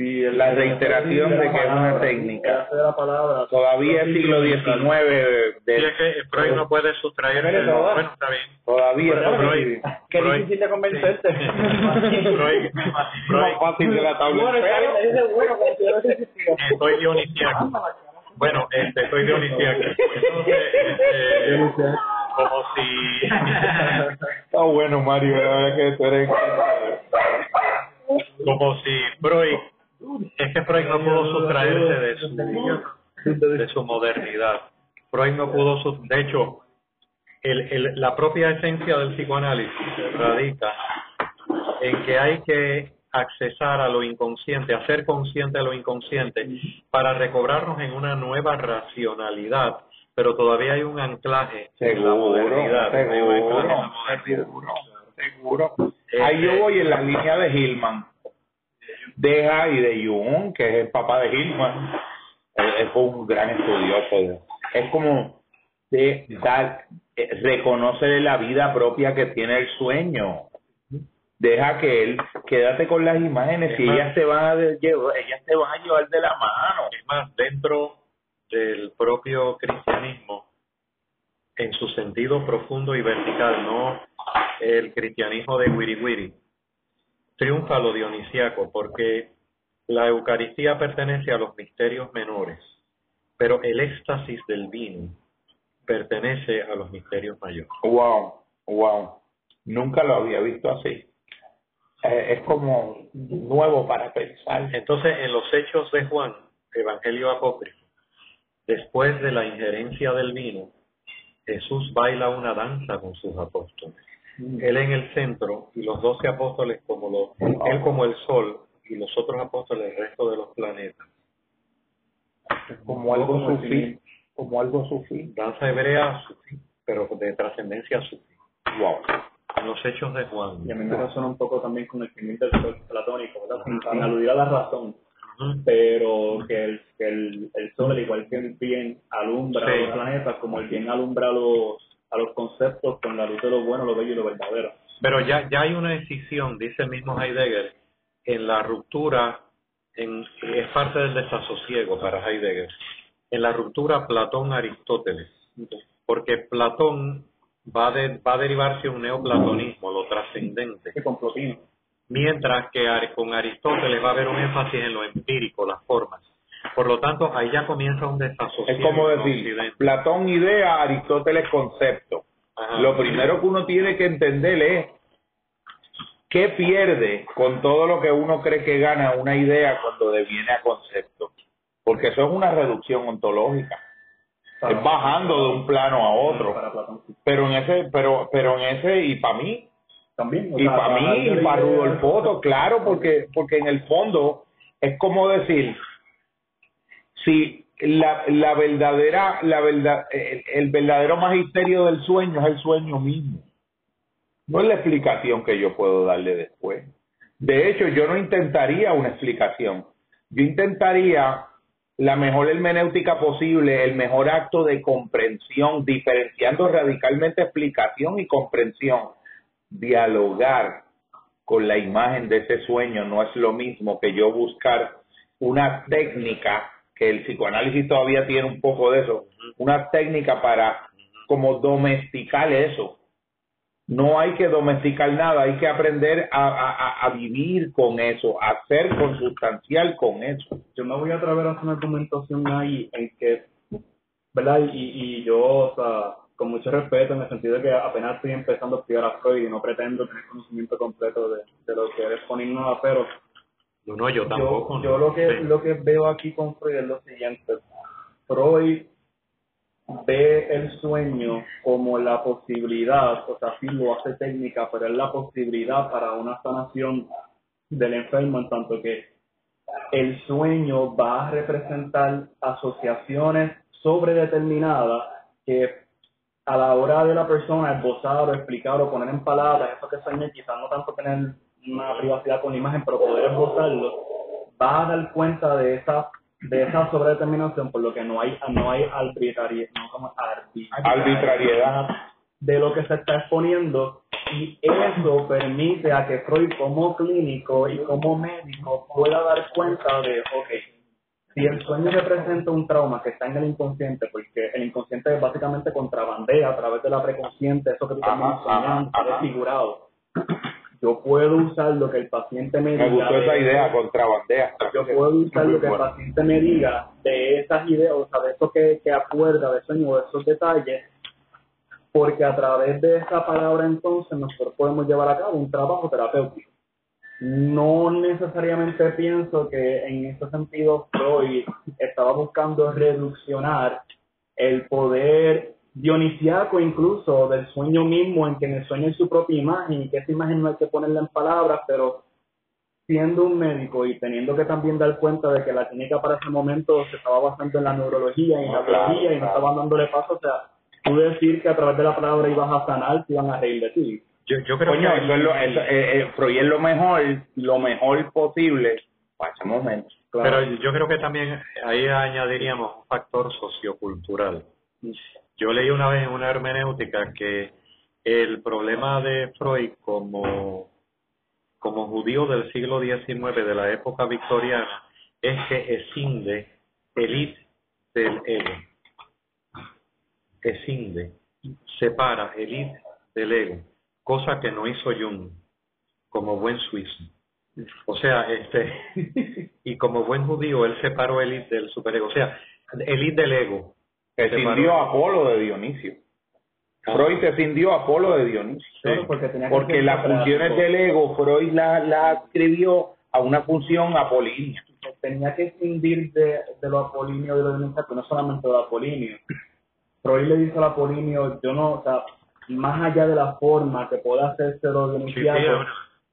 Sí, el- La reiteración de que es una técnica. arte de la palabra, todavía el siglo XIX Sí, es de, que Freud no puede todo. Bueno, está bien. todavía Freud- Freud, Qué difícil de convencerte. Freud, Freud, fácil de la tabla si estoy dionisiaco. Bueno, este, estoy dionisiaco. Entonces, este, como si Está bueno, Mario, la verdad que tú eres... como si Freud es que Freud no pudo sustraerse de su de su modernidad Freud no pudo de hecho el, el- la propia esencia del psicoanálisis radica en que hay que accesar a lo inconsciente, hacer consciente a lo inconsciente para recobrarnos en una nueva racionalidad, pero todavía hay un anclaje en la modernidad. en la seguro, modernidad. seguro, seguro. Este- Ahí yo voy en la línea de Hillman. Deja y de Jung, que es el papá de Hillman. Él, él fue un gran estudioso. Es como de dar, eh, reconocerle la vida propia que tiene el sueño. Deja que él, quédate con las imágenes Es y ellas te van a llevar, ellas te van a llevar de la mano. Es más, dentro del propio cristianismo, en su sentido profundo y vertical, no el cristianismo de wiri wiri, triunfa lo dionisiaco porque la Eucaristía pertenece a los misterios menores, pero el éxtasis del vino pertenece a los misterios mayores. Wow, wow. Nunca lo había visto así. Eh, es como nuevo para pensar. Entonces, en los hechos de Juan, Evangelio apócrifo, después de la injerencia del vino, Jesús baila una danza con sus apóstoles. Él en el centro y los doce apóstoles como los, él como el sol y los otros apóstoles el resto de los planetas. Como algo sufí. Como algo sufí. Danza hebrea sufí, pero de trascendencia sufí. Wow. En los hechos de Juan. y a mí me resuena un poco también con el del sol platónico, ¿verdad? Sin, sin aludir a la razón, pero que el, que el, el sol, al igual que el bien, alumbra Sí. los planetas, como el bien alumbra los, a los conceptos con la luz de lo bueno, lo bello y lo verdadero. Pero ya, ya hay una decisión, dice el mismo Heidegger, en la ruptura, en, es parte del desasosiego para Heidegger, en la ruptura Platón-Aristóteles, porque Platón va, de- va a derivarse un neoplatonismo, lo trascendente, mientras que con Aristóteles va a haber un énfasis en lo empírico, las formas. Por lo tanto, ahí ya comienza un desasosiego. Es como decir, Occidente. Platón idea, Aristóteles concepto. Ajá. Lo primero que uno tiene que entender es qué pierde con todo lo que uno cree que gana una idea cuando deviene a concepto. Porque eso es una reducción ontológica. Es bajando de un plano a otro. Pero en ese, pero, pero en ese, y para mí, También. o y para mí, y para Rudolf Otto, claro, porque, porque en el fondo es como decir, si la, la verdadera, la verdad, el, el verdadero magisterio del sueño es el sueño mismo. No es la explicación que yo puedo darle después. De hecho, yo no intentaría una explicación. Yo intentaría la mejor hermenéutica posible, el mejor acto de comprensión, diferenciando radicalmente explicación y comprensión. Dialogar con la imagen de ese sueño no es lo mismo que yo buscar una técnica, que el psicoanálisis todavía tiene un poco de eso, una técnica para como domesticar eso. No hay que domesticar nada, hay que aprender a, a- a- a vivir con eso, a ser consustancial con eso. yo me voy a atrever a hacer una argumentación ahí en que, ¿verdad? Y, y yo, o sea, con mucho respeto, en el sentido de que apenas estoy empezando a estudiar a Freud y no pretendo tener conocimiento completo de, de lo que él expone ni nada, pero No, no, yo tampoco. yo, yo lo que Sí. lo que veo aquí con Freud es lo siguiente. Freud ve el sueño como la posibilidad, o sea, sí lo hace técnica, pero es la posibilidad para una sanación del enfermo en tanto que el sueño va a representar asociaciones sobredeterminadas que a la hora de la persona esbozar o explicar o poner en palabras eso que sueña, quizás no tanto tener una privacidad con la imagen, pero poder esbozarlo, va a dar cuenta de esa de esa sobredeterminación, por lo que no hay no hay arbitrariedad, no como arbi- Arbitrariedad. de lo que se está exponiendo y eso permite a que Freud como clínico y como médico pueda dar cuenta de, ok, si el sueño representa un trauma que está en el inconsciente, porque el inconsciente básicamente contrabandea a través de la preconsciente, eso que tú estás soñando, desfigurado. Yo puedo usar lo que el paciente me diga. Me gustó esa de- idea, contrabandea. yo puedo usar lo que el paciente me diga de esas ideas, o sea, de eso que, que acuerda, de sueño, de esos detalles, porque a través de esa palabra entonces nosotros podemos llevar a cabo un trabajo terapéutico. No necesariamente pienso que en ese sentido Freud estaba buscando reduccionar el poder dionisiaco incluso del sueño mismo, en que en el sueño hay su propia imagen y que esa imagen no hay que ponerla en palabras, pero siendo un médico y teniendo que también dar cuenta de que la clínica para ese momento se estaba basando en la neurología y en la claro, biología y no estaban dándole paso, o sea, tú decir que a través de la palabra ibas a sanar, te iban a reír de ti. Yo, yo creo Coño, que eso es lo, eso, eh, eh, Freud es lo mejor, lo mejor posible para ese momento. Claro. Pero yo creo que también ahí añadiríamos un factor sociocultural. Yo leí una vez en una hermenéutica que el problema de Freud como, como judío del siglo XIX, de la época victoriana, es que escinde el id del ego. Escinde, separa el id del ego, cosa que no hizo Jung como buen suizo. O sea, este, y como buen judío, él separó el id del superego. O sea, el id del ego. Escindió a Apolo de Dionisio. Ah. Freud escindió a Apolo de Dionisio. Porque tenía que Porque las funciones del ego, Freud la, la escribió a una función apolínea. tenía que escindir de, de lo apolíneo de lo dionisiaco, no solamente de lo apolíneo. Freud le dice al apolíneo, yo no, o sea, más allá de la forma que pueda hacerse lo Sí, sí, dionisiaco, bueno,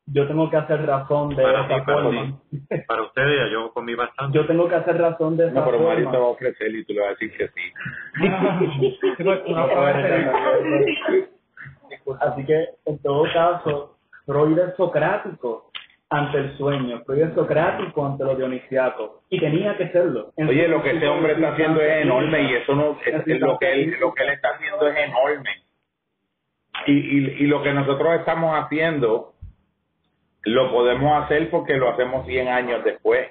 yo tengo que hacer razón de para, esa forma. para ustedes, yo comí bastante. Yo tengo que hacer razón de esa No, pero Mario te va a ofrecer y tú le vas a decir que sí. Así que, en todo caso, Freud es socrático ante el sueño, Freud es socrático ante lo dionisiaco, y tenía que serlo. En Oye, lo que ese hombre está haciendo es enorme y eso no, es, es lo que él, lo que él está haciendo es enorme. Y, y, y lo que nosotros estamos haciendo lo podemos hacer porque lo hacemos 100 años después.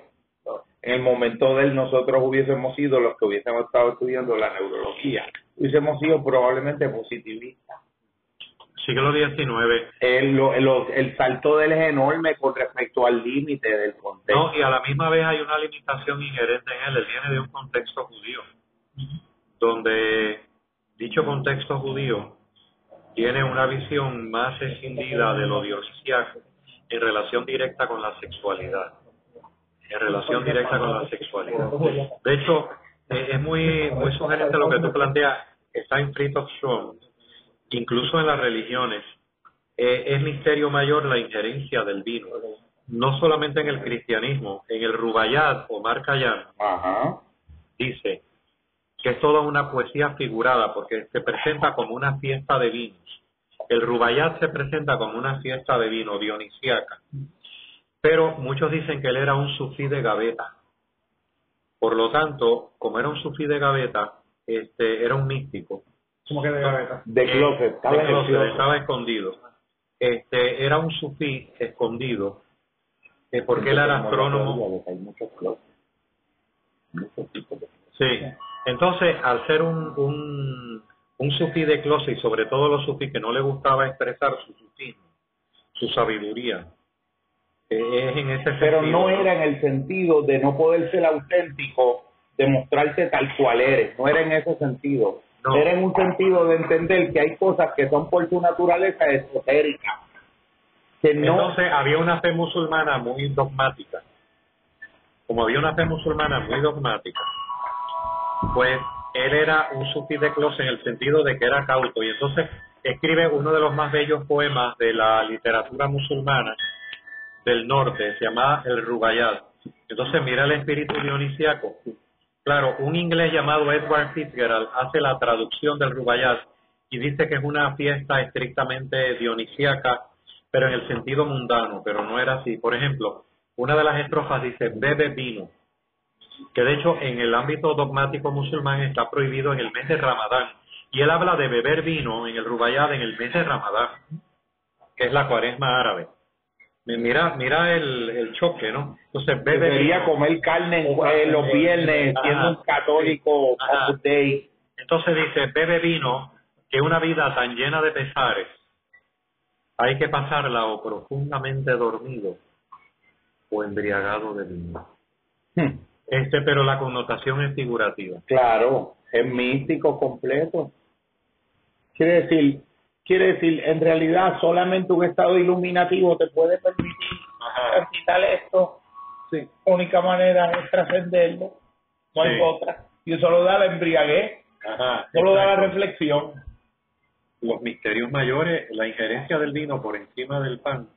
En el momento de él nosotros hubiésemos sido los que hubiésemos estado estudiando la neurología, hubiésemos sido probablemente positivistas. Siglo XIX. El, lo- lo- el salto del es enorme con respecto al límite del contexto. No, y a la misma vez hay una limitación inherente en él. Él viene de un contexto judío, donde dicho contexto judío tiene una visión más escindida de lo dionisíaco en relación directa con la sexualidad. En relación directa con la sexualidad. De hecho, es muy, muy sugerente lo que tú planteas. Está en Fritz Strong. Incluso en las religiones, eh, es misterio mayor la injerencia del vino. No solamente en el cristianismo, en el Rubayat o Marcayán Ajá. dice que es toda una poesía figurada porque se presenta como una fiesta de vinos. El Rubayat se presenta como una fiesta de vino dionisíaca. Pero muchos dicen que él era un sufí de gaveta. Por lo tanto, como era un sufí de gaveta, este, era un místico. Como que de gaveta. De Eh, closet. estaba de en el closet, closet. estaba escondido. Este, era un sufí escondido eh, porque él era astrónomo. Hay muchos closets. Muchos tipos de Sí. Entonces, al ser un, un, un sufí de closet y sobre todo los sufís que no le gustaba expresar su sufismo, su sabiduría, eh, es en ese Pero sentido, no era en el sentido de no poder ser auténtico, de mostrarte tal cual eres. No era en ese sentido. No. Era en un sentido de entender que hay cosas que son por su naturaleza esotérica. Que no. Entonces había una fe musulmana muy dogmática. Como había una fe musulmana muy dogmática, pues él era un sufí de closet en el sentido de que era cauto y entonces escribe uno de los más bellos poemas de la literatura musulmana del norte, se llama El Rubayat. Entonces mira el espíritu dionisiaco. Claro, un inglés llamado Edward Fitzgerald hace la traducción del Rubayat y dice que es una fiesta estrictamente dionisiaca, pero en el sentido mundano, pero no era así. Por ejemplo, una de las estrofas dice, bebe vino, que de hecho en el ámbito dogmático musulmán está prohibido en el mes de Ramadán. Y él habla de beber vino en el Rubayat en el mes de Ramadán, que es la cuaresma árabe. Mira, mira el, el choque, ¿no? Entonces, bebe Debería vino. comer carne en jue- los viernes, Ajá. siendo un católico. Entonces dice, bebe vino, que una vida tan llena de pesares, hay que pasarla o profundamente dormido o embriagado de vino. Hmm. Este, pero la connotación es figurativa. Claro, es místico completo. Quiere decir, quiere decir, en realidad solamente un estado iluminativo te puede permitir quitar esto. Sí. Única manera es trascenderlo, no hay otra. Y eso lo da la embriaguez, Ajá, no lo da la exacto. reflexión. Los misterios mayores, la injerencia del vino por encima del pan,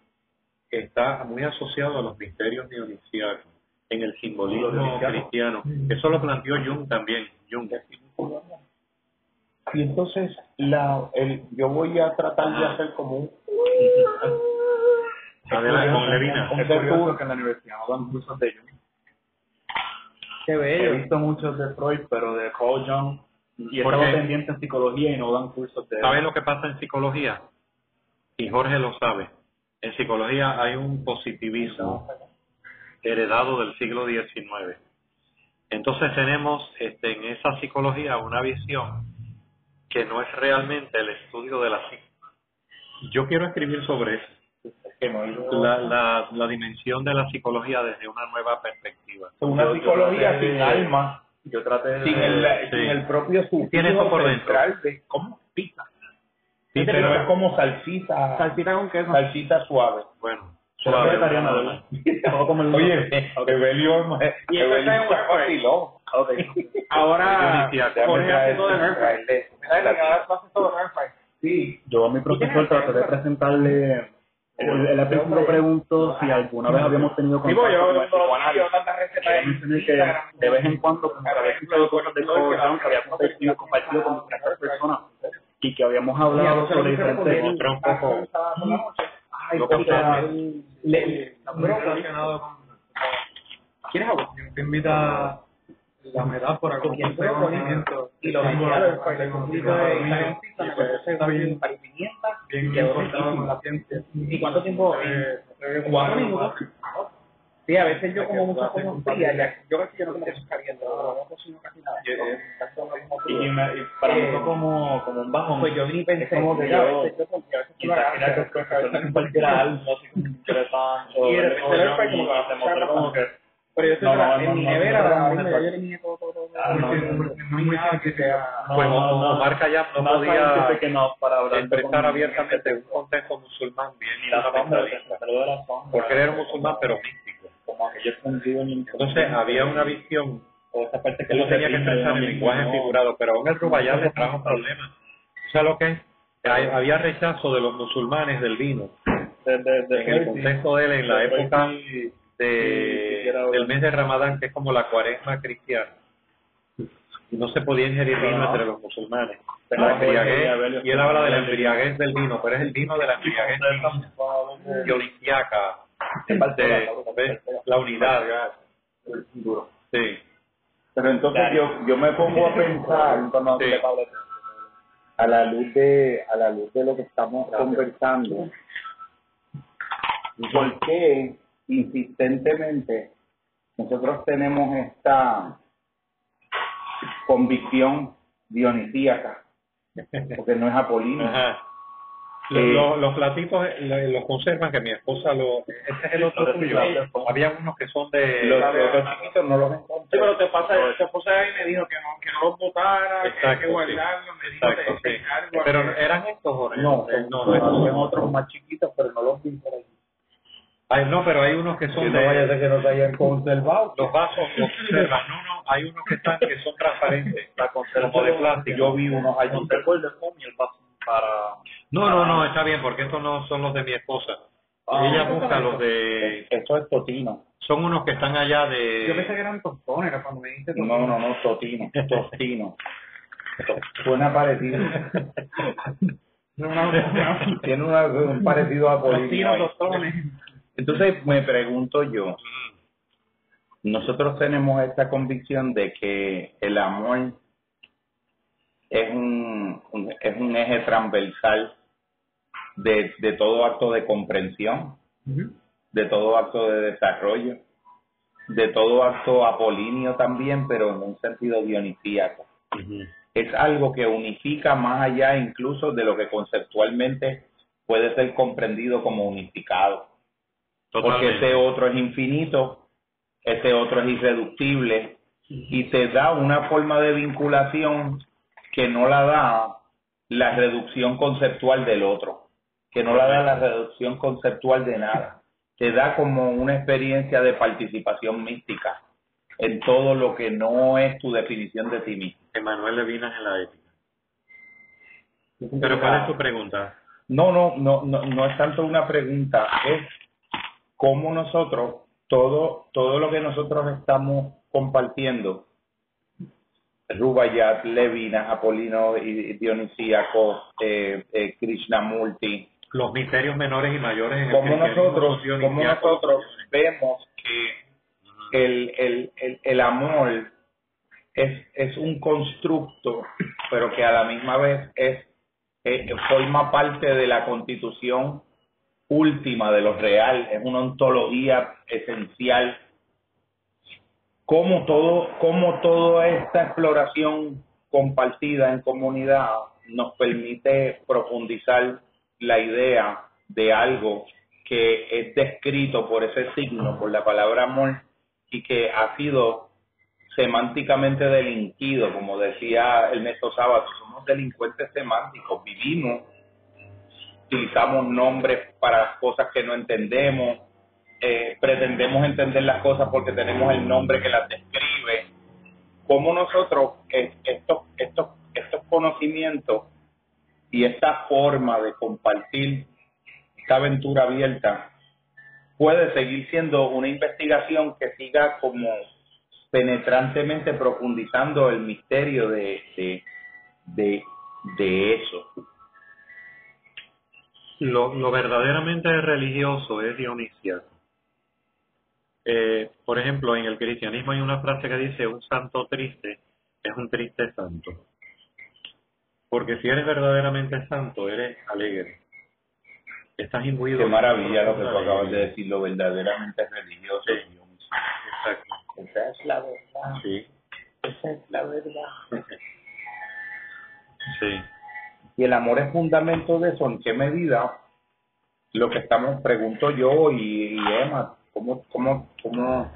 está muy asociado a los misterios dionisiacos en el simbolismo cristiano. Eso lo planteó Jung también. Jung. Y entonces la, el, yo voy a tratar de hacer como un... Adelante, con Levina. Es curioso que en la universidad no dan cursos de Jung. Qué He bello. visto muchos de Freud, pero de Paul Jung. Y he Porque- estado pendiente en psicología y no dan cursos de ¿Sabes lo que pasa en psicología? Y Jorge lo sabe. En psicología hay un positivismo heredado del siglo XIX. Entonces tenemos este, en esa psicología una visión que no es realmente el estudio de la psique. Yo quiero escribir sobre eso, la, la, la dimensión de la psicología desde una nueva perspectiva. una Yo- psicología sin de- alma, Yo traté de... sin el, sí. sin el propio sufismo Tiene eso por dentro. de cómo pizza. Sí, pero es como salsita, Salsita con queso. salsita suave. Bueno, suave, vegetariano, nada ¿verdad? comer Oye, Evelio, Y eso está en vacilón. Ahora. Jorge hace todo de Nerf. Traerle- ¿Verdad? Que ahora tú haces todo de Nerf. Sí, Yo a mi profesor traté de presentarle... Él, al principio preguntó si alguna vez habíamos tenido contacto yo con el no psicoanálisis. tengo tantas recetas Yo de mencioné que de vez en cuando como que había escuchado cosas de Jung que había compartido, compartido con diferentes personas y que habíamos hablado sobre diferentes un poco Ay, lo le- le- relacionado con ¿Quieres agua? te invita la metáfora con un conocimiento Y los guiados, pues, el conflicto de me está bien con pimienta bien conectado con la ciencia. ¿Y cuánto tiempo? Eh, Cuatro minutos. Sí, a veces yo como muchas cosas frías, yo creo que yo no como cosas calientes, no, no cocino casi nada. Yo- mismo Y, me- y para mí Eh, fue como, como un bajón. Pues yo ni pensé, Es como que yo- a veces yo porque a veces tú lo Quizás era que algo, así como. Y de repente le fue como que va a se mostró como que Pero yo estoy No, en mi nevera, eliminé todo, todo, todo. Ah, no, hay nada que sea... Pues Omar Khayyam no podía para expresar abiertamente un contexto musulmán bien ni la sombra. porque él era un musulmán pero místico. Como Entonces había una visión o esa parte que él tenía que ¿no? en lenguaje No. figurado, pero aún el Rubayat le trajo problemas. O sea, lo que es, Hay- había rechazo de los musulmanes del vino. De, de, de En el contexto de él, en la época de, del mes de Ramadán, que es como la cuaresma cristiana, no se podía ingerir vino entre los musulmanes. La embriaguez, y él habla de la embriaguez del vino, pero es el vino de la embriaguez dionisíaca, de, la unidad. Duro. Sí. Pero entonces yo, yo me pongo a pensar Sí. a la luz de a la luz de lo que estamos conversando ¿por qué insistentemente nosotros tenemos esta convicción dionisíaca porque no es apolíneo Ajá. Los, Eh, los, los eh, los conservan, que mi esposa lo... Ese es el otro Los tuyo. Había unos que son de... los otros chiquitos no los Sí, encontré pero te pasa, tu esposa ahí me dijo que no, que no los botara, que hay Exacto, que sí. guardarlos, me dijo Exacto, de, sí. de. Pero que- eran estos, Jorge. no, Eh, no, no, estos son otros más chiquitos pero no los vi por ahí Ay, no, pero hay unos que son que no de... vaya a ser que no se hayan conservado Los vasos los conservan. No, no, hay unos que están que son transparentes, La como de plástico. yo vi unos ahí No recuerdo el y el paso para No, no, no, está bien, porque estos no son los de mi esposa. Ah, Ella busca los de... esto es totino Son unos que están allá Yo pensé de... que eran tostones, era cuando me dijiste No, no, no, totino, tostino. Suena parecido. Tiene una- un parecido a tostones. Entonces me pregunto yo, nosotros tenemos esta convicción de que el amor es un, un- es un eje transversal de, de todo acto de comprensión, de todo acto de desarrollo, de todo acto apolíneo también, pero en un sentido dionisíaco. Es algo que unifica más allá incluso de lo que conceptualmente puede ser comprendido como unificado. Porque ese otro es infinito, ese otro es irreductible y te da una forma de vinculación que no la da la reducción conceptual del otro, que no la da la reducción conceptual de nada. Te da como una experiencia de participación mística en todo lo que no es tu definición de ti mismo. Emanuel Levinas en la ética. Pero ¿cuál es tu pregunta? No, no, no, no, no es tanto una pregunta, es cómo nosotros, todo, todo lo que nosotros estamos compartiendo, Rubayat, Levinas, Apolino y Dionisíaco, eh, eh, Krishnamurti, Los misterios menores y mayores en como nosotros, como vemos que el, el, el, el amor es, es un constructo, pero que a la misma vez es eh, forma parte de la constitución última de lo real, es una ontología esencial. Como todo, como toda esta exploración compartida en comunidad nos permite profundizar la idea de algo que es descrito por ese signo, por la palabra amor, y que ha sido semánticamente delinquido, como decía Ernesto Sábato, somos delincuentes semánticos, vivimos, utilizamos nombres para cosas que no entendemos, eh, pretendemos entender las cosas porque tenemos el nombre que las describe. Cómo nosotros estos, estos, estos conocimientos y esta forma de compartir esta aventura abierta puede seguir siendo una investigación que siga como penetrantemente profundizando el misterio de, de, de, eso. Lo, lo verdaderamente religioso es dionisiaco. Eh, por ejemplo, en el cristianismo hay una frase que dice, un santo triste es un triste santo. Porque si eres verdaderamente santo, eres alegre. Estás imbuido. Qué maravilla lo que tú acabas de decir, lo verdaderamente religioso. Sí. Exacto. Esa es la verdad. Sí, Esa es la verdad. sí. Y el amor es fundamento de eso. ¿En qué medida? Lo que estamos, pregunto yo y, y Emma, ¿cómo, cómo, cómo,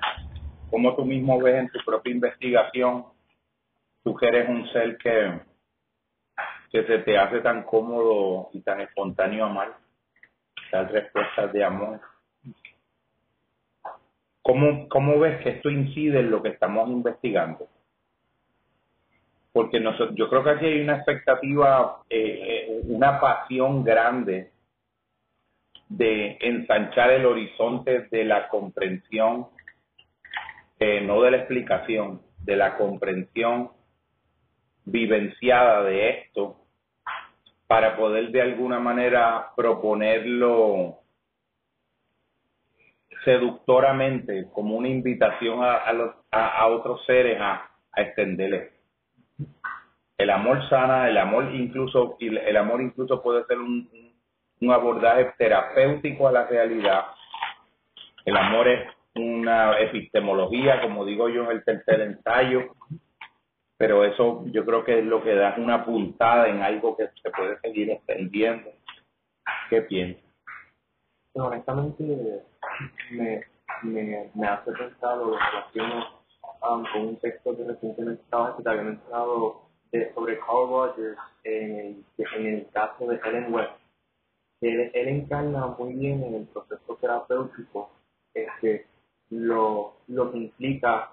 ¿cómo tú mismo ves en tu propia investigación? Tú que eres un ser que, que se te hace tan cómodo y tan espontáneo amar, dar respuestas de amor. ¿Cómo, ¿Cómo ves que esto incide en lo que estamos investigando? Porque nosotros, yo creo que aquí hay una expectativa, eh, una pasión grande de ensanchar el horizonte de la comprensión, eh, no de la explicación, de la comprensión vivenciada de esto, para poder de alguna manera proponerlo seductoramente como una invitación a, a, los, a, otros seres a, a extenderle. El amor sana, el amor incluso, el amor incluso puede ser un, un abordaje terapéutico a la realidad. El amor es una epistemología, como digo yo en el tercer ensayo, pero eso yo creo que es lo que da una puntada en algo que se puede seguir extendiendo. ¿Qué piensas? No, honestamente me, me, me hace pensar o relaciono um, con un texto que recientemente estaba que te había mencionado de, sobre Carl Rogers en el, en el caso de Helen West. Él, encarna muy bien en el proceso terapéutico este, lo, lo que implica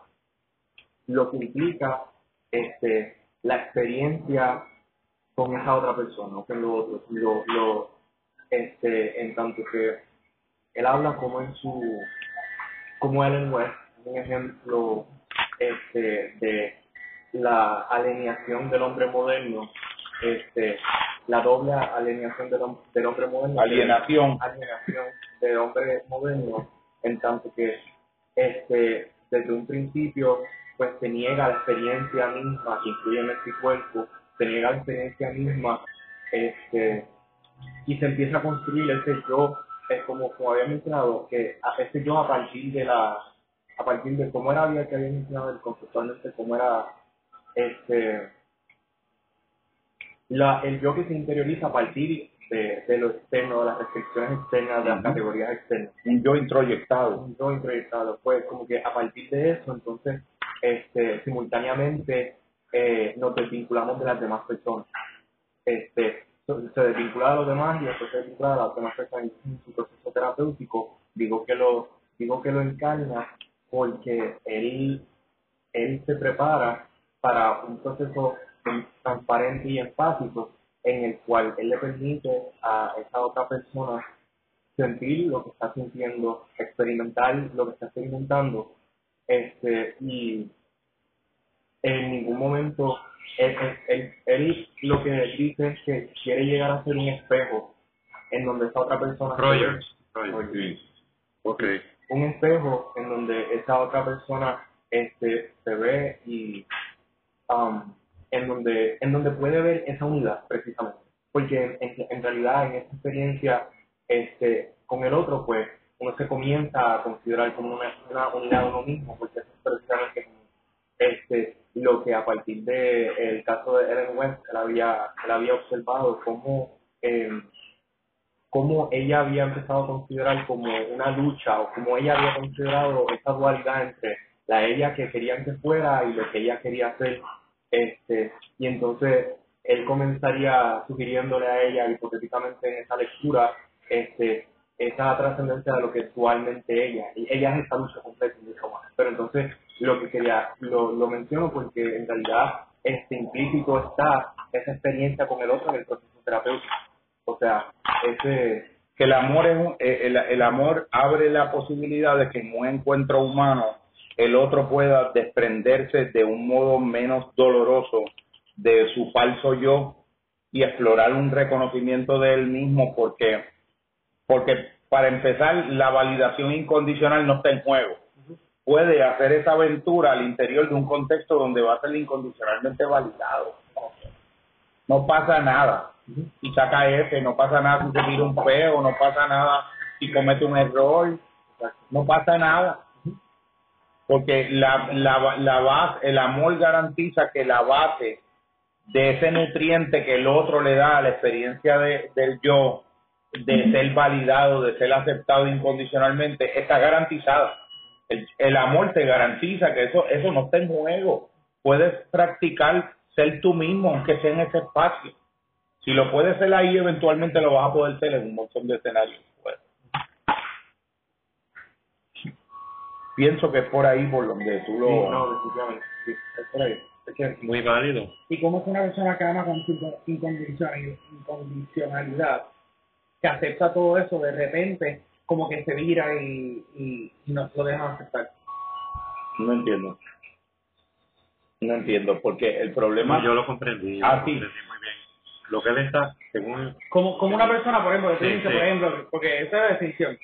lo que implica este, la experiencia con esa otra persona, con lo otro, lo, lo, este, en tanto que él habla como en su, como Ellen West, un ejemplo este, de la alineación del hombre moderno, este, la doble alineación del, del hombre moderno, Alienación. alienación del hombre moderno, en tanto que este, desde un principio pues se niega la experiencia misma que incluye este cuerpo, se niega la experiencia misma este, y se empieza a construir ese yo, es como, como había mencionado, que a ese yo a partir de la, a partir de cómo era había que había mencionado el conceptualmente cómo era este la, el yo que se interioriza a partir de, de lo externo, de las restricciones externas, de las categorías externas Un yo introyectado. un yo introyectado. Pues como que a partir de eso, entonces, este, simultáneamente eh, nos desvinculamos de las demás personas. Este, se desvincula de los demás y después se desvincula de las demás personas en su proceso terapéutico. Digo que lo, digo que lo encarna porque él, él se prepara para un proceso transparente y enfático en el cual él le permite a esa otra persona sentir lo que está sintiendo, experimentar lo que está experimentando, este, y en ningún momento él, él, él- él lo que dice es que quiere llegar a ser un espejo en donde esa otra persona Rogers. Rogers. Un espejo en donde esa otra persona este se ve y um, en donde en donde puede ver esa unidad precisamente. Porque en, en- realidad en esta experiencia este con el otro pues uno se comienza a considerar como una, una unidad uno mismo porque eso es precisamente este lo que a partir de el caso de Ellen West él había él había observado cómo em, cómo ella había empezado a considerar como una lucha o como ella había considerado esa dualidad entre la ella que querían que fuera y lo que ella quería hacer este y entonces él comenzaría sugiriéndole a ella hipotéticamente en esa lectura este esa trascendencia de lo que es dualmente ella. Y ella es esa lucha completa pero entonces lo que quería lo, lo menciono porque en realidad este implícito está esa experiencia con el otro en el proceso terapéutico. O sea, ese, que el amor es un- eh, el, el amor abre la posibilidad de que en un encuentro humano el otro pueda desprenderse de un modo menos doloroso de su falso yo y explorar un reconocimiento de él mismo porque porque para empezar la validación incondicional no está en juego. Puede hacer esa aventura al interior de un contexto donde va a ser incondicionalmente validado. No pasa nada. Y saca F, no pasa nada si se tira un peo, no pasa nada si comete un error, no pasa nada. Porque la, la, la base, el amor garantiza que la base de ese nutriente que el otro le da a la experiencia de, del yo, de ser validado, de ser aceptado incondicionalmente, está garantizada. El, el amor te garantiza que eso, eso no está en juego. Puedes practicar ser tú mismo, aunque sea en ese espacio. Si lo puedes ser ahí, eventualmente lo vas a poder ser en un montón de escenarios. Pues. Pienso que es por ahí por donde tú lo... Sí, no, definitivamente. Sí, es por ahí. Es que- Muy válido. y cómo es una persona que ama con incondicionalidad, que acepta todo eso, de repente como que se vira y, y, y no lo deja aceptar. No entiendo. No entiendo, porque el problema... Yo lo comprendí. yo Ah, lo sí. comprendí muy bien. Lo que él está, según Como, como una persona, por ejemplo, Sí, sí. por ejemplo, porque esa es la definición.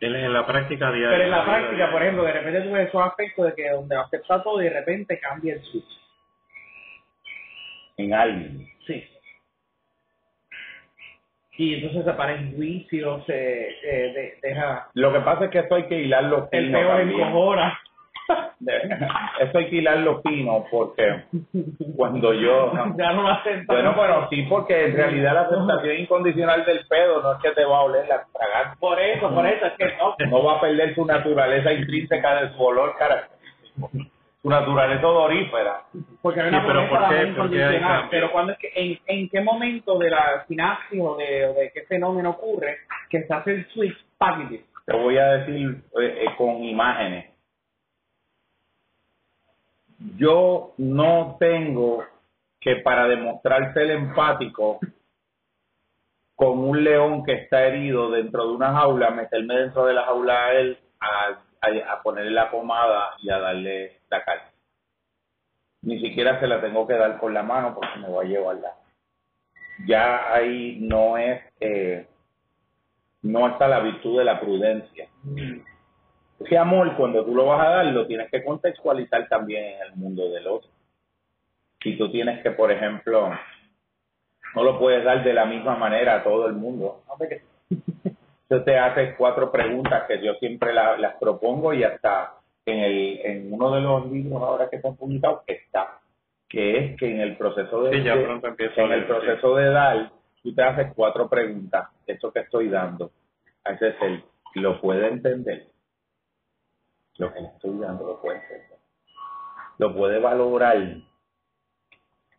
En la práctica diaria. Pero en la práctica, diaria. por ejemplo, de repente tú ves esos aspectos de que donde acepta todo y de repente cambia el switch. En alguien. Sí. Y entonces se para en juicio, se eh, de- deja Lo que pasa es que esto hay que hilarlo el peor encojona. Esto hay que hilarlo fino porque cuando yo... ya no. Bueno, bueno, sí, porque en realidad la aceptación incondicional del pedo no es que te va a oler la fragancia. Por eso, por eso, es que no. No va a perder su naturaleza intrínseca de su olor característico. Su naturaleza odorífera. Porque hay Sí, una pero promesa ¿por qué- por qué? Pero cuando es que, en, en qué momento de la sinapsis o de, o de qué fenómeno ocurre que se hace el switch package. Te voy a decir eh, eh, con imágenes. Yo no tengo que para demostrar ser empático con un león que está herido dentro de una jaula, meterme dentro de la jaula a él, a, ponerle la pomada y a darle la carne. Ni siquiera se la tengo que dar con la mano porque me va a llevar la. Ya ahí no es, eh, no está la virtud de la prudencia. Ese amor, cuando tú lo vas a dar, lo tienes que contextualizar también en el mundo del otro. Si tú tienes que, por ejemplo, no lo puedes dar de la misma manera a todo el mundo. Yo te hace cuatro preguntas que yo siempre la- las propongo y hasta en, el, en uno de los libros ahora que se han publicado está, que es que en el proceso de, Sí, ya de- pronto empiezo a en el proceso de dar, tú te haces cuatro preguntas. Esto que estoy dando, a ese es el, lo puede entender. Lo que le estoy dando lo puede entender. Lo puede valorar.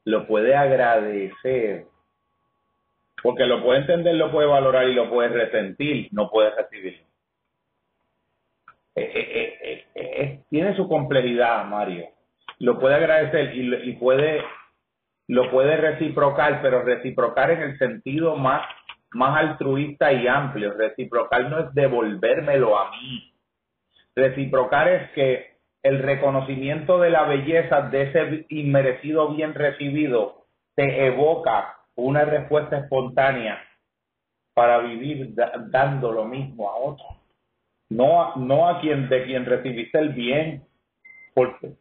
Lo puede agradecer. Porque lo puede entender, lo puede valorar y lo puede resentir, no puede recibir. Eh, eh, eh, tiene su complejidad, Mario. Lo puede agradecer y, y puede lo puede reciprocar, pero reciprocar en el sentido más, más altruista y amplio. Reciprocar no es devolvérmelo a mí. Reciprocar es que el reconocimiento de la belleza de ese inmerecido bien recibido te evoca una respuesta espontánea para vivir da- dando lo mismo a otro. No, a- no a quien de quien recibiste el bien, porque,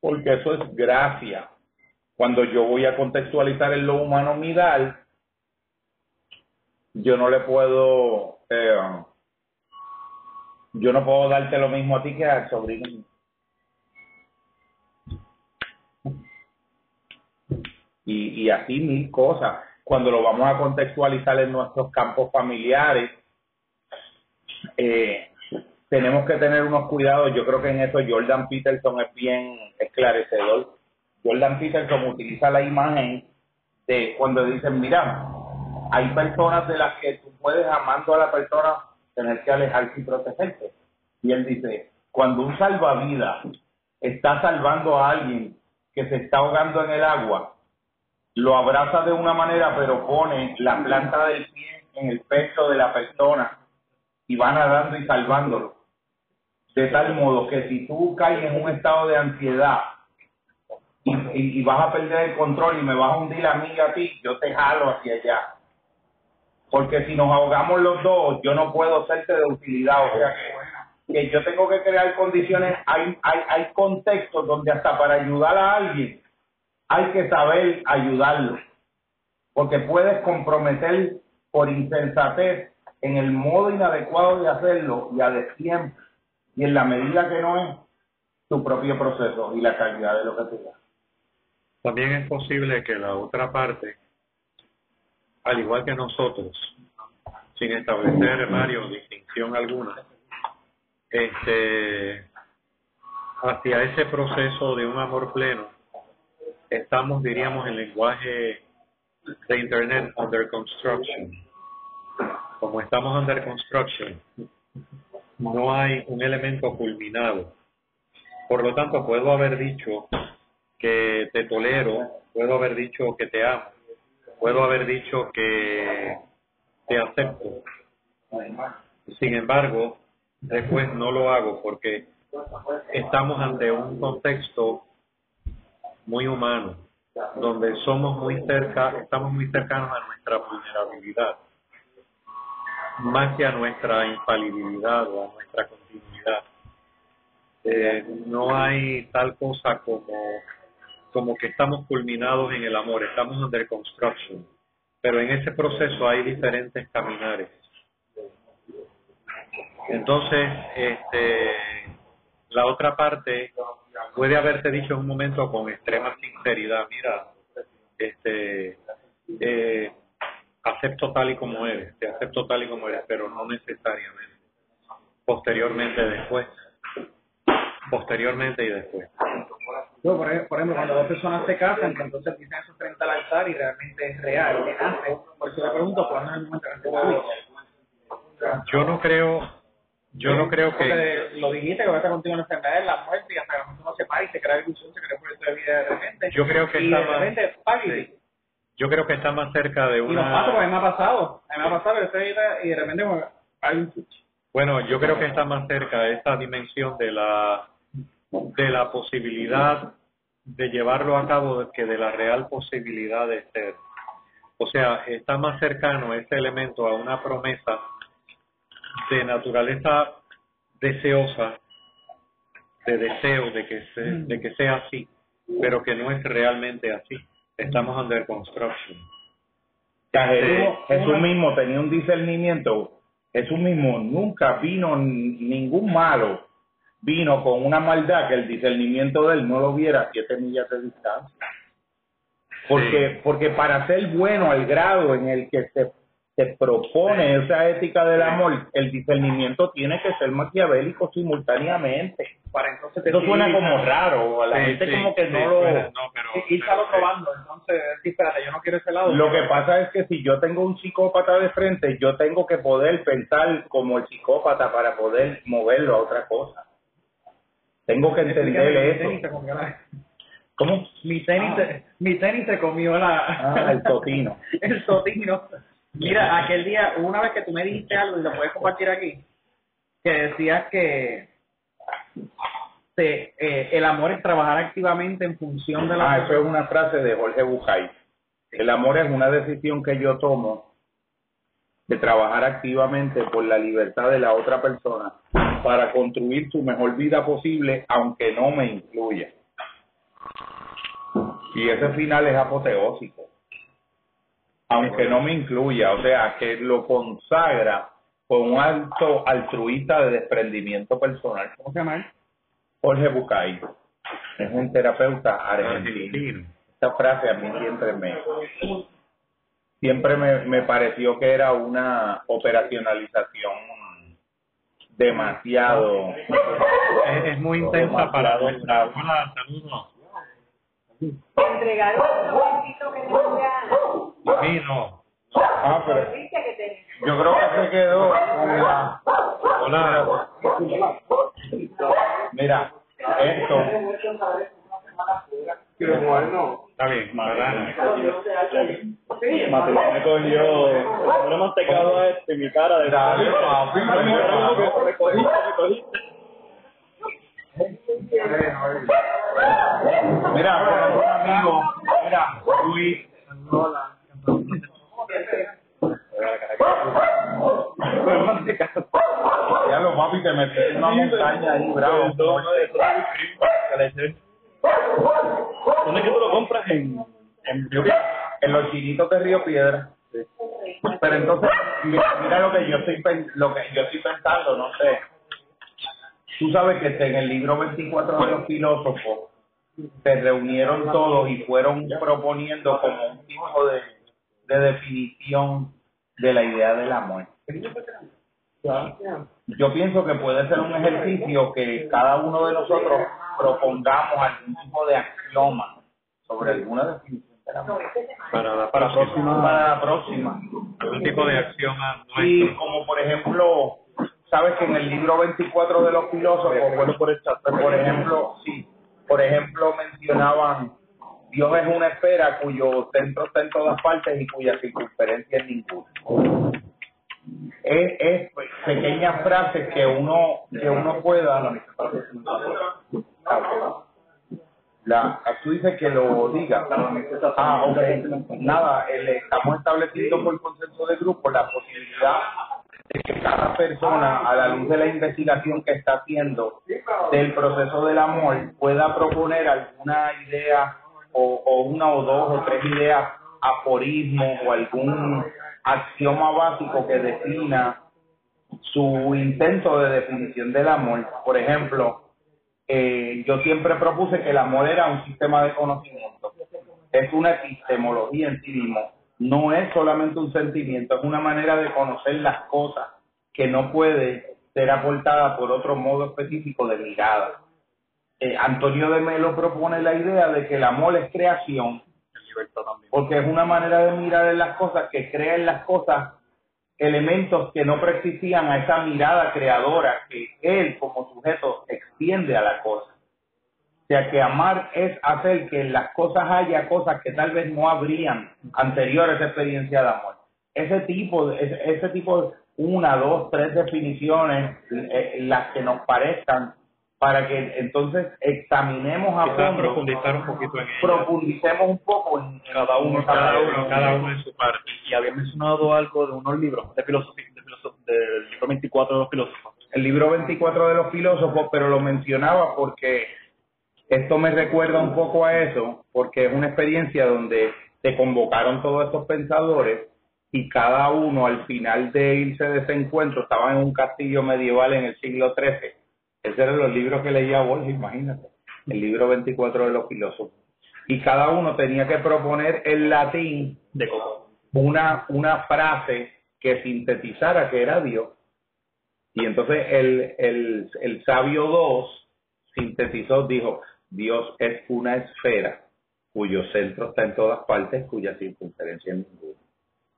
porque eso es gracia. Cuando yo voy a contextualizar en lo humano mi dar, yo no le puedo, eh, yo no puedo darte lo mismo a ti que al sobrino. Y, y así mil cosas. Cuando lo vamos a contextualizar en nuestros campos familiares, eh, tenemos que tener unos cuidados. Yo creo que en eso Jordan Peterson es bien esclarecedor. Jordan Peterson utiliza la imagen de cuando dicen, mira, hay personas de las que tú puedes, amando a la persona, tener que alejarse y protegerte. Y él dice, cuando un salvavidas está salvando a alguien que se está ahogando en el agua, lo abraza de una manera, pero pone la planta del pie en el pecho de la persona y va nadando y salvándolo. De tal modo que si tú caes en un estado de ansiedad y- y vas a perder el control y me vas a hundir a mí y a ti, yo te jalo hacia allá. Porque si nos ahogamos los dos, yo no puedo serte de utilidad. O sea que, yo tengo que crear condiciones, hay, hay, hay contextos donde hasta para ayudar a alguien hay que saber ayudarlo. Porque puedes comprometer por insensatez en el modo inadecuado de hacerlo y a destiempo. Y en la medida que no es, tu propio proceso y la calidad de lo que tú das. También es posible que la otra parte, al igual que nosotros, sin establecer, Mario, distinción alguna, este, hacia ese proceso de un amor pleno, estamos, diríamos, en lenguaje de Internet, under construction. Como estamos under construction, no hay un elemento culminado. Por lo tanto, puedo haber dicho que te tolero, puedo haber dicho que te amo, puedo haber dicho que te acepto. Sin embargo, después no lo hago porque estamos ante un contexto muy humano, donde somos muy cerca, estamos muy cercanos a nuestra vulnerabilidad, más que a nuestra infalibilidad o a nuestra continuidad. Eh, no hay tal cosa como, como que estamos culminados en el amor, estamos under construction, pero en ese proceso hay diferentes caminares. Entonces, este, la otra parte puede haberte dicho en un momento con extrema sinceridad, mira, este, eh, acepto tal y como eres, te acepto tal y como eres, pero no necesariamente. Posteriormente, después. Posteriormente y después. Por ejemplo, cuando dos personas se casan, que entonces dicen eso frente al altar y realmente es real, nace. Por eso le pregunto, ¿cuándo es el momento en el que se Yo no creo, yo no creo que... Porque lo dijiste, que vas a continuar la enfermedad, la muerte, y hasta que la gente no se para y se crea ilusión, se crea proyecto de vida de repente. Yo creo que y está de más- repente, sí. Yo creo que está más cerca de Y nos pasa porque a una... mí me ha pasado. A mí me ha pasado, y de repente hay un switch. Bueno, yo creo que está más cerca de esta dimensión de la de la posibilidad de llevarlo a cabo que de la real posibilidad de ser. O sea, está más cercano ese elemento a una promesa de naturaleza deseosa, de deseo de que, se, de que sea así, pero que no es realmente así. Estamos under construction. Sea, Jesús, Sí. Jesús mismo tenía un discernimiento. Jesús mismo nunca vino ningún malo, vino con una maldad que el discernimiento de él no lo viera a siete millas de distancia. Porque, porque para ser bueno al grado en el que se, se propone esa ética del amor, el discernimiento tiene que ser maquiavélico simultáneamente. Para entonces Eso suena como raro, a la Sí, gente sí, como que sí, no lo... no, pero- y- irse al otro bando. Entonces, espérate, yo no quiero ese lado. Lo que pasa es que si yo tengo un psicópata de frente, yo tengo que poder pensar como el psicópata para poder moverlo a otra cosa. Tengo que entender eso. ¿Cómo? Mi tenis, se, mi tenis se comió la... Ah, el totino. el totino. Mira, aquel día, una vez que tú me dijiste algo y lo puedes compartir aquí, que decías que eh, el amor es trabajar activamente en función de la... Ah, eso es una frase de Jorge Bucay. El amor es una decisión que yo tomo de trabajar activamente por la libertad de la otra persona para construir su mejor vida posible, aunque no me incluya. Y ese final es apoteósico. Aunque no me incluya, o sea, que lo consagra con un acto altruista de desprendimiento personal. ¿Cómo se llama? Jorge Bucay es un terapeuta. Argentino. Esta frase a mí siempre me siempre me, me pareció que era una operacionalización demasiado Es, es muy intensa para brava. Hola, saludos. entregaron un momentito que no. Ah, pero yo creo que se quedó con la Hola. mira esto Está bien, banana. Me cogió, me mantecado a este, mi cara de Dale, papi, Me cogiste, me cogiste. mira un amigo mira Luis. Ya lo papi te metí en una montaña ahí bravo ¿Dónde que tú lo compras? En, en en los chinitos de Río Piedra. Pero entonces, mi- mira lo que yo estoy lo que yo estoy pensando, no sé. Tú sabes que en el libro 24 de los filósofos se reunieron todos y fueron proponiendo como un tipo de, de definición de la idea del amor. Yo pienso que puede ser un ejercicio que cada uno de nosotros propongamos algún tipo de axioma sobre alguna definición. Para la Para la próxima. Para la próxima. Un tipo de acción a Y como por ejemplo, sabes que en el libro 24 de los filósofos, bueno, por, por ejemplo, sí, por ejemplo mencionaban Dios es una esfera cuyo centro está en todas partes y cuya circunferencia es ninguna. Es, es pequeñas frases que uno que uno pueda la, tú dices que lo diga. Ah, ok. Nada, estamos estableciendo por consenso de grupo la posibilidad de que cada persona, a la luz de la investigación que está haciendo del proceso del amor, pueda proponer alguna idea o, o una o dos o tres ideas, aforismo o algún axioma básico que defina su intento de definición del amor. Por ejemplo, eh, yo siempre propuse que el amor era un sistema de conocimiento. Es una epistemología en sí mismo. No es solamente un sentimiento, es una manera de conocer las cosas que no puede ser aportada por otro modo específico de mirada. Eh, Antonio de Melo propone la idea de que el amor es creación, porque es una manera de mirar en las cosas que crea en las cosas elementos que no preexistían a esa mirada creadora que él como sujeto extiende a la cosa. O sea que amar es hacer que en las cosas haya cosas que tal vez no habrían anterior a esa experiencia de amor. Ese tipo, ese, ese tipo una, dos, tres definiciones, eh, las que nos parezcan, para que entonces examinemos a fondo, profundizar un poquito en profundicemos un poco en, en Cada uno, Cada uno, cada uno en su parte. Y había mencionado algo de unos libros de filosofía, de filoso- del libro 24 de los filósofos. el libro 24 de los filósofos, pero lo mencionaba porque esto me recuerda un poco a eso, porque es una experiencia donde se convocaron todos estos pensadores y cada uno al final de irse de ese encuentro estaba en un castillo medieval en el siglo XIII. Esos eran los libros que leía Borges, imagínate, el libro 24 de los filósofos. Y cada uno tenía que proponer en latín De una, una frase que sintetizara que era Dios. Y entonces el, el, el sabio 2 sintetizó, dijo, Dios es una esfera cuyo centro está en todas partes, cuya circunferencia es ninguna.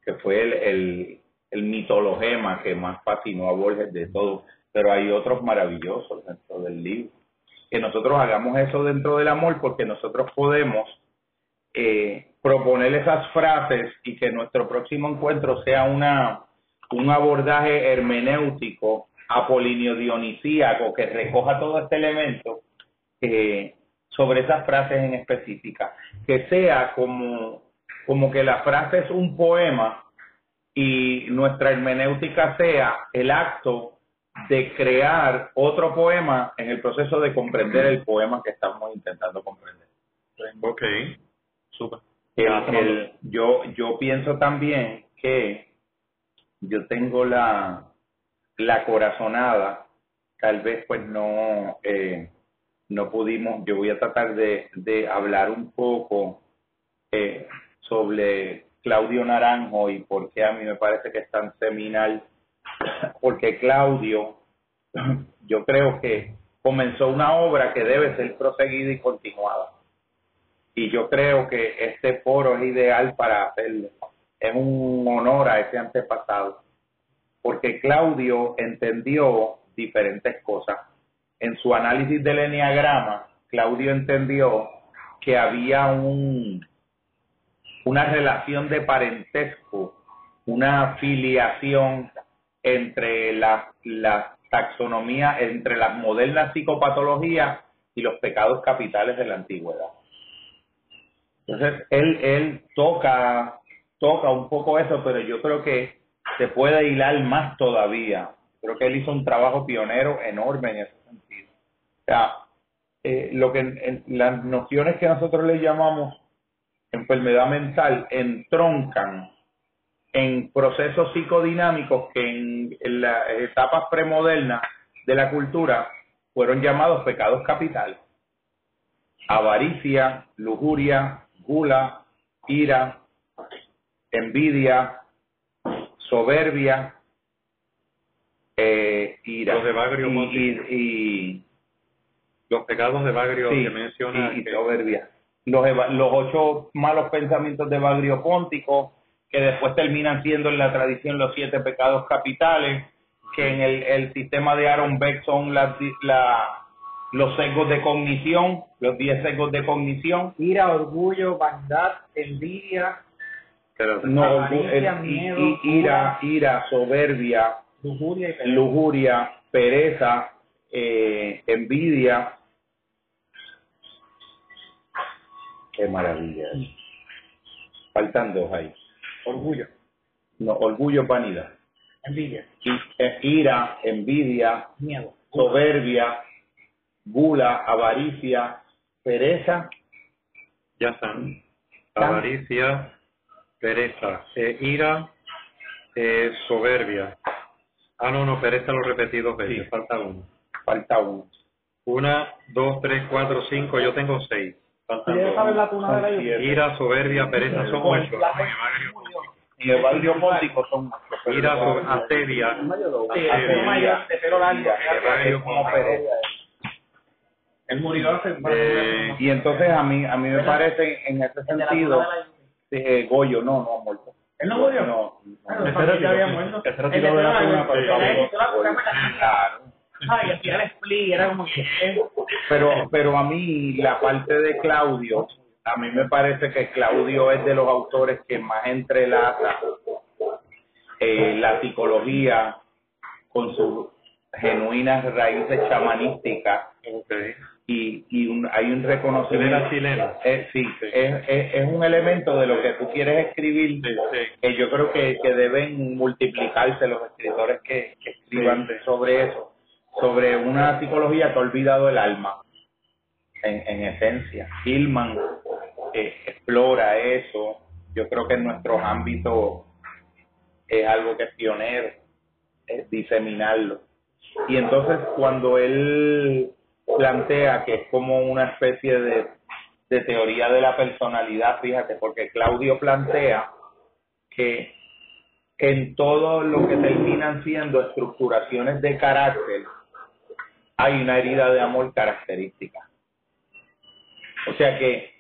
Que fue el, el, el mitologema que más fascinó a Borges de todo. Pero hay otros maravillosos dentro del libro. Que nosotros hagamos eso dentro del amor porque nosotros podemos eh, proponer esas frases y que nuestro próximo encuentro sea una un abordaje hermenéutico apolinio dionisíaco que recoja todo este elemento eh, sobre esas frases en específica que sea como como que la frase es un poema y nuestra hermenéutica sea el acto de crear otro poema en el proceso de comprender el poema que estamos intentando comprender. Ok, súper. Yo, yo pienso también que yo tengo la, la corazonada, tal vez pues no, eh, no pudimos, yo voy a tratar de, de hablar un poco eh, sobre Claudio Naranjo y por qué a mí me parece que es tan seminal, porque Claudio, yo creo que comenzó una obra que debe ser proseguida y continuada y yo creo que este foro es ideal para hacerlo. Es un honor a ese antepasado, porque Claudio entendió diferentes cosas. En su análisis del enneagrama, Claudio entendió que había un, una relación de parentesco, una filiación entre la, la taxonomía, entre las modernas psicopatologías y los pecados capitales de la antigüedad. Entonces, él, él toca, toca un poco eso, pero yo creo que se puede hilar más todavía. Creo que él hizo un trabajo pionero enorme en ese sentido. O sea, eh, lo que las nociones que nosotros le llamamos enfermedad mental entroncan en procesos psicodinámicos que en, en las etapas premodernas de la cultura fueron llamados pecados capitales. Avaricia, lujuria, gula, ira, envidia, soberbia, eh, ira. Los de Bagrio y, y, y- Los pecados de Bagrio sí, que menciona y- que- soberbia. Los, los ocho malos pensamientos de Bagrio Póntico, que después terminan siendo en la tradición los siete pecados capitales, que en el, el sistema de Aaron Beck son las di- la- los sesgos de cognición, los diez sesgos de cognición. Ira, orgullo, vanidad, envidia, pero- No, Avaricia, el- ira, ira, soberbia, lujuria y pereza. lujuria, pereza, eh, envidia. Qué maravilla. Faltan dos ahí. Orgullo, No, orgullo, vanidad. envidia, I- eh, ira, envidia, miedo. soberbia, gula, avaricia, pereza. ya están. Avaricia, pereza, eh, ira, eh, soberbia. Ah, no, no, pereza lo repetí dos veces, Sí. falta uno. Falta uno. Una, dos, tres, cuatro, cinco, yo tengo seis. Faltan ¿Quieres saber dos. la tuna de la lluvia? Ira, soberbia, pereza son ocho. Y el barrio póntico son asedia, Sí, el asedia, mayor de pelo largo. es como pereza. Él murió hace Eh, Y entonces a mí a mí me parece en ese sentido eh, Goyo no no ha muerto. ¿Él no murió? No. No. sabía que había muerto. ese retiro de la tuna, Claro. Ay, hacía el split, era como que... eh, Pero pero a mí la parte de Claudio a mí me parece que Claudio es de los autores que más entrelaza eh, la psicología con sus genuinas raíces chamanísticas ok. y, y un- hay un reconocimiento era chileno. Eh, sí, Es, es, es un elemento de lo que tú quieres escribir Sí, sí. que yo creo que, que deben multiplicarse los escritores que, que escriban Sí, sí. sobre eso, sobre una psicología que ha olvidado el alma, en, en esencia. Hillman explora eso, yo creo que en nuestros ámbitos es algo que es pionero, es diseminarlo. Y entonces cuando él plantea que es como una especie de, de teoría de la personalidad, fíjate, porque Claudio plantea que en todo lo que terminan siendo estructuraciones de carácter, hay una herida de amor característica. O sea que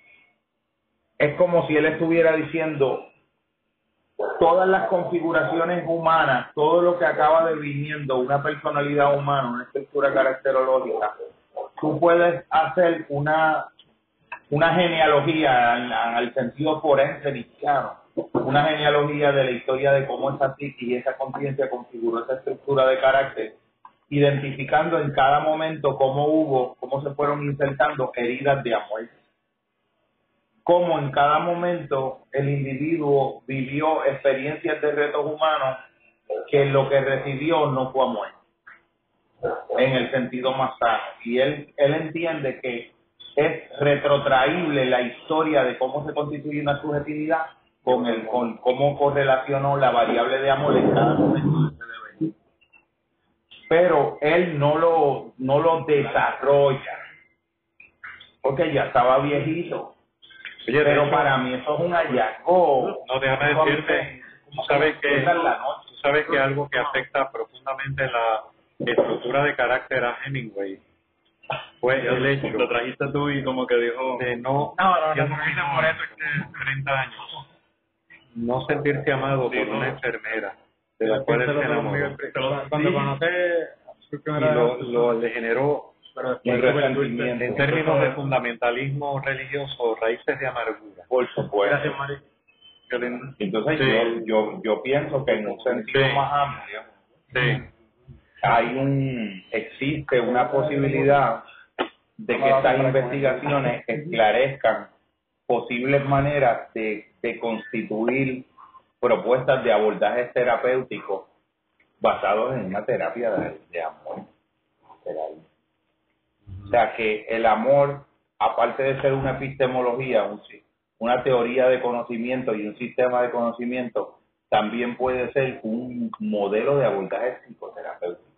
es como si él estuviera diciendo todas las configuraciones humanas, todo lo que acaba deviniendo una personalidad humana, una estructura caracterológica, tú puedes hacer una una genealogía al, sentido forense cristiano, una genealogía de la historia de cómo esa psique y esa conciencia configuró esa estructura de carácter, identificando en cada momento cómo hubo, cómo se fueron insertando heridas de amor. Cómo en cada momento el individuo vivió experiencias de retos humanos que lo que recibió no fue amor, en el sentido más sano. Y él, él entiende que es retrotraíble la historia de cómo se constituye una subjetividad con el con cómo correlacionó la variable de amor en cada momento de ese devenir. Pero él no lo no lo desarrolla porque ya estaba viejito. Oye, Pero hecho, para mí eso es un hallazgo. No, déjame decirte, tú sabes que, tú sabes que algo que afecta profundamente la estructura de carácter a Hemingway fue el hecho Lo trajiste tú y como que dijo... de no, No, no, yo no, por eso que 30 años, no sentirse amado por una enfermera de la cual él se enamoró. Cuando conocí su Y lo, lo le generó, pero después resentimiento. En términos de fundamentalismo religioso, raíces de amargura. Por supuesto. Entonces Sí. yo, yo, yo pienso que en un sentido Sí. más amplio Sí, hay un existe una posibilidad de que estas investigaciones esclarezcan posibles maneras de, de constituir propuestas de abordajes terapéuticos basados en una terapia de, de amor. literal. O sea que el amor, aparte de ser una epistemología, un una teoría de conocimiento y un sistema de conocimiento, también puede ser un modelo de abordaje psicoterapéutico.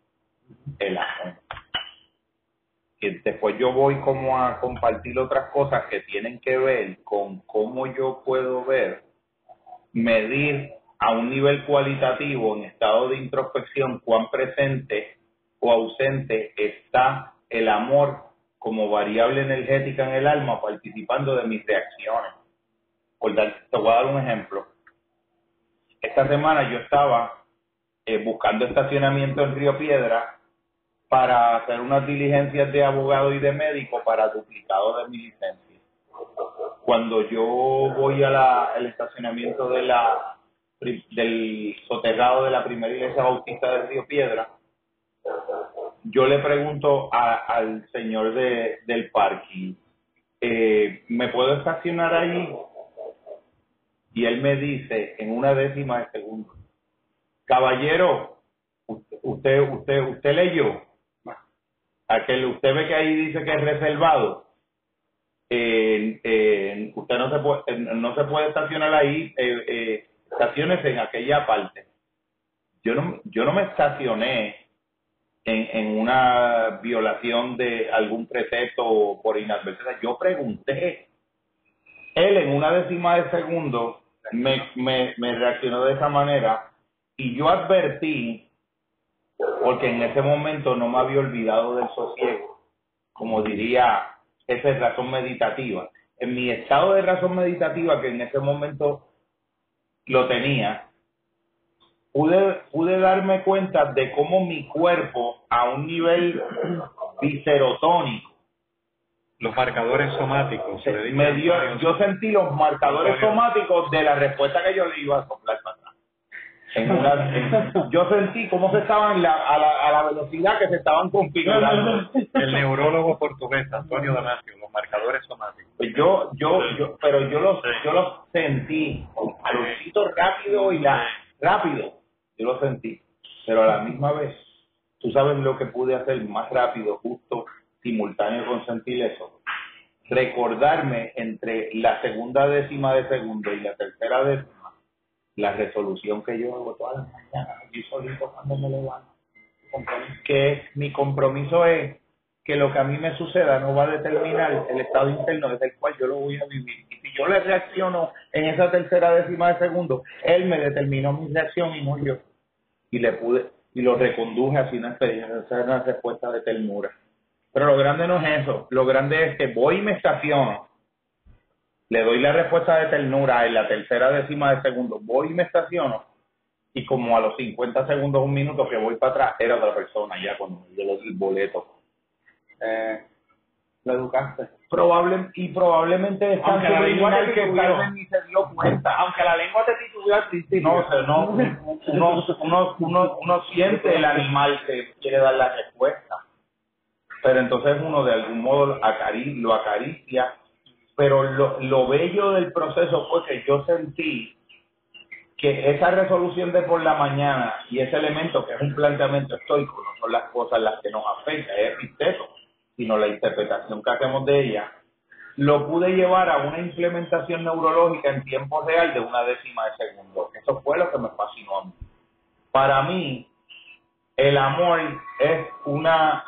El amor. y después yo voy como a compartir otras cosas que tienen que ver con cómo yo puedo ver, medir a un nivel cualitativo en estado de introspección cuán presente o ausente está el amor como variable energética en el alma participando de mis reacciones. Por dar, te voy a dar un ejemplo. Esta semana yo estaba eh, buscando estacionamiento en Río Piedra para hacer unas diligencias de abogado y de médico para duplicado de mi licencia. Cuando yo voy al estacionamiento de la del soterrado de la primera iglesia bautista de Río Piedra, yo le pregunto al señor de, del parking, eh, ¿me puedo estacionar allí? Y él me dice en una décima de segundo, caballero, usted, usted, usted leyó, aquel, usted ve que ahí dice que es reservado, usted no se puede, no se puede estacionar ahí, eh, eh, estaciones en aquella parte. Yo no, yo no me estacioné en, en una violación de algún precepto por inadvertencia. Yo pregunté. Él en una décima de segundo me, me, reaccionó de esa manera y yo advertí, porque en ese momento no me había olvidado del sosiego, como diría, esa es razón meditativa. En mi estado de razón meditativa, que en ese momento lo tenía, pude, pude darme cuenta de cómo mi cuerpo a un nivel viscerotónico los marcadores somáticos. me dio, yo sentí los marcadores somáticos de la respuesta que yo le iba a soplar para atrás. En una, yo sentí cómo se estaban la, a, la, a la velocidad que se estaban configurando. El neurólogo portugués Antonio Damasio, los marcadores somáticos. Pues yo, yo, yo, pero yo los, yo los sentí, a los rápido y la, rápido, yo lo sentí, pero a la misma vez, tú sabes lo que pude hacer más rápido, justo, simultáneo con sentir eso. Recordarme entre la segunda décima de segundo y la tercera décima, la resolución que yo hago todas las mañanas, solito cuando me levanto. Que mi compromiso es que lo que a mí me suceda no va a determinar el estado interno desde el cual yo lo voy a vivir. Y si yo le reacciono en esa tercera décima de segundo, él me determinó mi reacción y no yo y le pude y lo reconduje así una experiencia, una respuesta de ternura. Pero lo grande no es eso, lo grande es que voy y me estaciono, le doy la respuesta de ternura en la tercera décima de segundo, voy y me estaciono, y como a los 50 segundos, un minuto que voy para atrás, era otra persona ya con el boleto. Eh, lo educaste. Probable, y probablemente es tan subliminal que Carmen ni se dio cuenta. Aunque la lengua te titubeó a ti, No, no, uno, uno, uno, uno siente el animal que quiere dar la respuesta. Pero entonces uno de algún modo acari lo acaricia. Pero lo, lo bello del proceso fue que yo sentí que esa resolución de por la mañana y ese elemento que es un planteamiento estoico no son las cosas las que nos afectan, es epíteto sino la interpretación que hacemos de ella, lo pude llevar a una implementación neurológica en tiempo real de una décima de segundo. Eso fue lo que me fascinó a mí. Para mí, el amor es una,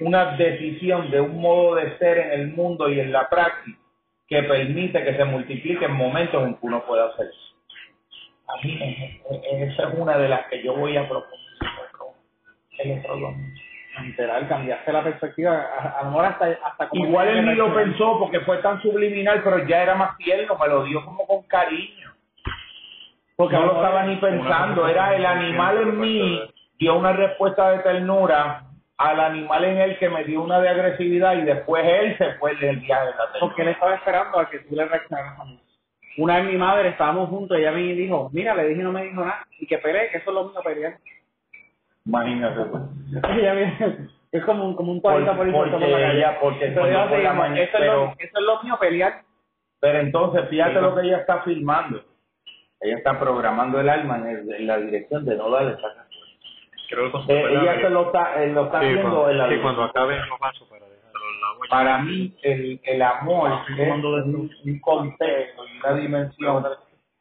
una decisión de un modo de ser en el mundo y en la práctica que permite que se multipliquen momentos en que uno pueda hacer. A mí, esa es una de las que yo voy a proponer el otro literal, cambiaste la perspectiva, a, lo mejor hasta, hasta como Igual él ni lo pensó porque fue tan subliminal, pero ya era más tierno, me lo dio como con cariño. Porque no lo estaba ni pensando, era el animal en mí, dio una respuesta de ternura al animal en él que me dio una de agresividad y después él se fue del viaje de la ternura. Porque él estaba esperando a que tú le reaccionaras a mí. Una vez mi madre, estábamos juntos, ella me dijo, mira, le dije y no me dijo nada, y que peleé, que eso es lo mismo pelear. Imagínate. es como un, como un por, porque, ella, porque eso, es lo, eso es lo mío, pelear. Pero entonces, fíjate lo que ella está filmando. Ella está programando el alma en, la dirección de no darle Creo que eh, ella se lo está, eh, lo está viendo en la sí, cuando acabe los vasos para dejarlo Para mí, el, el amor es un, un contexto y una dimensión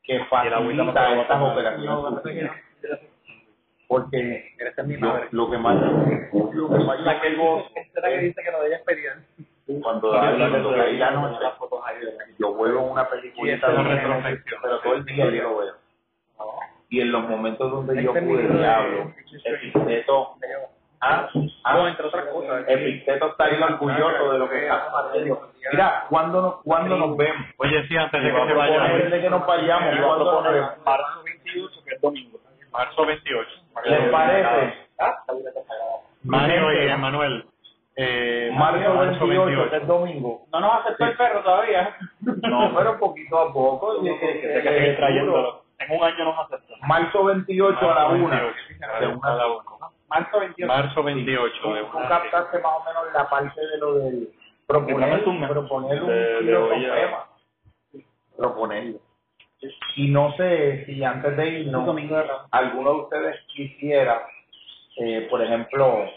que facilita estas operaciones porque lo, lo, que más lo que más que gozo será que dice que lo de ella es pelear. cuando habla de lo que hay la noche, yo vuelvo a una peliculita Sí, esa es la de retrospección. pero todo el día yo lo veo. Y en los momentos donde yo Este es mi pude diablo, Epicteto, ah, ah, No, entre otras cosas. Epicteto está ahí orgulloso de lo que está haciendo. Mira, ¿cuándo nos, cuándo nos vemos? Oye, sí, antes de que se vaya, poner de que nos vayamos, ¿cuándo nos vemos? marzo 28, que es domingo. Marzo 28. ¿Les parece? Mario y Emanuel. Eh, Marzo 28, que es domingo. No nos aceptó el perro todavía. No, pero poquito a poco. y que- que- que trayéndolo. En un año nos aceptan. Marzo 28 a la Marzo una. 28, De a la una. Marzo 28. Marzo 28. de Tú una- captaste más o menos la parte de lo del proponer, proponer un De- de estilo con olla. tema. Y no sé si antes de irnos, alguno de ustedes quisiera, eh, por ejemplo,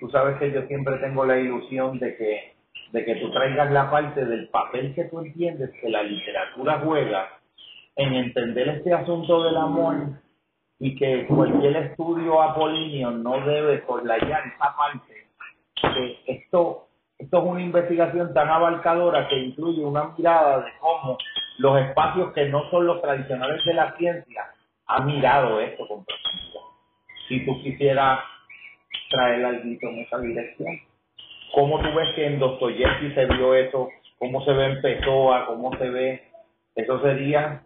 tú sabes que yo siempre tengo la ilusión de que, de que tú traigas la parte del papel que tú entiendes que la literatura juega en entender este asunto del amor y que cualquier estudio apolíneo no debe soslayar esa parte que esto esto es una investigación tan abarcadora que incluye una mirada de cómo los espacios que no son los tradicionales de la ciencia han mirado esto con profundidad. Si tú quisieras traer algo en esa dirección, ¿cómo tú ves que en Dostoyevsky se vio eso? ¿Cómo se ve en Pessoa? ¿Cómo se ve? Eso sería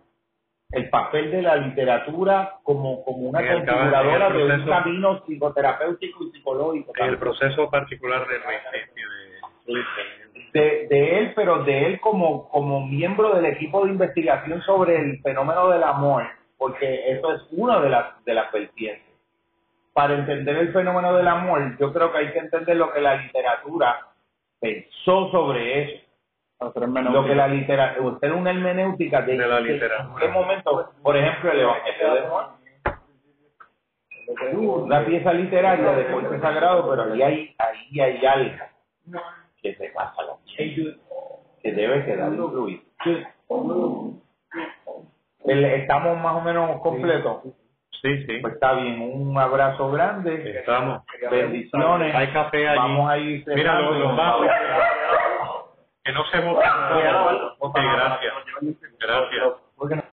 el papel de la literatura como, como una En configuradora en de un camino psicoterapéutico y psicológico. El proceso particular de sí, sí, de- de, de él, pero de él como, como miembro del equipo de investigación sobre el fenómeno del amor, porque eso es una de las de las vertientes. Para entender el fenómeno del amor, yo creo que hay que entender lo que la literatura pensó sobre eso. Lo que la literatura, usted es una hermenéutica de, De la de- literatura. ¿En qué momento? Por ejemplo, el Evangelio de Juan. Una pieza literaria de corte sagrado, pero ahí hay, ahí hay algo que se pasa lo que debe quedar incluido. Estamos más o menos completos. sí, sí. Pues está bien, un abrazo grande, Estamos. bendiciones. Hay café allí. Vamos a ir Mira, los, los vasos. Que no se boten. Ok, gracias. Gracias.